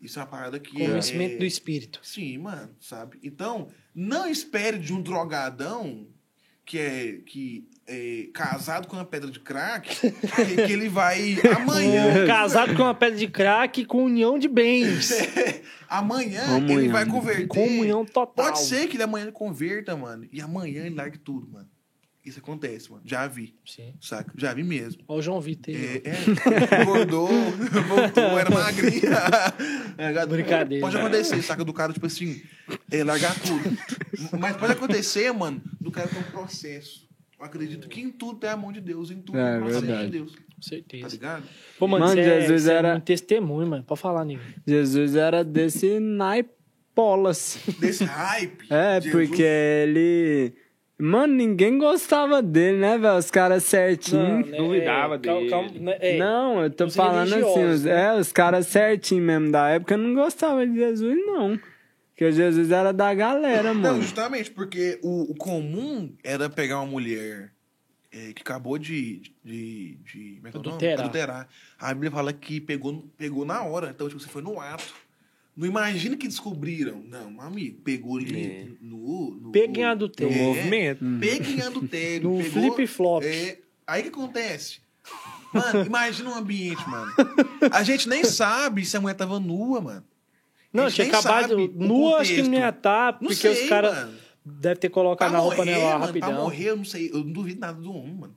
Isso é uma parada que. Conhecimento é, do Espírito. Sim, mano, sabe? Então, não espere de um drogadão que é, que é casado com uma pedra de crack que, que ele vai amanhã. Casado com uma pedra de crack com união de bens. amanhã Comunhão. ele vai converter. Comunhão total. Pode ser que ele amanhã ele converta, mano. E amanhã ele largue tudo, mano. Isso acontece, mano. Já vi, Sim. saca? Já vi mesmo. Ó, o João Vitor. aí, É, é, engordou, voltou, era magrinha. É, Brincadeira. Pode acontecer, saca? Do cara, tipo assim, é, largar tudo. Mas pode acontecer, mano, do cara ter um processo. Eu acredito que em tudo tem a mão de Deus, em tudo É, processo verdade. de Deus. Com Tá certeza. ligado? Pô, mano, Mano, é- Jesus é era- um testemunho, mano. Pode falar, Nico. Jesus era desse naipolas. Desse hype. É, Jesus- porque ele. Mano, ninguém gostava dele, né, velho? Os caras certinhos. né, duvidava é, cal- dele. calma, né, é. Não, eu tô os falando assim, os, né? é, os caras certinhos mesmo da época não gostavam de Jesus, não. Porque Jesus era da galera, Não, mano. justamente, porque o, o comum era pegar uma mulher é, que acabou de. de, de como é que é? Adulterar. Adulterar. A Bíblia fala que pegou, pegou na hora. Então, tipo, você foi no ato. Não imagina que descobriram. Não, amigo, pegou ali É. no, no. Pega em adultério. No É, movimento. Pega em adultério. No pegou, flip-flop. É, aí que acontece? Mano, imagina um ambiente, mano. A gente nem sabe se a mulher tava nua, mano. Não, tinha acabado. Nu, acho que não ia estar, Não porque sei, os caras devem ter colocado Pra na roupa morrer, nela mano, Pra rapidão. morrer, eu não sei. Eu não duvido nada do homem, mano.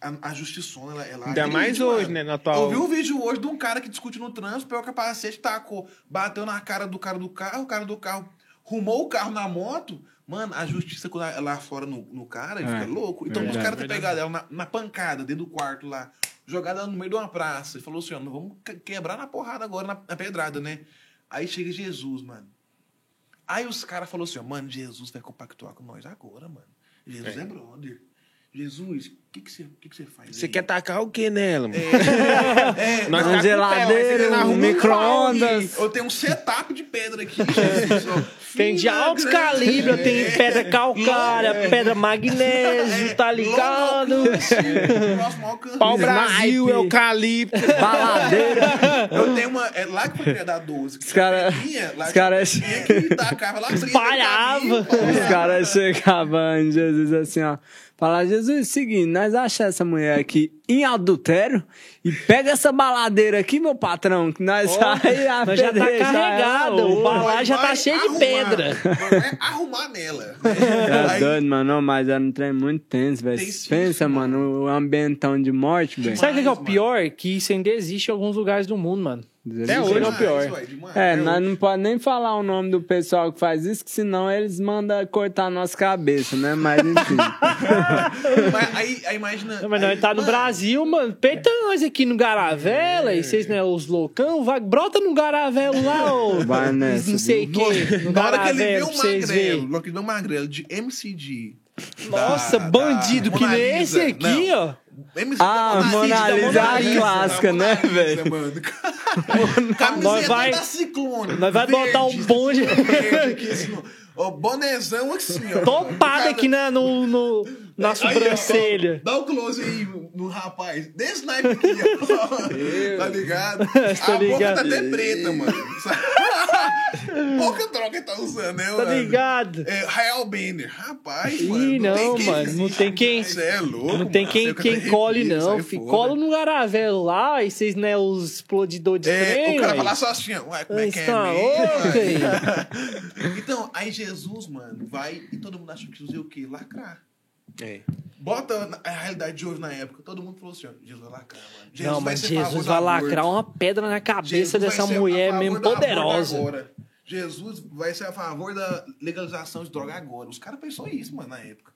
A, a justiçona, ela, ela Ainda agride, mais hoje, mano. né, Eu atual- vi um vídeo hoje de um cara que discute no trânsito, pegou o capacete, tacou, bateu na cara do cara do carro, o cara do carro rumou o carro na moto. Mano, a justiça quando ela- lá fora no, no cara, ele É, fica louco. Então, os verdade, caras ter pegado ela na, na pancada, dentro do quarto lá, jogada ela no meio de uma praça, e falou assim: ó, vamos que- quebrar na porrada agora, na, na pedrada, né? Aí chega Jesus, mano. Aí os caras falaram assim, mano, Jesus vai compactuar com nós agora, mano. Jesus é, brother. Jesus, o que que você que que faz Você aí? quer tacar o que nela, mano? É, Nós Uma tá com geladeira, Ele um micro-ondas. Eu tenho um setup de pedra aqui. Tem de altos grande. calibres, tem É. pedra calcária, É. pedra magnésio, É, tá ligado? próximo alcance. Pau Brasil, eucalipto. Baladeira. Eu tenho uma. É lá que foi criada a 12. que Os cara- tinha, lá os cara- tinha que tacava lá frente, Espalhava. Os caras chegavam Jesus assim, ó. Falar, Jesus, seguinte, nós achamos essa mulher aqui em adultério e pega essa baladeira aqui, meu patrão, que nós sai a mas já tá carregado, ela. o Ô, bala- Lá Nós já tá cheio de arrumar, pedra. nós Vai arrumar nela. É Aí- doido, mano, mas era um trem muito tenso, velho. Pensa, mano, o ambientão de morte, velho. Sabe o que é o mano. pior? Que isso ainda existe em alguns lugares do mundo, mano. Até hoje é o pior. Demais, ué, demais. É, É, nós não podemos nem falar o nome do pessoal que faz isso, que senão eles mandam cortar a nossa cabeça, né? Mas enfim. Mas aí, aí imagina. Não, mas nós aí, tá no mano, Brasil, mano. Peita nós aqui no Garavela, e vocês, né, os loucão, vai, brota no Garavelo lá, ô. Vai nessa, Não sei o quê. No Na hora que ele vê vocês magrelo, na hora que ele vê um magrelo de MCD. Nossa, da- bandido, da que nem esse aqui, Não, ó. MC Ah, da Mona Lisa é a clássica, né, velho? Nós Camiseta vai- da Ciclone. nós vai botar um verde, bonde. verde aqui, assim, ó. Bonezão assim, ó. Topada aqui na, no, no- na aí, ó, sobrancelha. Dá o close aí no, no rapaz. Desse naipe aqui, ó. tá ligado? Tá a boca tá até preta, mano. Pouca droga ele tá usando, né, Tá ligado? É, Rael Bender. Rapaz, Ih, mano. não, tem mano, não tem quem- Você é louco, Não tem mano. quem, quem cole, não. fora. Cola no Garavelo lá, e vocês, né, os explodidores de É, trem. o cara aí. falar só assim, ué, como é que é está mesmo? Então, aí Jesus, mano, vai e todo mundo acha que Jesus é o quê? Lacrar. É. Bota a realidade de hoje na época, todo mundo falou assim, ó, Jesus vai lacrar, mano. Jesus Não, mas Jesus vai lacrar uma pedra na cabeça Jesus dessa mulher mesmo poderosa. agora. Jesus vai ser a favor da legalização de droga agora. Os caras pensou isso, mano, na época.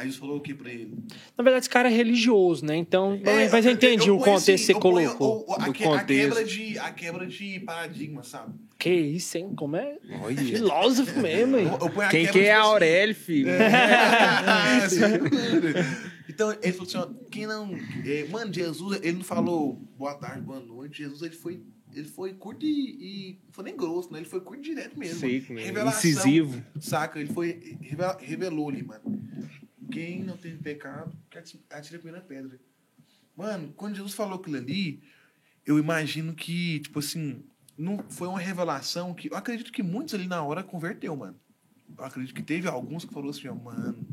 Aí Jesus falou o que pra ele? Na verdade, esse cara é religioso, né? Então, É, mas eu entendi eu o ponho contexto que você eu colocou. o- o- a, do que- a contexto. quebra de, a quebra de paradigma, sabe? Que isso, hein? Como é? Olha. Filósofo mesmo, hein? Eu- eu Quem que é a Aurélio, filho? É, assim. então, ele falou assim, ó, quem não... é, mano, Jesus, ele não falou boa tarde, boa noite. Jesus, ele foi... Ele foi curto e, e não foi nem grosso, né? Ele foi curto e direto mesmo. Seco, né? Revelação, Incisivo. Saca? Ele foi... revela- Revelou-lhe, mano. Quem não teve pecado, que ati- atire a primeira pedra. Mano, quando Jesus falou aquilo ali, eu imagino que, tipo assim, não foi uma revelação que... Eu acredito que muitos ali na hora converteu, mano. Eu acredito que teve alguns que falou assim, ó, mano,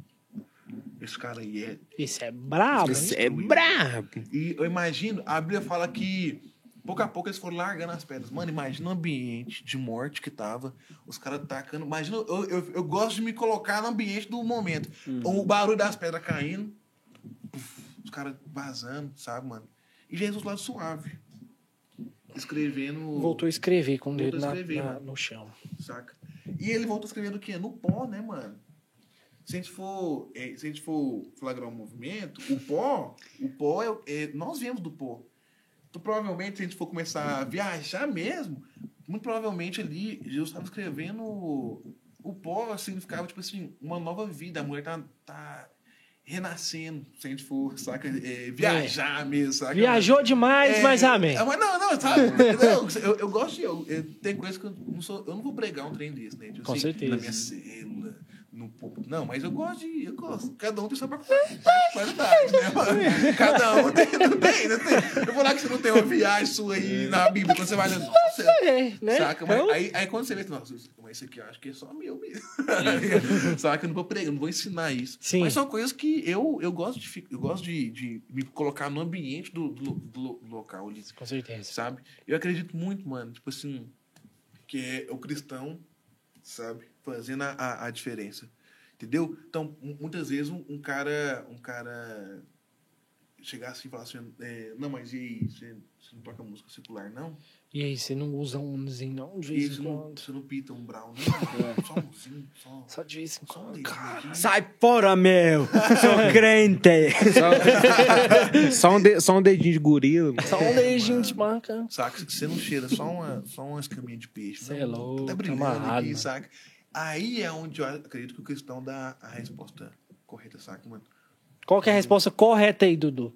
esse cara aí é Isso é brabo? Você é brabo. e eu imagino, a Bíblia fala que Pouco a pouco eles foram largando as pedras. Mano, imagina o ambiente de morte que tava. Os caras tacando. Imagina, eu, eu, eu gosto de me colocar no ambiente do momento. O barulho das pedras caindo. puf, os caras vazando, sabe, mano? E Jesus lá suave. Escrevendo. Voltou a escrever com o Voltou dedo a na- escrever, na- no chão. Saca? E ele volta escrevendo o quê? No pó, né, mano? Se a gente for, eh, se a gente for flagrar um movimento, o pó, o pó é, é- nós viemos do pó. Então, provavelmente, se a gente for começar a viajar mesmo, muito provavelmente ali Jesus estava escrevendo o, pó significava tipo assim uma nova vida. A mulher tá, tá renascendo. Se a gente for, saca, eh, viajar mesmo, saca? Viajou demais, É, mas amém. é, mas não, não, sabe? Não, eu, eu gosto de. Eu, eu- tem coisa que eu não sou. Eu não vou pregar um trem desse, né? Tipo Com assim, certeza. Na minha célula, no. Não, mas eu gosto de. Eu gosto. Cada um tem sua particularidade, né? Cada um tem. Não tem, não tem. Eu vou lá que você não tem uma viagem sua aí na Bíblia, quando você vai ler. Nossa, É, né? Saca? Mas Então, aí, aí quando você vê, nossa, mas isso aqui eu acho que é só meu mesmo. saca? Eu não vou pregar, não vou ensinar isso. Sim. Mas são coisas que eu, eu gosto, de, eu gosto de, de me colocar no ambiente do, do, do lo- local ali Com certeza. sabe? Eu acredito muito, mano, tipo assim, que é o cristão, sabe, fazendo a, a, a diferença. Entendeu? Então, mu- muitas vezes um, um cara, um cara chegar assim e falar assim, é, não, mas e aí, você, você não toca música secular, não? E aí, você não usa um umzinho, não? De E aí, vez você em não, quando. você não pita um brown, não? Só um zinho, só, Só de vez em só um quando. dedinho. Sai fora, meu! Sou crente! Só, só um de- só um dedinho de gorila. Só um beijinho de marca. Saca? Você não cheira só uma, só uma escaminha de peixe. Cê não, é louco, Tá tá brilhando amarrado, aqui, mano. saca? Aí é onde eu acredito que o cristão dá a resposta correta, saca, mano? Qual que é a resposta correta aí, Dudu?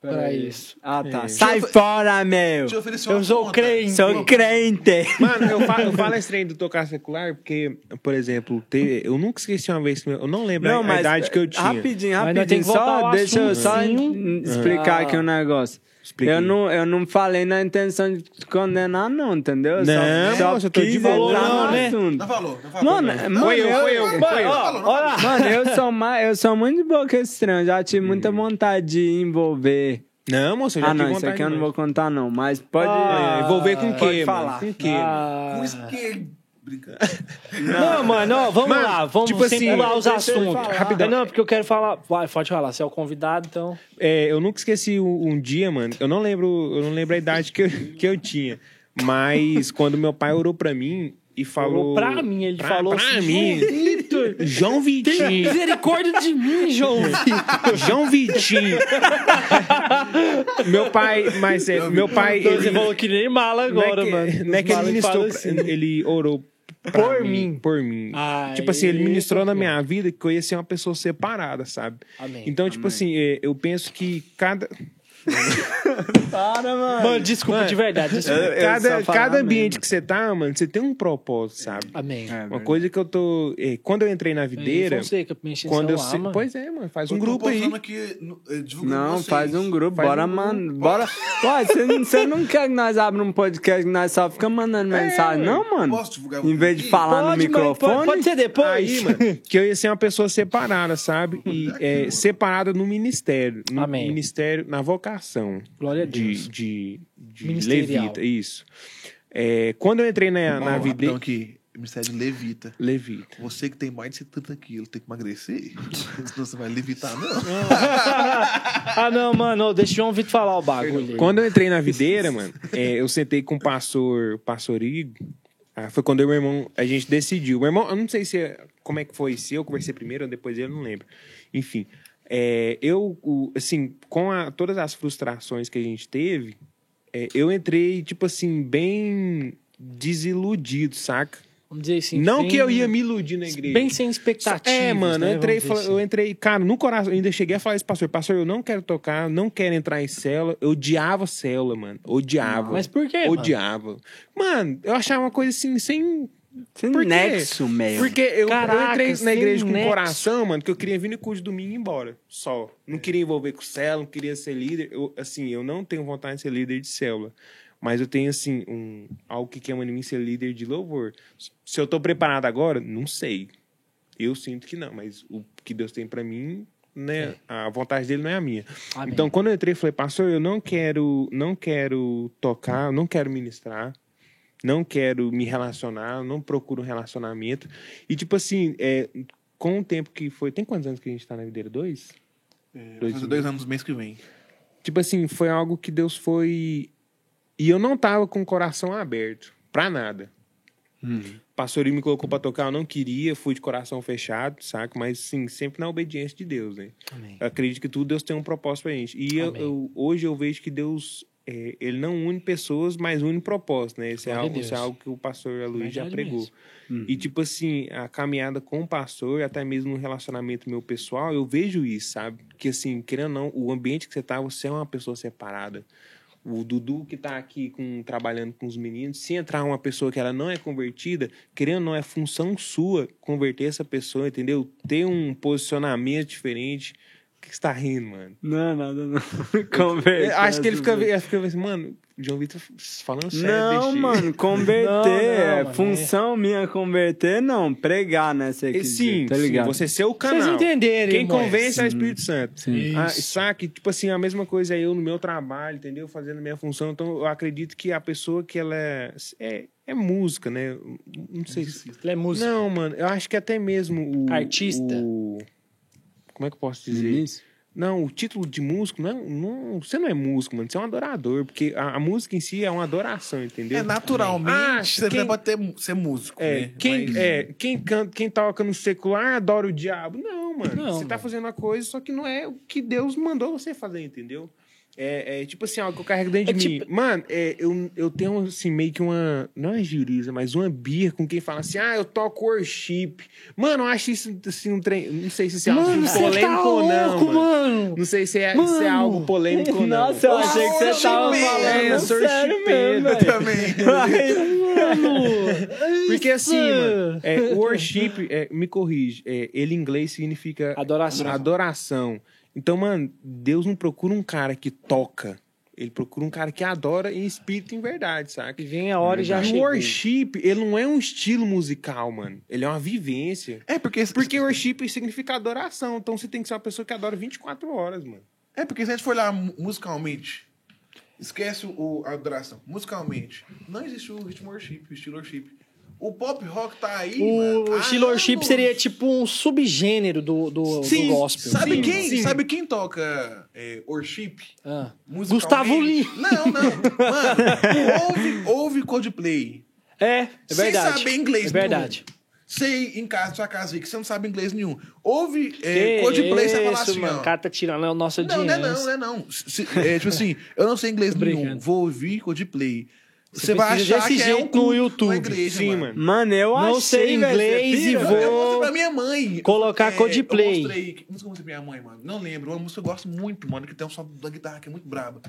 Pra Peraí. isso. Ah, tá. É. Sai fora, meu! Eu sou conta. crente. Sou crente! Mano, eu falo, eu falo esse trem do tocar secular porque, por exemplo, te- eu nunca esqueci uma vez, que eu não lembro a- a idade que eu tinha. Rapidinho, Mas rapidinho. Só deixa eu só explicar Ah. aqui um negócio. Explica Eu não, eu não falei na intenção de te condenar, não, entendeu? Eu só- Não, só, tô de quis boa. entrar Não, no né? assunto. Não falou, não falou. Mano, não. mano, Foi eu, foi eu, Mano, foi eu. ó, ó, Mano, eu sou, mais, eu sou muito de boa com esse trem. Eu já tive muita vontade de envolver. Não, moço, eu já Ah, não, isso aqui eu não vou contar, não. Mas pode. Ah, envolver com o pode quê, falar. Com o quê? Ah. Com esquerdo. Brincando. Não, mano, ó, vamos Mano, lá, vamos tipo sempre assim, pular os assuntos. Rapidão. Não, porque eu quero falar. Vai, pode falar. Você é o convidado, então. É, eu nunca esqueci um, um dia, mano. Eu não lembro, eu não lembro a idade que eu, que eu tinha. Mas quando meu pai orou pra mim e falou. Falou pra mim, ele pra, falou pra assim, mim. João Vitor, João tem Vitinho. misericórdia de mim, João. João Vitinho. meu pai, mas é, meu pai. Então, ele- falou que nem mala agora, não é que, mano. Não é que ele ministrou, pra- assim. ele orou Por mim. Por mim. Ai, tipo assim, ele ministrou na minha vida que eu ia ser uma pessoa separada, sabe? Amém. Então, tipo assim, é, eu penso que cada, Para, mano. Mano, desculpa, Mano, de verdade. Desculpa. Eu- eu cada, cada mesmo. ambiente que você tá, mano, você tem um propósito, sabe? Amém. É, Uma coisa que eu tô. é, quando eu entrei na videira. Fonseca, me enche Quando eu lá, sei. mano. Pois é, mano, faz um Eu grupo aí. no- eh, Não, vocês. faz um grupo, Faz bora, um grupo. mano. Bora. Ué, você não, você não quer que nós abra um podcast que nós só ficamos mandando mensagem, não, mano? Posso divulgar Em vez de falar no Pode, mas microfone. Pode, pode ser depois. Aí, mano, que eu ia ser uma pessoa separada, sabe? E é, separada no ministério. No Amém. ministério, na vocação. Glória a de, Deus. de, de Ministerial. levita, isso. É, quando eu entrei na, na Então videira. aqui, Ministério de Levita. Levita. Você que tem mais de 70 quilos, tem que emagrecer. Senão você vai levitar, não. ah, não, mano. Deixa o João Vitor falar o bagulho. Quando eu entrei na videira, mano, é, eu sentei com o pastor, pastor Igor. Ah, foi quando eu e meu irmão, a gente decidiu. Meu irmão, eu não sei se é- como é que foi, se eu conversei primeiro ou depois eu não lembro. Enfim, é, eu, assim, com a- todas as frustrações que a gente teve, é, eu entrei, tipo assim, bem desiludido, saca? Vamos dizer assim. não bem- que eu ia me iludir na igreja. Bem sem expectativa. É, mano, né? eu entrei, fala- eu assim. entrei, cara, no coração, eu ainda cheguei a falar isso, pastor, pastor, eu não quero tocar, não quero entrar em célula, eu odiava célula, mano, odiava. Mas por quê, mano? Odiava. Mano, eu achava uma coisa assim, sem... Sem Por nexo, meu. Porque eu, eu Caraca, entrei na igreja com nexo. coração, mano, que eu queria vir no curso de domingo e ir embora, só. Não queria envolver com célula, não queria ser líder, eu, assim, eu não tenho vontade de ser líder de célula. Mas eu tenho, assim, um, algo que queima em mim ser líder de louvor. Se eu tô preparado agora, não sei. Eu sinto que não, mas o que Deus tem pra mim, né? A vontade dele não é a minha. Amém. Então, quando eu entrei, eu falei, pastor, eu não quero, não quero tocar, não quero ministrar, não quero me relacionar, não procuro um relacionamento. E, tipo assim, é, com o tempo que foi. Tem quantos anos que a gente tá na videira? Dois? Vai fazer dois anos no mês que vem. Tipo assim, foi algo que Deus foi. E eu não tava com o coração aberto pra nada. Hum. O pastorinho me colocou pra tocar, eu não queria, fui de coração fechado, saca? Mas, sim, sempre na obediência de Deus, né? Amém. Eu acredito que tudo Deus tem um propósito pra gente. E eu, eu- hoje eu vejo que Deus, é, ele não une pessoas, mas une propósito, né? Isso é, algo, isso é algo que o pastor Luiz já pregou. mesmo. Hum. E, tipo assim, a caminhada com o pastor, até mesmo no relacionamento meu pessoal, eu vejo isso, sabe? Que, assim, querendo ou não, o ambiente que você tá, você é uma pessoa separada. O Dudu que tá aqui com, trabalhando com os meninos, se entrar uma pessoa que ela não é convertida, querendo ou não, é função sua converter essa pessoa, entendeu? Ter um posicionamento diferente. O que você tá rindo, mano? Não, nada, não. Converter. Eu acho que ele fica, ele fica assim, mano, João Vitor falando sério. Não, mano, converter. Não, não, é mano, função minha converter, não. Pregar, né? Você quis Sim, tá sim, ligado? você ser o Vocês canal. entenderem, Quem irmãos. convence é o Espírito Santo. Sim. Ah, saque, tipo assim, a mesma coisa é eu no meu trabalho, entendeu? Fazendo a minha função. Então, eu acredito que a pessoa que ela é. É, é música, né? Não sei se. É músico. Não, mano, eu acho que até mesmo o. Artista. o- Como é que eu posso dizer? Início? Não, o título de músico não, é, não. Você não é músico, mano. Você é um adorador. Porque a, a música em si é uma adoração, entendeu? É, naturalmente, Ah, você quem- pode ter, ser músico, É, né? quem, Mas- é, quem canta, quem toca no secular adora o diabo. Não, mano. Não, você tá mano. fazendo a coisa, só que não é o que Deus mandou você fazer, entendeu? É, é tipo assim, algo que eu carrego dentro É de mim. tipo- Mano, é, eu, eu tenho assim, meio que uma. Não é juriza, mas uma birra com quem fala assim, ah, eu toco worship. Mano, eu acho isso assim, um trem. Não sei se isso é algo Mano, você polêmico tá ou não. louco, mano. mano. Não sei se é, se é Mano. algo polêmico ou não. Nossa, eu achei que você tava falando é, eu sou mesmo, velho. Também. Porque assim, mano, é, worship, é, me corrige, é, ele em inglês significa Adoração. adoração. Então, mano, Deus não procura um cara que toca. Ele procura um cara que adora em espírito e em verdade, saca? E vem a hora e já E o worship, ele não é um estilo musical, mano. Ele é uma vivência. É porque, Porque worship significa adoração. Então você tem que ser uma pessoa que adora 24 horas, mano. é porque se a gente for mu- musicalmente, esquece o, a adoração. Musicalmente, não existe o ritmo worship, o estilo worship. O pop rock tá aí, mano. O estilo worship anos. seria tipo um subgênero do, do, Sim, do gospel. sabe Sim, quem? sim. Sabe quem toca é, worship? Ah. Gustavo Lima. Não, não. Mano, ouve, ouve Coldplay. É, é Sem verdade. saber inglês É verdade. Sei em casa, sua casa aí, que você não sabe inglês nenhum. Ouve é, Coldplay, você fala assim, mano. ó. Cara tá tirando a nossa Não, não é não, não é não. Se- é, tipo assim, eu não sei inglês nenhum, vou ouvir Coldplay. Você, Você vai achar que é um no YouTube. igreja, Sim, mano. mano. Eu Não achei, sei inglês e vou- Eu mostrei pra minha mãe. Colocar É, Coldplay. Eu mostrei. Que música eu mostrei pra minha mãe, mano? Não lembro. Uma música que eu gosto muito, mano, que tem um som da guitarra que é muito braba.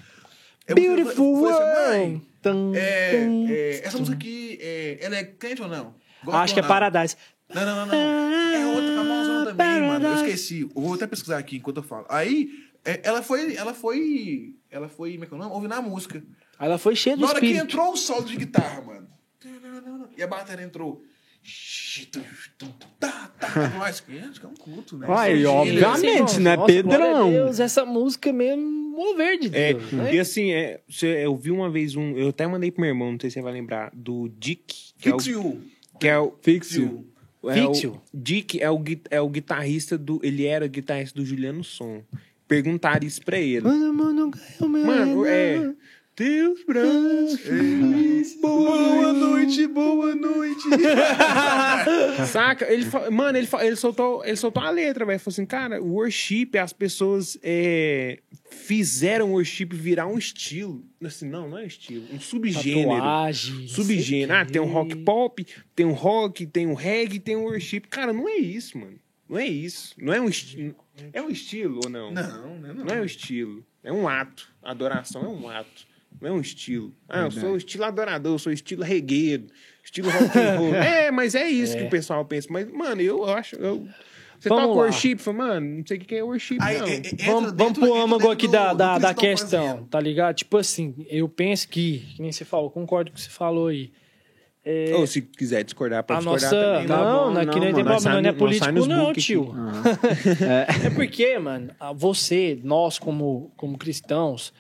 Eu Beautiful assim, World. mãe, Tum, é, tum. é, essa música aqui, é, ela é crente ou não? Gospel Acho que é ou não? Paradise. Não, não, não, não. É outra famosa também, mano. Eu esqueci. Eu vou até pesquisar aqui enquanto eu falo. Aí, é, ela foi. Ela foi. Ela foi. Como é que é o nome? Ouvindo a música. Aí Ela foi cheia do Na hora que entrou o solo de guitarra, mano. E a bateria entrou. Tá, tá. Nós, é um culto, né? Uai, é obviamente. Nossa, né, glória a Pedrão? Deus, essa música mesmo, mover de É, Deus, né? e assim, é, você- eu vi uma vez um. Eu até mandei pro meu irmão, não sei se você vai lembrar, do Dick, que Fix é o. you. Que é o Fix you. é o- Fix-you. Dick é o, é o guitarrista do. Ele era guitarrista do Juliano Som. Perguntaram isso pra ele. Mano, é. Teus braços. Boa noite, boa noite. Saca? Ele, fa- mano, ele, fa- ele, soltou, ele soltou uma letra, velho. Falou assim, cara, o worship, as pessoas é, fizeram o worship virar um estilo. Assim, não, não é estilo. Um subgênero. Tatuagem. Subgênero. Ah, tem um rock pop. pop, tem um rock, tem um reggae, tem um worship. Cara, não é isso, mano. Não é isso. Não é um estilo. É um estilo ou não? Não, não, não. Não é um estilo. É um ato. Adoração é um ato. Não é um estilo. Ah, eu sou estilo adorador, eu sou estilo regueiro, estilo rock and roll. é, mas é isso que o pessoal pensa. Mas, mano, eu acho. Eu... Você Vamos toca lá. worship? Mano, não sei o que é worship, Aí, não. é- é- Vamos, dentro- vamos pro âmago aqui do- da, do da, da questão, fazendo. tá ligado? Tipo assim, eu penso que, que nem você falou, concordo com o que você falou aí. é, Ou se quiser discordar, a pode discordar nossa. também. Tá não, bom, aqui não, não, tem mano. Nós problema, não é político, não, aqui. tio. Aham. É porque, mano, a- você, nós como, como cristãos,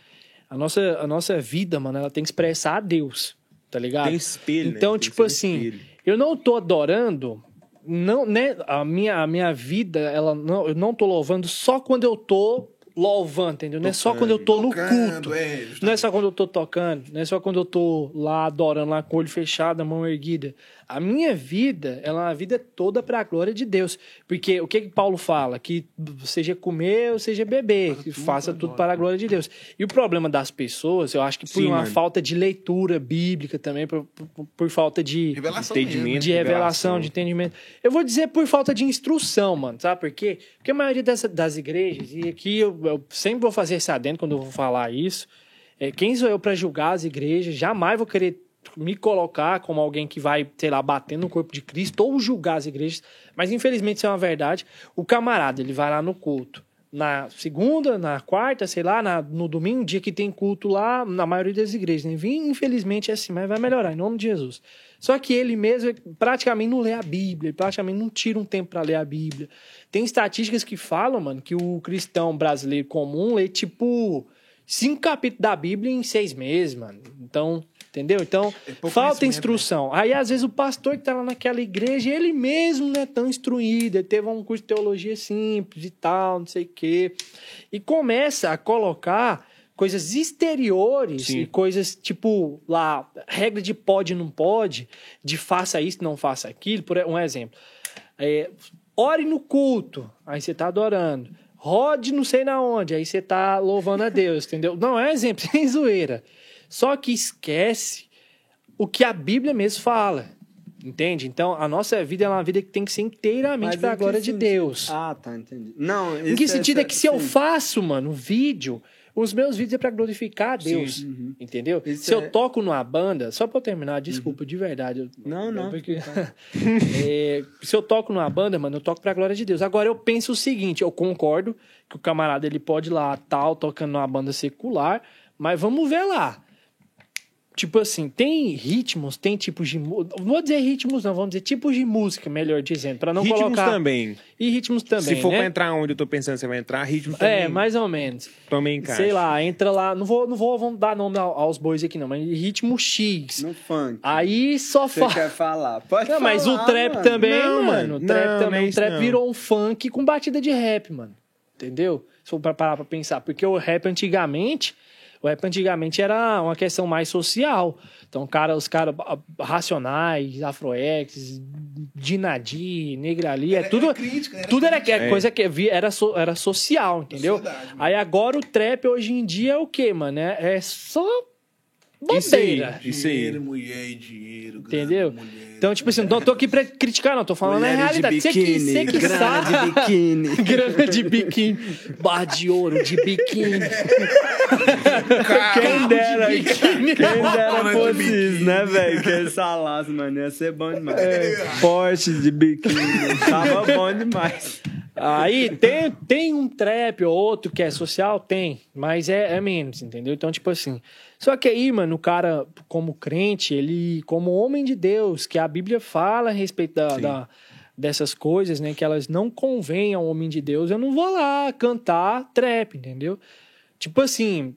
a nossa, a nossa vida, mano, ela tem que expressar a Deus, tá ligado? Tem espelho, né? Então, Tem que tipo assim, espelho. eu não tô adorando, não, né? A minha, a minha vida, ela não, eu não tô louvando só quando eu tô louvando, entendeu? Não é só quando eu tô no Tocando, culto. é, Não é só quando eu tô tocando, não é só quando eu tô lá adorando, lá com o olho fechado, a mão erguida. A minha vida, ela é uma vida toda para a glória de Deus. Porque o que que Paulo fala? Que seja comer ou seja beber, que faça tudo para a glória de Deus. E o problema das pessoas, eu acho que por Sim, uma mano. falta de leitura bíblica também, por, por- por falta de Revelação Entendimento. mesmo. de revelação, de entendimento. Eu vou dizer por falta de instrução, mano, sabe por quê? Porque a maioria das, das igrejas, e aqui eu, eu sempre vou fazer esse adendo quando eu vou falar isso, é, quem sou eu para julgar as igrejas? Jamais vou querer me colocar como alguém que vai, sei lá, bater no corpo de Cristo ou julgar as igrejas, mas infelizmente isso é uma verdade. O camarada, ele vai lá no culto. Na segunda, na quarta, sei lá, na- no domingo, dia que tem culto lá, na maioria das igrejas. Né? Infelizmente é assim, mas vai melhorar, em nome de Jesus. Só que ele mesmo praticamente não lê a Bíblia, praticamente não tira um tempo para ler a Bíblia. Tem estatísticas que falam, mano, que o cristão brasileiro comum lê tipo cinco capítulos da Bíblia em seis meses, mano. Então, entendeu? Então, É falta conhecimento, instrução. Aí, às vezes, o pastor que tá lá naquela igreja, ele mesmo não é tão instruído, ele teve um curso de teologia simples e tal, não sei o quê. E começa a colocar coisas exteriores Sim. e coisas tipo lá, regra de pode e não pode, de faça isso, não faça aquilo, por um exemplo. É, ore no culto, aí você tá adorando. Rode não sei na onde, aí você tá louvando a Deus, entendeu? Não, é um exemplo, sem zoeira. Só que esquece o que a Bíblia mesmo fala. Entende? Então, a nossa vida é uma vida que tem que ser inteiramente para a glória de? Deus. Ah, tá, entendi. Não, em que isso sentido é, que se eu sim. faço, mano, um vídeo, os meus vídeos é para glorificar a Deus. Entendeu? Isso se é- eu toco numa banda, só eu terminar, desculpa, de verdade. eu- Não, não. porque- É, se eu toco numa banda, mano, eu toco pra glória de Deus. Agora eu penso o seguinte, eu concordo que o camarada ele pode ir lá, tal, tocando numa banda secular, mas vamos ver lá. Tipo assim, tem ritmos, tem tipos de música. Não vou dizer ritmos, não, vamos dizer tipos de música, melhor dizendo, pra não ritmos colocar. também. E ritmos também. Se for né? pra entrar onde eu tô pensando, você vai entrar, ritmo também. É, mais ou menos. Também encaixa. Sei lá, entra lá. Não vou, não vou vamos dar nome ao- aos bois aqui, não, mas ritmo X. No funk. Aí só Você fala. quer falar? Pode Não, mas o falar, trap mano. também, Não, mano. O trap Não, também. não é o trap não. virou um funk com batida de rap, mano. Entendeu? Se for pra parar pra pensar. Porque o rap antigamente. O rap antigamente era uma questão mais social. Então, cara, os caras ah, racionais, Afroex, Dinadi, Negrali, é tudo. crítica, era tudo era, é coisa que era, so- era social, entendeu? Sociedade, mano. Aí agora o trap hoje em dia é o quê, mano? É, é só. Bobeira. Isso aí. Dinheiro, mulher e dinheiro. grana, Entendeu? mulher. Então, tipo assim, não tô aqui pra criticar, não. Tô falando a realidade. de Você que, você que grana sabe. de biquíni. grana de biquíni. Bar de ouro de biquíni. Quem dera, de biquíni. quem dera Grana de fosse isso, né, velho? Que ele salasse, mano. Ia ser bom demais. Forte de biquíni. Tava bom demais. Aí tem, tem um trap ou outro que é social? Tem. Mas é, é menos, entendeu? Então, tipo assim. Só que aí, mano, o cara, como crente, ele, como homem de Deus, que a Bíblia fala a respeito da, da- dessas coisas, né? Que elas não convêm ao homem de Deus, eu não vou lá cantar trap, entendeu? Tipo assim.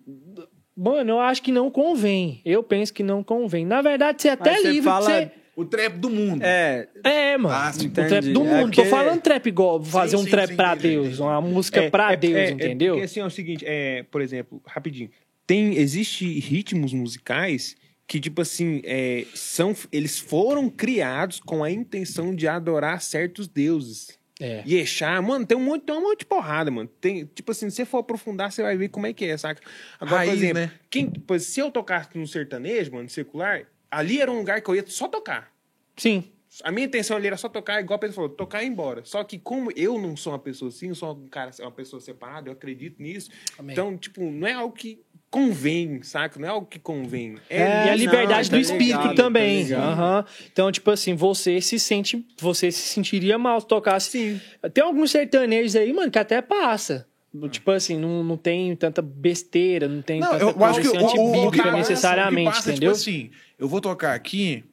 Mano, eu acho que não convém. Eu penso que não convém. Na verdade, você é até livre fala- você. O trap do mundo. É, É, mano. Ah, o trap do É mundo. Tô falando trap igual, fazer um sim, trap sim, pra entendi, Deus, uma música pra Deus, entendeu? porque assim, é o seguinte, é, por exemplo, rapidinho. Tem, existe ritmos musicais que, tipo assim, é, são, eles foram criados com a intenção de adorar certos deuses. É. Yexá, mano, tem um monte, tem um monte de porrada, mano. Tem, tipo assim, se você for aprofundar, você vai ver como é que é, saca? Agora, Raiz, por exemplo, né? quem, se eu tocasse no sertanejo, mano, secular, ali era um lugar que eu ia só tocar. Sim. A minha intenção ali era só tocar, igual a pessoa falou, tocar e ir embora. Só que como eu não sou uma pessoa assim, eu sou um cara, uma pessoa separada, eu acredito nisso. Amém. Então, tipo, não é algo que convém, saca? Não é algo que convém. e a não, liberdade tá do espírito ligado, também. tá. Aham. Então, tipo assim, você se sente. Você se sentiria mal se tocasse. Sim. Tem alguns sertanejos aí, mano, que até passa. Tipo assim, não, não tem tanta besteira, não tem Não, tanta eu acho que o, o, o que passa, necessariamente, o que passa, entendeu? Tipo assim, eu vou tocar aqui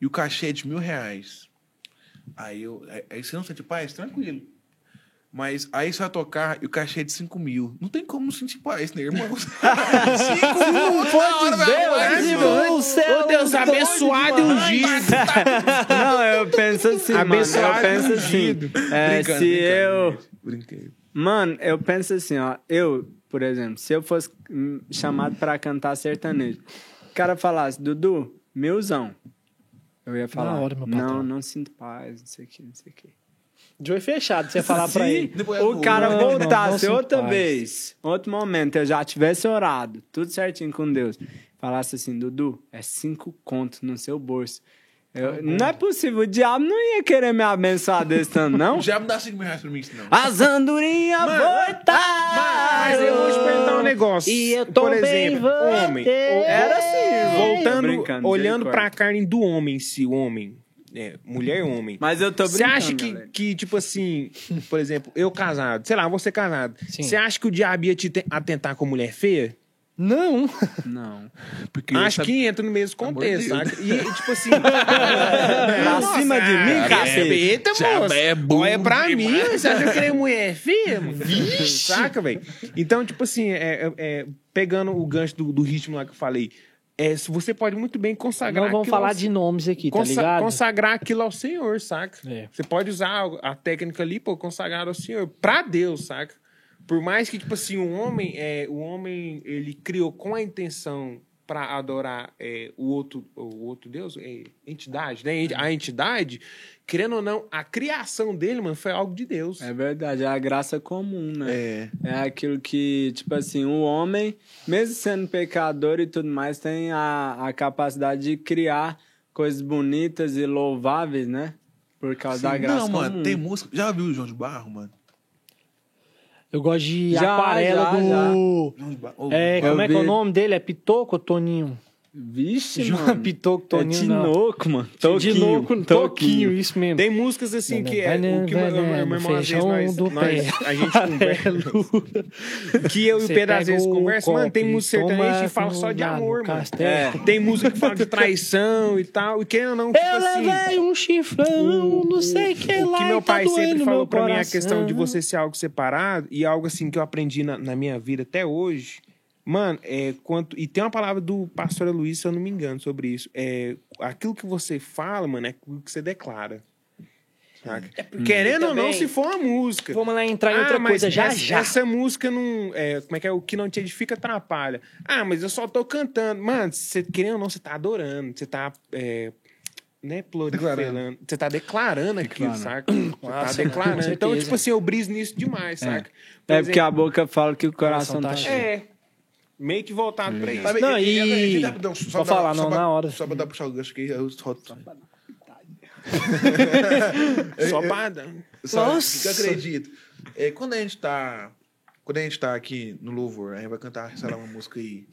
e o cachê é de mil reais. Aí eu. Aí, você não sente paz? Tranquilo. Mas aí você vai tocar e o cachê é de 5 mil. Não tem como sentir paz, né, irmão? 5 mil não pode ver, Ô, Deus abençoado e ungido. Não, eu penso assim, mano. Eu Abençoado penso e assim. ungido. É, se eu. Brinquei. Mano, eu penso assim, ó. Eu, por exemplo, se eu fosse chamado pra cantar sertanejo, o cara falasse, Dudu, milzão. Eu ia falar, hora, meu não, patrão. não sinto paz, não sei o que, não sei o que. De olho fechado, você falar pra Se ele. Depois o cara Não, não, não voltasse sinto outra paz. vez, outro momento, eu já tivesse orado, tudo certinho com Deus, falasse assim, Dudu, é cinco contos no seu bolso. Eu- não é possível, o diabo não ia querer me abençoar desse tanto, não? O diabo dá 5 mil reais pra mim, senão. As andorinhas voltaram! Mas eu vou te perguntar um negócio. E eu tô Por bem, exemplo, homem. Era assim. Voltando, olhando pra carne do homem, se o homem. É, mulher e homem. Mas eu tô Você brincando, acha que, galera. que, tipo assim, por exemplo, eu casado, sei lá, você casado. Você acha que o diabo ia te te- atentar com mulher feia? Não. Não. Porque Acho sabe- que entra no mesmo contexto, saca? E, tipo assim. Pra cima de mim, moço. é burro Olha pra mim, você acha que eu queria mulher mano? Saca, velho? Então, tipo assim, é, é- é, pegando o gancho do, do ritmo lá que eu falei, é, se você pode muito bem consagrar. Não vamos falar ao- de nomes aqui, tá ligado? Consagrar aquilo ao Senhor, saca? É. Você pode usar a técnica ali, pô, consagrar ao Senhor, pra Deus, saca? Por mais que, tipo assim, o homem, é, o homem, ele criou com a intenção pra adorar é, o, outro, o outro Deus, é, entidade, né? A entidade, querendo ou não, a criação dele, mano, foi algo de Deus. É verdade, é a graça comum, né? É. É aquilo que, tipo assim, o homem, mesmo sendo pecador e tudo mais, tem a, a capacidade de criar coisas bonitas e louváveis, né? Por causa da Sim. graça Não, mano, comum. tem música. Já viu o João de Barro, mano? Eu gosto de Já, aquarela já, do. Ô, É, como é que é o nome dele? É Pitoco ou Toninho? Vixe, João mano. Pitoco, É Toninho, não. Tinoco, mano. Toquinho, Tinoco, Toquinho, isso mesmo. Tem músicas assim que é o que meu irmão às vezes nós, nós- a gente conversa. que eu e o Pedro às vezes o conversa, mano, tem música sertaneja que fala só de amor, mano. castelo. É. Tem música que fala de traição e tal, e querendo ou não, tipo Eu assim. levei um chifrão, não sei que o lá que meu tá pai sempre falou pra mim é a questão de você ser algo separado e algo assim que eu aprendi na minha vida até hoje. Mano, é quanto. E tem uma palavra do pastor Luiz, se eu não me engano, sobre isso. É aquilo que você fala, mano, é aquilo que você declara. Saca? Querendo ou não, também- se for uma música. Vamos lá entrar em outra Ah, mas coisa já essa, já. Essa música não. É, como é que é? O que não te edifica atrapalha. Ah, mas eu só tô cantando. Mano, você querendo ou não, você tá adorando. Você tá. É, né, proliferando. Você tá declarando aquilo, saca? Você tá Nossa, declarando. Então, tipo assim, eu briso nisso demais, saca? Por É exemplo, porque a boca fala que o coração Coração tá tá cheio. cheio. É. Meio que voltado pra isso. Não, e- e- e- rapidão, só pra- falar, só não, pra- na hora. Só pra dar puxar o gancho aqui, eu só. Só pra. Só Nossa. que eu acredito. É, quando a gente tá. Quando a gente tá aqui no Louvor, a gente vai cantar, sei lá, uma música aí.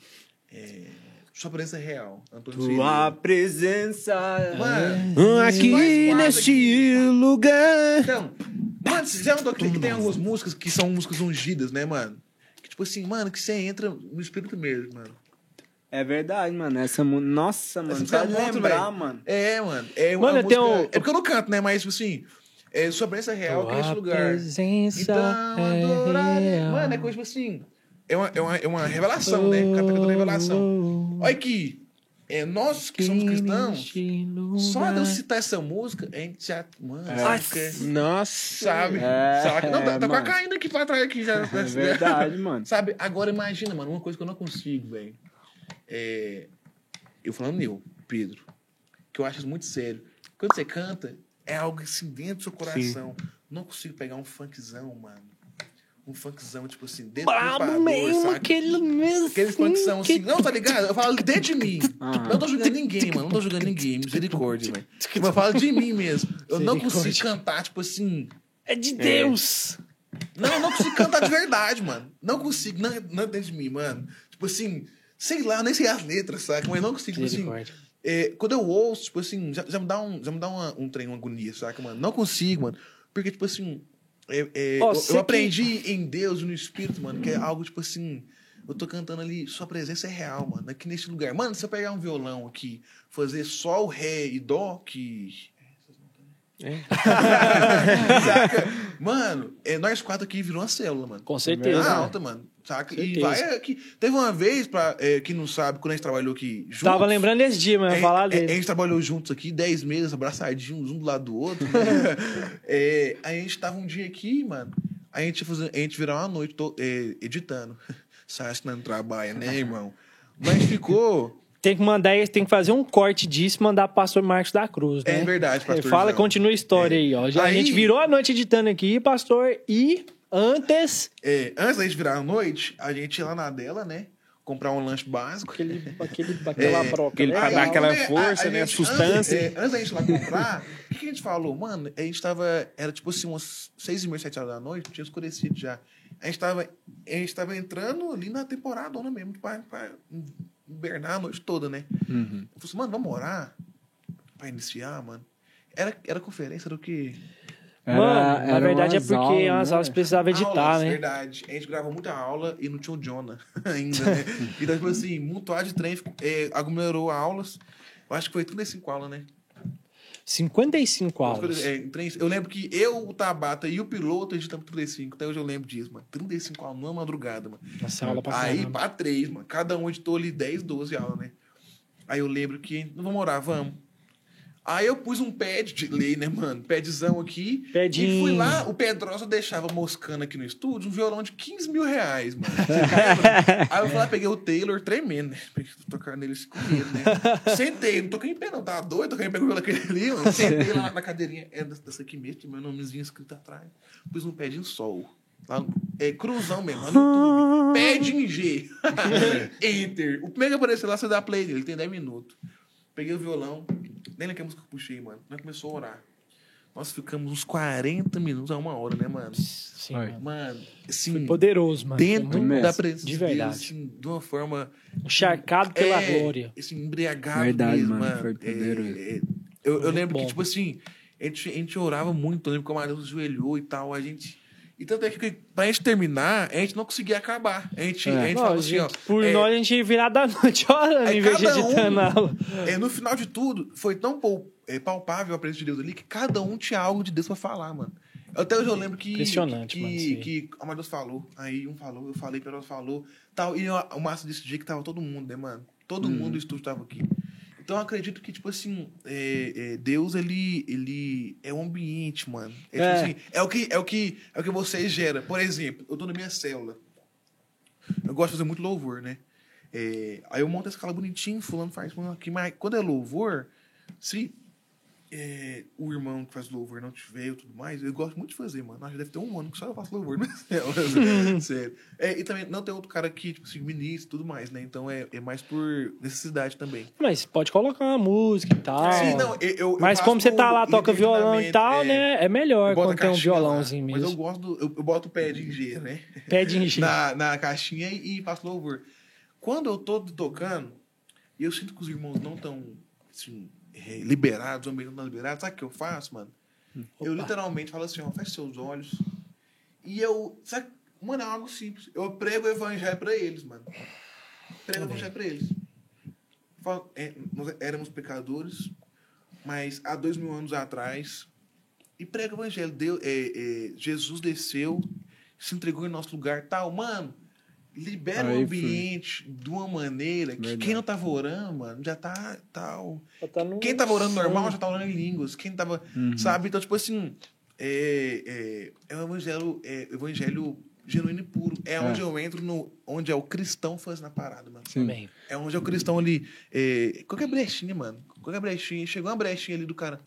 É, Sua presença é real. Antônio Tua Cirilo. presença. Mano, Hum, Aqui neste lugar. Então, mano, você já notou que tem algumas músicas que são músicas ungidas, né, mano? Que tipo assim, mano, que você entra no espírito mesmo, mano. É verdade, mano. Essa mu- Nossa, mano. música Pode é muito, lembrar, velho. mano. É, mano. É uma Mano, música... tenho- É porque eu não canto, né? Mas, tipo assim, é sua presença é real aqui nesse Tua lugar. presença Então, é adorar... real. Mano, é coisa, tipo assim... É uma, é uma, é uma revelação, né? Canta cantando revelação. Olha que... É, nós que somos cristãos, só de eu citar essa música, a gente já... Mano, que- Nossa. Sabe? É, sabe? Não, tá, é, tá quase mano. caindo aqui pra trás aqui já. É verdade, mano. Sabe? Agora imagina, mano, uma coisa que eu não consigo, velho. É... Eu falando eu, Pedro, que eu acho isso muito sério. Quando você canta, é algo assim dentro do seu coração. Não consigo pegar um funkzão, mano. Um funkzão, tipo assim, dentro do Brabo equador, mesmo, saca? aquele mesmo. Aqueles funkzão assim, não, tá ligado? Eu falo dentro de mim. Aham. Não tô julgando ninguém, mano. Não tô julgando ninguém. Misericórdia, velho. Mas eu falo de mim mesmo. Eu não consigo cantar, tipo assim. É de Deus. Não, eu não consigo cantar de verdade, mano. Não consigo, não, não é dentro de mim, mano. Tipo assim, sei lá, eu nem sei as letras, saca? Mas eu não consigo, tipo assim. Misericórdia. é, quando eu ouço, tipo assim, já, já me dá, um, já me dá uma, um trem, uma agonia, saca, mano? Não consigo, mano. Porque, tipo assim, é, é, Ó, eu, eu aprendi em Deus e no Espírito, mano, que é algo, tipo assim, eu tô cantando ali, sua presença é real, mano, aqui nesse lugar. Mano, se eu pegar um violão aqui, fazer só o ré e dó, que. É. Saca? Mano, é, nós quatro aqui virou uma célula, mano. Com certeza. Ah, alta, mano. Saca? E vai aqui. Teve uma vez, pra é, quem não sabe, quando a gente trabalhou aqui juntos. Tava lembrando desse dia, mas É, falar é, dele. A gente trabalhou juntos aqui, 10 meses, abraçadinhos, um do lado do outro. né? É, aí a gente tava um dia aqui, mano. A gente, a gente virou uma noite to- é, editando. Acha que não trabalha, né, irmão? Mas ficou. Tem que mandar, tem que fazer um corte disso e mandar pro pastor Marcos da Cruz, né? É verdade, pastor. Fala, João. continua a história É. aí, ó. Já, A Aí- gente virou a noite editando aqui, pastor, e antes, É, antes da gente virar a noite, a gente ia lá na dela, né? Comprar um lanche básico. aquele, aquele, aquela É, broca, aquele né? pra dar aquela né, força, a- a né, a gente- sustância. Antes, é, antes da gente ir lá comprar, o que, que a gente falou? Mano, a gente tava. Era tipo assim, umas seis e meia, sete horas da noite, tinha escurecido já. A gente tava, a gente tava entrando ali na temporada mesmo, pra, pra hibernar a noite toda, né? Uhum. Eu falei assim, mano, vamos orar pra iniciar, mano. Era, era conferência do que? Era- Mano, na era verdade é porque aulas, as né? aulas precisavam editar, Aulas, né? Verdade. A gente gravou muita aula e não tinha o Jonah ainda, né? então, tipo assim, muito de trem, é, aglomerou aulas. Eu acho que foi 35 aulas, né? 55 aulas. É, eu lembro que eu, o Tabata e o piloto editamos 35. Até hoje eu lembro disso, mano. 35 aulas numa madrugada, mano. Nossa, aula pra Aí, caramba. pra três, mano. Cada um editou ali 10, 12 aulas, né? Aí eu lembro que, não vamos orar, vamos. Aí eu pus um pad de lei, né, mano? Padzão aqui. Padinho. E fui lá, o Pedrosa deixava moscando aqui no estúdio um violão de 15 mil reais, mano. Aí eu fui lá, peguei o Taylor tremendo, né? Peguei tocar nele com medo, né? Sentei, não toquei em pé, não, tava doido, toquei em pé com o violão aquele ali, mano. Sentei lá na cadeirinha, é dessa aqui mesmo, tinha meu nomezinho escrito atrás. Pus um pad em sol. Lá no- é cruzão mesmo, lá no YouTube. Pad em G. Enter. O primeiro que apareceu lá, você dá play dele, ele tem 10 minutos. Peguei o violão, nem lembro que música que eu puxei, mano. Nós começou a orar. Nós ficamos uns 40 minutos a uma hora, né, mano? Sim, mano. Mano, assim, Foi poderoso, mano. dentro da presença De de Deus, verdade. assim, de uma forma... Encharcado pela é, glória. Assim, embriagado Verdade, mesmo, mano, mano. foi É, poderoso. é, eu, eu Muito lembro bom. que, tipo assim, a gente, a gente orava muito. Eu lembro que o Matheus ajoelhou e tal. A gente... E tanto é que, pra gente terminar, a gente não conseguia acabar. A gente, É. a gente Não, falava a assim, ó... gente- por é, nós, a gente virava da noite Aí em vez de cada um- aula. É, no final de tudo, foi tão é, palpável a presença de Deus ali que cada um tinha algo de Deus pra falar, mano. Até hoje eu lembro que. Impressionante, que, mano. Que o Amadeus falou, aí um falou, eu falei, Pedro falou, tal. E o massa desse dia que tava todo mundo, né, mano? Todo mundo do estúdio tava aqui. Então eu acredito que, tipo assim, é, é, Deus, ele, ele é um ambiente, mano. É, tipo É. assim, é o que é o que é o que você gera. Por exemplo, eu tô na minha célula. Eu gosto de fazer muito louvor, né? É, aí eu monto a escala bonitinho, fulano faz fulano aqui, mas quando é louvor, se é, o irmão que faz louvor não tiver e tudo mais, eu gosto muito de fazer, mano. Acho que deve ter um ano que só eu faço louvor na célula. Sério. É, e também não tem outro cara aqui, tipo assim, ministro e tudo mais, né? Então é, é mais por necessidade também. Mas pode colocar uma música e tal. Sim, não, eu, eu- Mas como você tá lá, toca violão e tal, é, né? É melhor quando tem um lá, violãozinho Mas eu mesmo. gosto do, eu, eu boto o pé de G, né? Pé de engenho. na, na caixinha e, e faço louvor. Quando eu tô tocando, e eu sinto que os irmãos não estão assim, liberados, o ambiente não tá liberado, sabe o que eu faço, mano? Eu Opa. literalmente falo assim, ó, feche seus olhos. E eu, sabe, mano, é algo simples. Eu prego o evangelho pra eles, mano. Prego o evangelho pra eles. Falo, é, nós éramos pecadores, mas há dois mil anos atrás, e prega o evangelho. Deus, é, é, Jesus desceu, se entregou em nosso lugar, tal, mano. Libera Aí o foi. ambiente de uma maneira que Verdade. quem não tava orando, mano, já tá tal. Tá no- Quem tava orando normal já tá orando em línguas. Quem tava. Uhum. Sabe? Então, tipo assim. É, é, é um evangelho, é, evangelho genuíno e puro. É, onde eu entro no. Onde é o cristão fazendo a parada, mano. Sim. Amém. É onde é o cristão ali. É, qualquer brechinha, mano. Qualquer brechinha. Chegou uma brechinha ali do cara.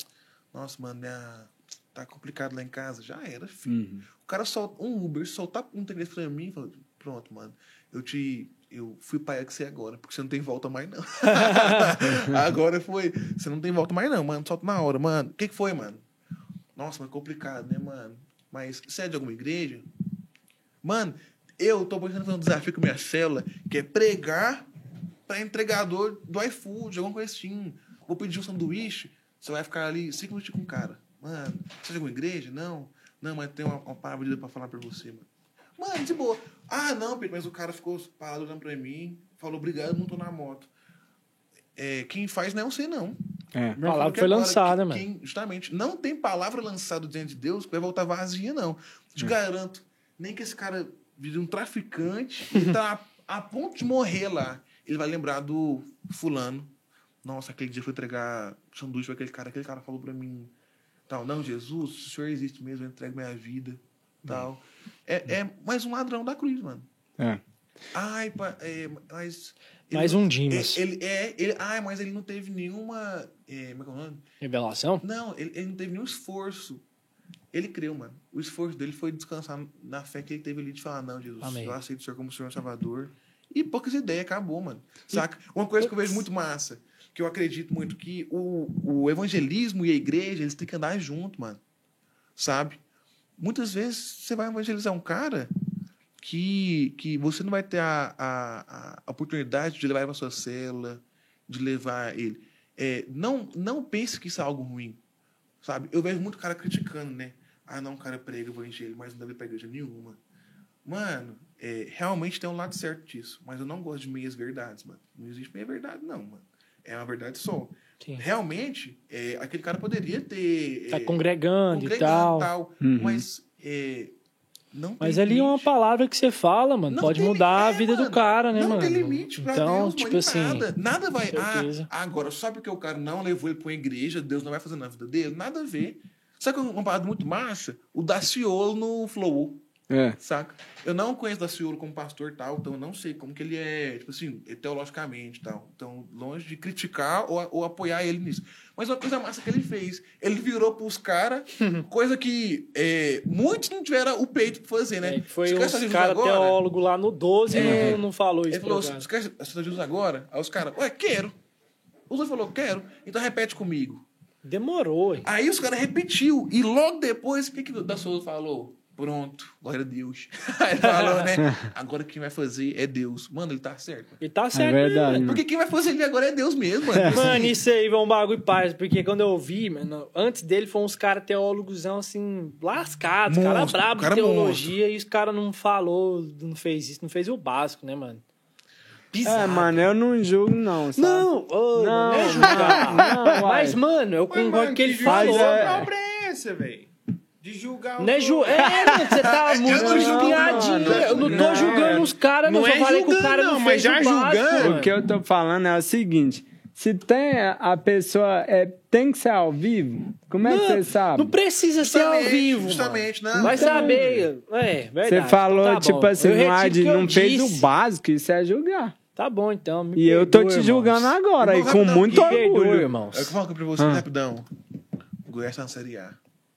Nossa, mano, minha- tá complicado lá em casa. Já era, filho. Uhum. O cara solta um Uber, soltar um interesse pra mim e fala, pronto, mano, eu te. Eu fui pai que você agora, porque você não tem volta mais, não. agora foi. Você não tem volta mais, não, mano. Solta na hora, mano. O que, que foi, mano? Nossa, mas complicado, né, mano? Mas você é de alguma igreja? Mano, eu tô pensando em fazer um desafio com a minha célula, que é pregar pra entregador do iFood, alguma coisa assim. Vou pedir um sanduíche, você vai ficar ali cinco minutos com o cara. Mano, você é de alguma igreja? Não. Não, mas tem uma, uma palavra de Deus pra falar pra você, mano. Mano, de boa. Ah, não, Pedro, mas o cara ficou parado olhando pra mim, falou obrigado, montou na moto. É, quem faz não é você, não. É. A palavra foi lançada, mano. Quem, justamente, não tem palavra lançada diante de Deus que vai voltar vazia, não. Te garanto, nem que esse cara vire um traficante e tá a, a ponto de morrer lá. Ele vai lembrar do fulano. Nossa, aquele dia eu fui entregar sanduíche pra aquele cara, aquele cara falou pra mim, tal, não, Jesus, se o senhor existe mesmo, eu entrego minha vida, tal. É, é mais um ladrão da cruz, mano. É. Ai, pa- é, mas... ele Mais um Dimas. é, Ele, é, ele, ai, mas ele não teve nenhuma... É, como é que é o nome? Revelação? Não, ele, ele não teve nenhum esforço. Ele creu, mano. O esforço dele foi descansar na fé que ele teve ali de falar, não, Jesus, Amém. eu aceito o Senhor como Senhor e Salvador. E poucas ideias, acabou, mano. Saca? Uma coisa que eu vejo muito massa, que eu acredito muito que o, o evangelismo e a igreja, eles têm que andar junto, mano. Sabe? Muitas vezes você vai evangelizar um cara que, que você não vai ter a, a, a oportunidade de levar ele pra sua cela, de levar ele. É, não, não pense que isso é algo ruim. Sabe? Eu vejo muito cara criticando, né? Ah, não, o cara prega evangelho, mas não deve ir pra igreja nenhuma. Mano, é, realmente tem um lado certo disso. Mas eu não gosto de meias verdades, mano. Não existe meia verdade, não, mano. É uma verdade só. Sim. Realmente, é, aquele cara poderia ter. Tá é, congregando, e congregando tal. Uhum. Mas é, não Mas ali é uma palavra que você fala, mano. Não pode mudar a é, vida do cara, né, não mano? tem limite pra então, Deus, tipo mano, assim. nada. Nada vai. Ah, agora, só porque o cara não levou ele pra uma igreja, Deus não vai fazer na vida dele? Nada a ver. Sabe que é uma parada muito massa? O Daciolo no Flow, É. saca? Eu não conheço o Daciolo como pastor tal, então eu não sei como que ele é, tipo assim, teologicamente e tal. Então, longe de criticar ou, ou apoiar ele nisso. Mas uma coisa massa que ele fez, ele virou pros caras, coisa que é, muitos não tiveram o peito pra fazer, né? É, foi um cara agora? teólogo lá no 12 É. não, não falou isso Ele falou, pro cara. você quer aceitar Jesus agora? Aí os caras, ué, quero. Os dois falou, quero. Então repete comigo. Demorou, hein? Aí os caras repetiu. E logo depois, o que, que o da Souza falou? Pronto, glória a Deus. Ele falou, né? Agora quem vai fazer é Deus. Mano, ele tá certo. Ele tá certo. verdade, né, mano. Porque quem vai fazer ele agora é Deus mesmo, mano. Mano, isso aí foi um bagulho paz, porque quando eu vi, mano, antes dele foi uns caras teólogos assim, lascados, cara Monstro, brabo cara de teologia, e os caras não falou, não fez isso, não fez o básico, né, mano? É, Bizarro. mano, eu não julgo, não, sabe? Não, ô, Não, não é julgar. não. Mas, mano, eu Mas, concordo com o que ele falou. julgação é- é essa, velho? De julgar o Não é, ju é, mano, você tá muito não. Eu não tô Não, julgando os caras, não. não só é falei que o julgando, cara não, não, mas já o julgando. O que eu tô falando é o seguinte: se tem a- pessoa. É, tem que ser ao vivo, como é que você sabe? Não precisa ser ao Justamente, vivo. justamente, mano. não. Vai Então, saber. É, verdade. Você falou, Então tá tipo bom. assim, Eu não, eu não fez disse. o básico, isso é julgar. Tá bom, então. me E eu tô te irmãos. julgando agora, e Irmão, com rapidão, muito orgulho. É o que irmãos. eu falo pra você Ah. rapidão. O Goiás tá na Série A,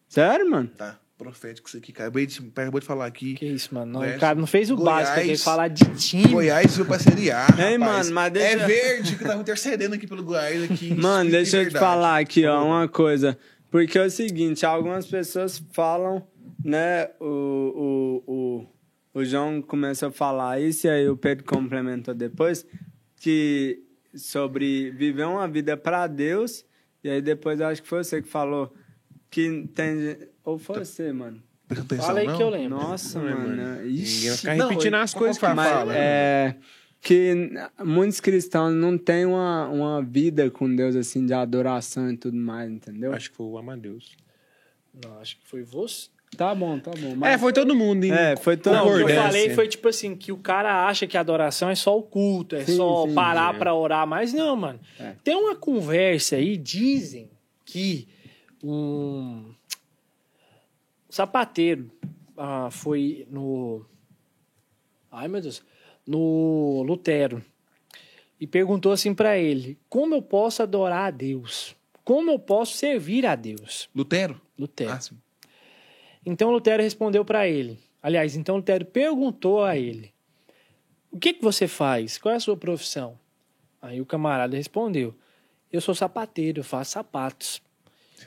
Sério, mano? tá? Profético isso aqui, cara. Acabei de, acabou de falar aqui. Que isso, mano. Não, cara não fez o Goiás- básico, ele falar de time. Goiás veio pra Série A. Ei, mano, mas deixa- É verde que tava intercedendo aqui pelo Goiás aqui. em Mano, deixa e eu te falar aqui, ó, uma coisa. Porque é o seguinte, algumas pessoas falam, né, o, o, o, o João começou a falar isso e aí o Pedro complementou depois, que sobre viver uma vida para Deus, e aí depois eu acho que foi você que falou que tem... Ou foi você, mano? Atenção, Fala aí não? que eu lembro. Nossa, Não é, mano. mano. Ixi. Ninguém vai ficar Não, repetindo ele- as coisas que que fala. Mas é que muitos cristãos não têm uma, uma vida com Deus assim de adoração e tudo mais, entendeu? Acho que foi o Amadeus. Não, acho que foi você. Tá bom, tá bom. É, Mas... foi todo mundo, hein? É, foi todo Não, o que eu falei foi tipo assim, que o cara acha que a adoração é só o culto, é Sim, só sim, parar é. pra orar, mas não, mano. É. Tem uma conversa aí, dizem que um sapateiro ah, foi no. Ai, meu Deus. No Lutero. E perguntou assim pra ele: Como eu posso adorar a Deus? Como eu posso servir a Deus? Lutero? Lutero. Ah. Então Lutero respondeu para ele. Aliás, então Lutero perguntou a ele: O que que você faz? Qual é a sua profissão? Aí o camarada respondeu: Eu sou sapateiro, eu faço sapatos.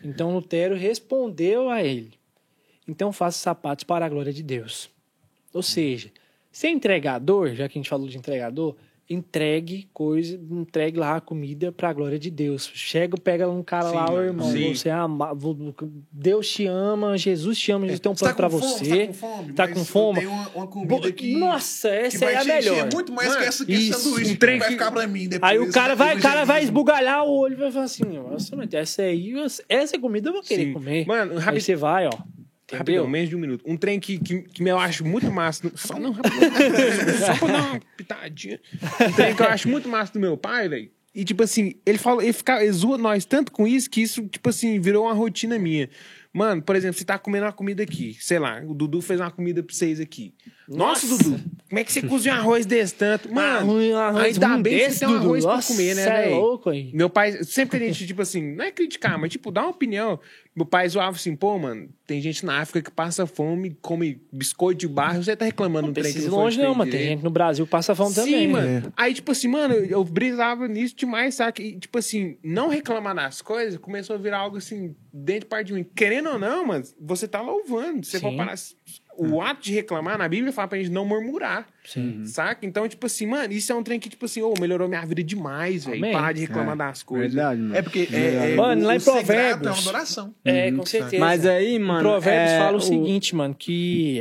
Então Lutero respondeu a ele: Então faça sapatos para a glória de Deus. Ou seja, ser entregador, já que a gente falou de entregador, entregue coisa, entregue lá a comida pra glória de Deus. Chega, pega um cara Sim, lá, ô mano. irmão, Sim. você ama, vo- Deus te ama, Jesus te ama, Jesus tem um plano pra fome, você. Tá com fome? Tá com fome? Tem uma, uma Bo- comida que. Nossa, que essa vai é a melhor. muito mais Mano, que essa que isso, sanduíche um que vai que- ficar pra mim depois. Aí o cara vai, o cara vai esbugalhar o olho e vai falar assim, nossa, essa aí, essa comida eu vou querer Sim. comer. Mano, Aí rapid- você vai, ó. Rapidão, menos de um minuto. Um trem que, que, que eu acho muito massa. no- Só não, rapidão. só pra dar uma pitadinha. Um trem que eu acho muito massa do meu pai, velho. E, tipo assim, ele fala, ele, fica, ele zoa nós tanto com isso que isso, tipo assim, virou uma rotina minha. Mano, por exemplo, você tá comendo uma comida aqui, sei lá, o Dudu fez uma comida pra vocês aqui. Nossa, Nossa. Dudu, como é que você cozinha um arroz desse tanto? Mano, Arroz- arroz ainda bem que desse, você tem um Dudu. arroz pra Nossa, comer, né, cê é velho? louco aí. Meu pai, sempre que a gente, tipo assim, não é criticar, mas, tipo, dá uma opinião. Meu pai zoava assim, pô, mano, tem gente na África que passa fome, come biscoito de barro, você tá reclamando Não um trem que não longe, não, mas tem gente no Brasil que passa fome Sim, também. mano. né? Aí, tipo assim, mano, eu, brisava nisso demais, saca? E, tipo assim, não reclamar das coisas começou a virar algo assim, dentro de parte de mim. Querendo ou não, mano, você tá louvando. Você Sim. for parar. O ato de reclamar na Bíblia fala pra gente não murmurar. Sim. Saca? Então, tipo assim, mano, isso é um trem que, tipo assim, ô, melhorou minha vida demais, velho. Parar de reclamar É, das coisas. Verdade, mano. É porque é, é, Mano, o- lá em o sagrado Provérbios- É uma adoração. É, Uhum. com certeza. Mas aí, mano. Provérbios é, fala o, seguinte, mano, que.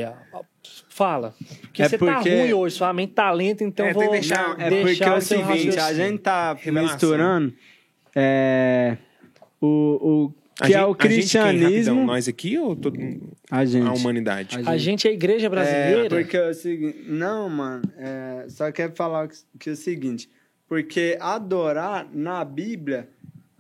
Fala. Porque É você tá porque- ruim hoje, sua mente tá lenta, então É, vou tem que deixar- é deixar porque é o seguinte, a gente tá Revelação. misturando é, o, o Que é gente- o a gente quem, cristianismo. rapidão, nós aqui ou todo? A gente. A humanidade? A A gente é a igreja brasileira. É, porque é o seguinte. Não, mano. é, só quero falar que, que é o seguinte. Porque adorar na Bíblia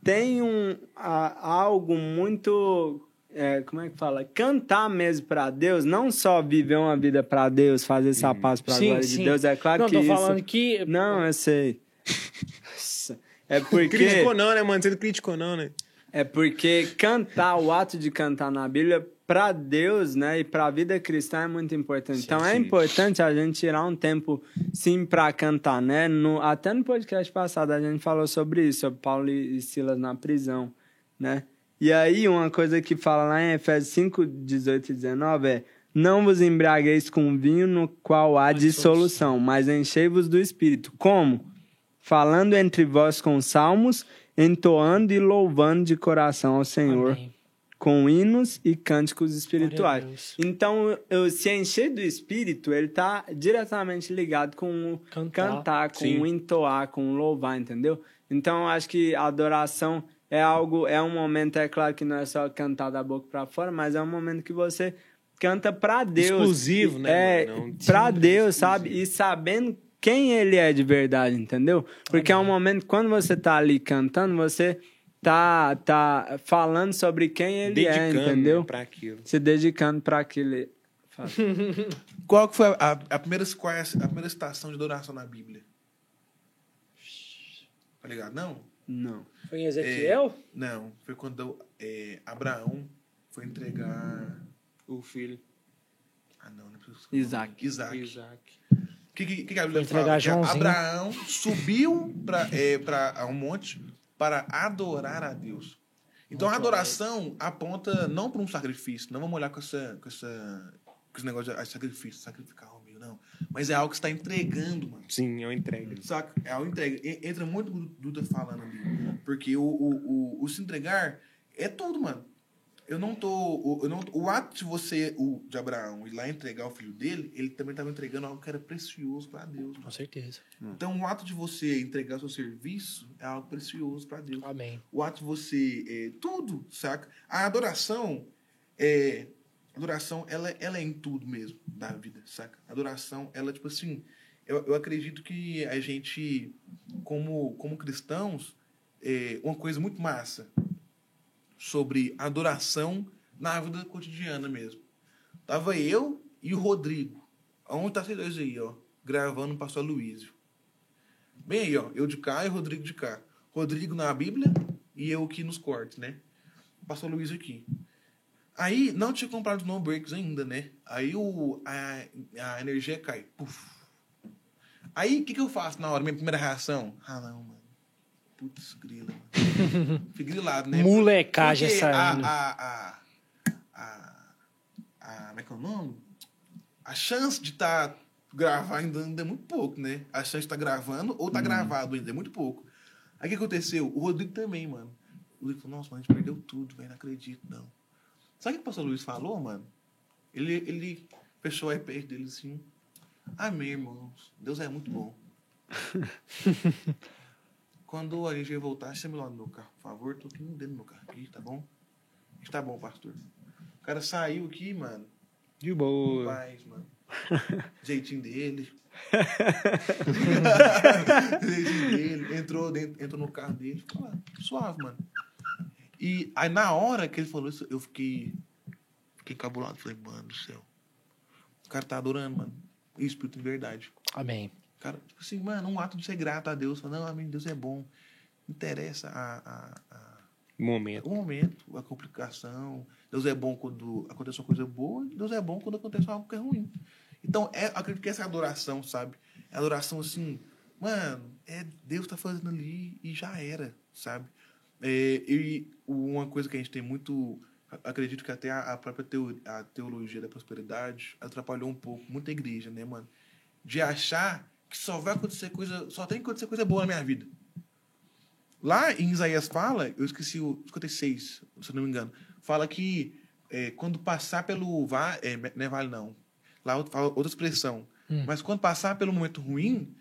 tem um, a- algo muito. é, como é que fala? Cantar mesmo pra Deus, não só viver uma vida pra Deus, fazer essa paz pra Sim, glória sim. de Deus. É claro não, que tô isso. falando que. Não, eu sei. É porque. Criticou não, né, mano? Você não criticou não, né? É porque cantar, o ato de cantar na Bíblia, pra Deus, né, e pra vida cristã é muito importante. Sim, então é sim. importante a gente tirar um tempo, sim, pra cantar, né? No, até no podcast passado a gente falou sobre isso, sobre Paulo e Silas na prisão, né? E aí, uma coisa que fala lá em Efésios 5, 18 e 19 é: Não vos embriagueis com vinho no qual há dissolução, mas enchei-vos do espírito. Como? Falando entre vós com salmos, entoando e louvando de coração ao Senhor, Amém. com hinos e cânticos espirituais. Então, eu, se encher do espírito, ele tá diretamente ligado com o Cantar. cantar, com Sim. o entoar, com o louvar, entendeu? Então, eu acho que a adoração é algo, é um momento, é claro que não é só cantar da boca para fora, mas é um momento que você canta para Deus. Exclusivo, né, É, para Deus, sabe? E sabendo quem ele é de verdade, entendeu? Porque é um momento, quando você tá ali cantando, você tá, tá falando sobre quem ele é, Dedicando, entendeu? né, pra aquilo. Se dedicando para aquele. Qual que foi a, a- a primeira, qual é a primeira estação de adoração na Bíblia? Tá ligado? Não? Não. Foi em Ezequiel? Não. Foi quando é, Abraão foi entregar. O filho. Ah, não, não preciso. Isaac. Isaac. Isaac. O que, que, que a Bíblia fala? Que. Abraão subiu para é, pra um monte para adorar a Deus. Então a Muito adoração aponta não para um sacrifício. Não vamos olhar com, essa, com, essa, com esse negócio de ah, sacrifício, sacrificar o meu, não. Mas é algo que você está entregando, mano. Sim, é uma entrega. Saca? É algo entrega. Entra muito o que o Duda falando ali. Porque o, o, o, o se entregar é tudo, mano. Eu não tô. O, eu não, o ato de você, o, de Abraão, ir lá entregar o filho dele, ele também estava entregando algo que era precioso para Deus. Com certeza. Então, o ato de você entregar seu serviço é algo precioso para Deus. Amém. O ato de você. É, tudo, saca? A adoração é. a Adoração, ela, ela é em tudo mesmo da vida, saca? A adoração, ela, tipo assim. Eu, eu acredito que a gente, como, como cristãos, é uma coisa muito massa sobre adoração na vida cotidiana mesmo. Tava eu e o Rodrigo. Onde tá vocês dois aí, ó? Gravando o pastor Luísio. Bem aí, ó. Eu de cá e o Rodrigo de cá. Rodrigo na Bíblia e eu aqui nos cortes, né? O pastor Luísio aqui. Aí, não tinha comprado no breaks ainda, né? Aí o, a, a energia cai. Puf. Aí, o que, que eu faço na hora? Minha primeira reação? Ah, não, mano. Putz, grila. Fiquei grilado, né? Molecagem Porque saindo. A, a, a, a, como é que é o nome? A chance de estar gravar ainda, ainda é muito pouco, né? A chance de tá gravando ou tá gravado ainda é muito pouco. Aí o que aconteceu? O Rodrigo também, mano. O Rodrigo falou, nossa, mano, a gente perdeu tudo, velho, não acredito, não. Sabe o que o pastor Luiz falou, mano? Ele, ele fechou o iPad dele assim. Amém, irmãos. Deus é muito bom. Quando a gente voltar, chame lá no meu carro, por favor. Tô aqui dentro do meu carro aqui, tá bom? Tá bom, pastor. O cara saiu aqui, mano. De boa. Paz, mano. Jeitinho dele. Jeitinho dele. Entrou, dentro, entrou no carro dele. Ficou lá, suave, mano. E aí, na hora que ele falou isso, eu fiquei. Fiquei cabulado. Falei, mano do céu. O cara tá adorando, mano. O Espírito em verdade. Amém. Cara, tipo assim, mano, um ato de ser grato a Deus. Falar, não, amém, Deus é bom. Interessa a, a, a Momento. o momento, a complicação. Deus é bom quando acontece uma coisa boa, Deus é bom quando acontece algo que é ruim. Então, é, acredito que essa é adoração, sabe? É adoração assim, mano, é Deus tá fazendo ali e já era, sabe? É, e uma coisa que a gente tem muito. Acredito que até a, a própria teo, a teologia da prosperidade atrapalhou um pouco, muita igreja, né, mano? De achar que só vai acontecer coisa. Só tem que acontecer coisa boa na minha vida. Lá em Isaías fala, eu esqueci o 56, se eu não me engano, fala que é, quando passar pelo vale, é, não é vale não, lá fala outra expressão, Hum. mas quando passar pelo momento ruim,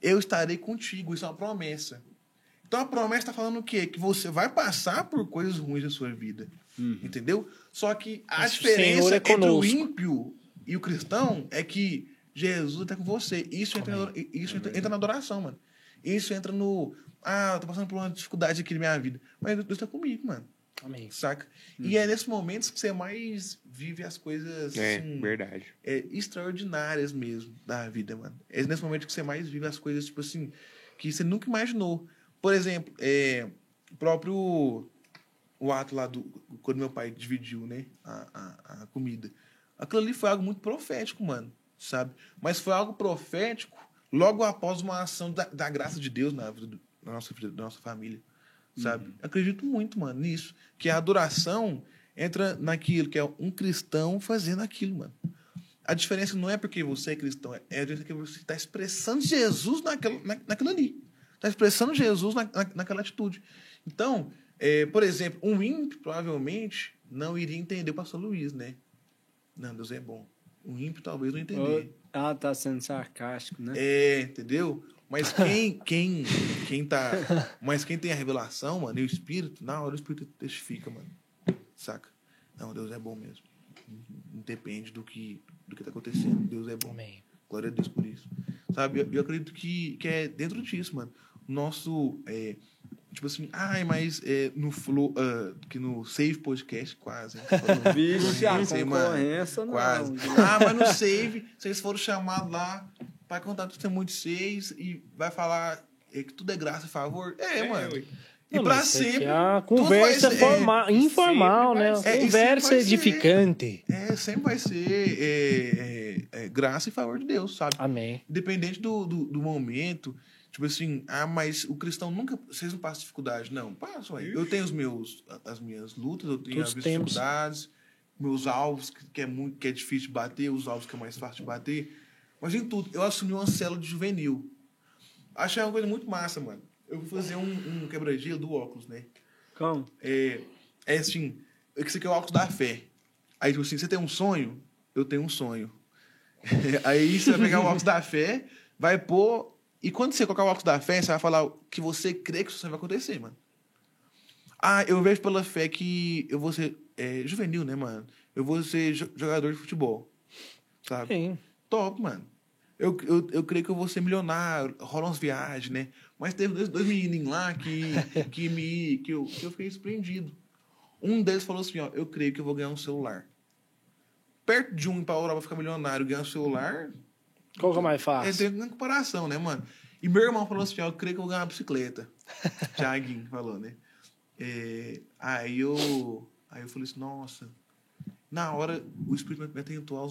eu estarei contigo, isso é uma promessa. Então a promessa está falando o quê? Que você vai passar por coisas ruins na sua vida, entendeu? Só que a Mas diferença é entre o ímpio e o cristão é que Jesus está com você. Isso entra, na, isso entra, entra na adoração, mano. Isso entra no. Ah, eu tô passando por uma dificuldade aqui na minha vida. Mas Deus tá comigo, mano. Amém. Saca? E é nesses momentos que você mais vive as coisas É, assim, verdade. é, extraordinárias mesmo da vida, mano. É nesse momento que você mais vive as coisas, tipo assim, que você nunca imaginou. Por exemplo, é, o próprio o ato lá do. Quando meu pai dividiu, né? A, a, a comida. Aquilo ali foi algo muito profético, mano. Sabe? Mas foi algo profético logo após uma ação da, da graça de Deus na vida do- nossa vida, da nossa família. Sabe? Acredito muito, mano, nisso. Que a adoração entra naquilo que é um cristão fazendo aquilo, mano. A diferença não é porque você é cristão, é a diferença que você está expressando Jesus naquela, na, naquilo ali. Está expressando Jesus na, na- naquela atitude. Então, é, por exemplo, um ímpio provavelmente não iria entender o pastor Luiz, né? Não, Deus é bom. Um ímpio talvez não entender. Ah, tá sendo sarcástico, né? É, entendeu? Mas quem, quem, quem tá. Mas quem tem a revelação, mano, e o Espírito, na hora o Espírito testifica, mano. Saca? Não, Deus é bom mesmo. Não depende do que, do que tá acontecendo. Deus é bom. Amém. Glória a Deus por isso. Sabe? Eu, eu acredito que, que é dentro disso, mano. Nosso. É, tipo assim, ai, mas é, no Flow. ah, que no Save Podcast, quase. Vixe, a concorrência, não. Quase. Ah, mas no Save, vocês foram chamados lá para contar o testemunho de vocês e vai falar é, que tudo é graça e favor. É, mano. ué. E Não, pra mas isso aqui sempre. É tudo conversa ser- forma- informal, sempre né? ser. É, conversa sempre vai ser. edificante. É, sempre vai ser é, é, é, graça e favor de Deus, sabe? Amém. Independente do, do, do momento. Tipo assim, ah, mas o cristão nunca. Vocês não passam dificuldade. Não, passam. ué. Eu tenho os meus, as minhas lutas, eu tenho Todos as minhas temos. dificuldades, meus alvos, que, é muito, que é difícil de bater, os alvos que é mais fácil de bater. Mas em tudo, eu assumi uma célula de juvenil. Achei uma coisa muito massa, mano. Eu fui fazer um, um quebra-gelo do óculos, né? Como? É, é assim, esse aqui é o óculos da fé. Aí, tipo assim, você tem um sonho? Eu tenho um sonho. Aí você vai pegar o óculos da fé, vai pôr. E quando você colocar o óculos da fé, você vai falar que você crê que isso vai acontecer, mano. Ah, eu vejo pela fé que eu vou ser é, juvenil, né, mano? Eu vou ser jo- jogador de futebol. Sabe? Sim. Top, mano. Eu, eu, eu creio que eu vou ser milionário, rola umas viagens, né? Mas teve dois, dois menininhos lá que, que, me, que, eu, que eu fiquei surpreendido. Um deles falou assim, ó, eu creio que eu vou ganhar um celular. Perto de um ir pra Europa ficar milionário ganhar um celular, Qual que é mais é fácil? dentro da comparação, né, mano? E meu irmão falou assim, eu creio que eu vou ganhar uma bicicleta. Thiaguinho falou, né? É, aí eu aí eu falei assim, nossa. Na hora, o Espírito me atentou aos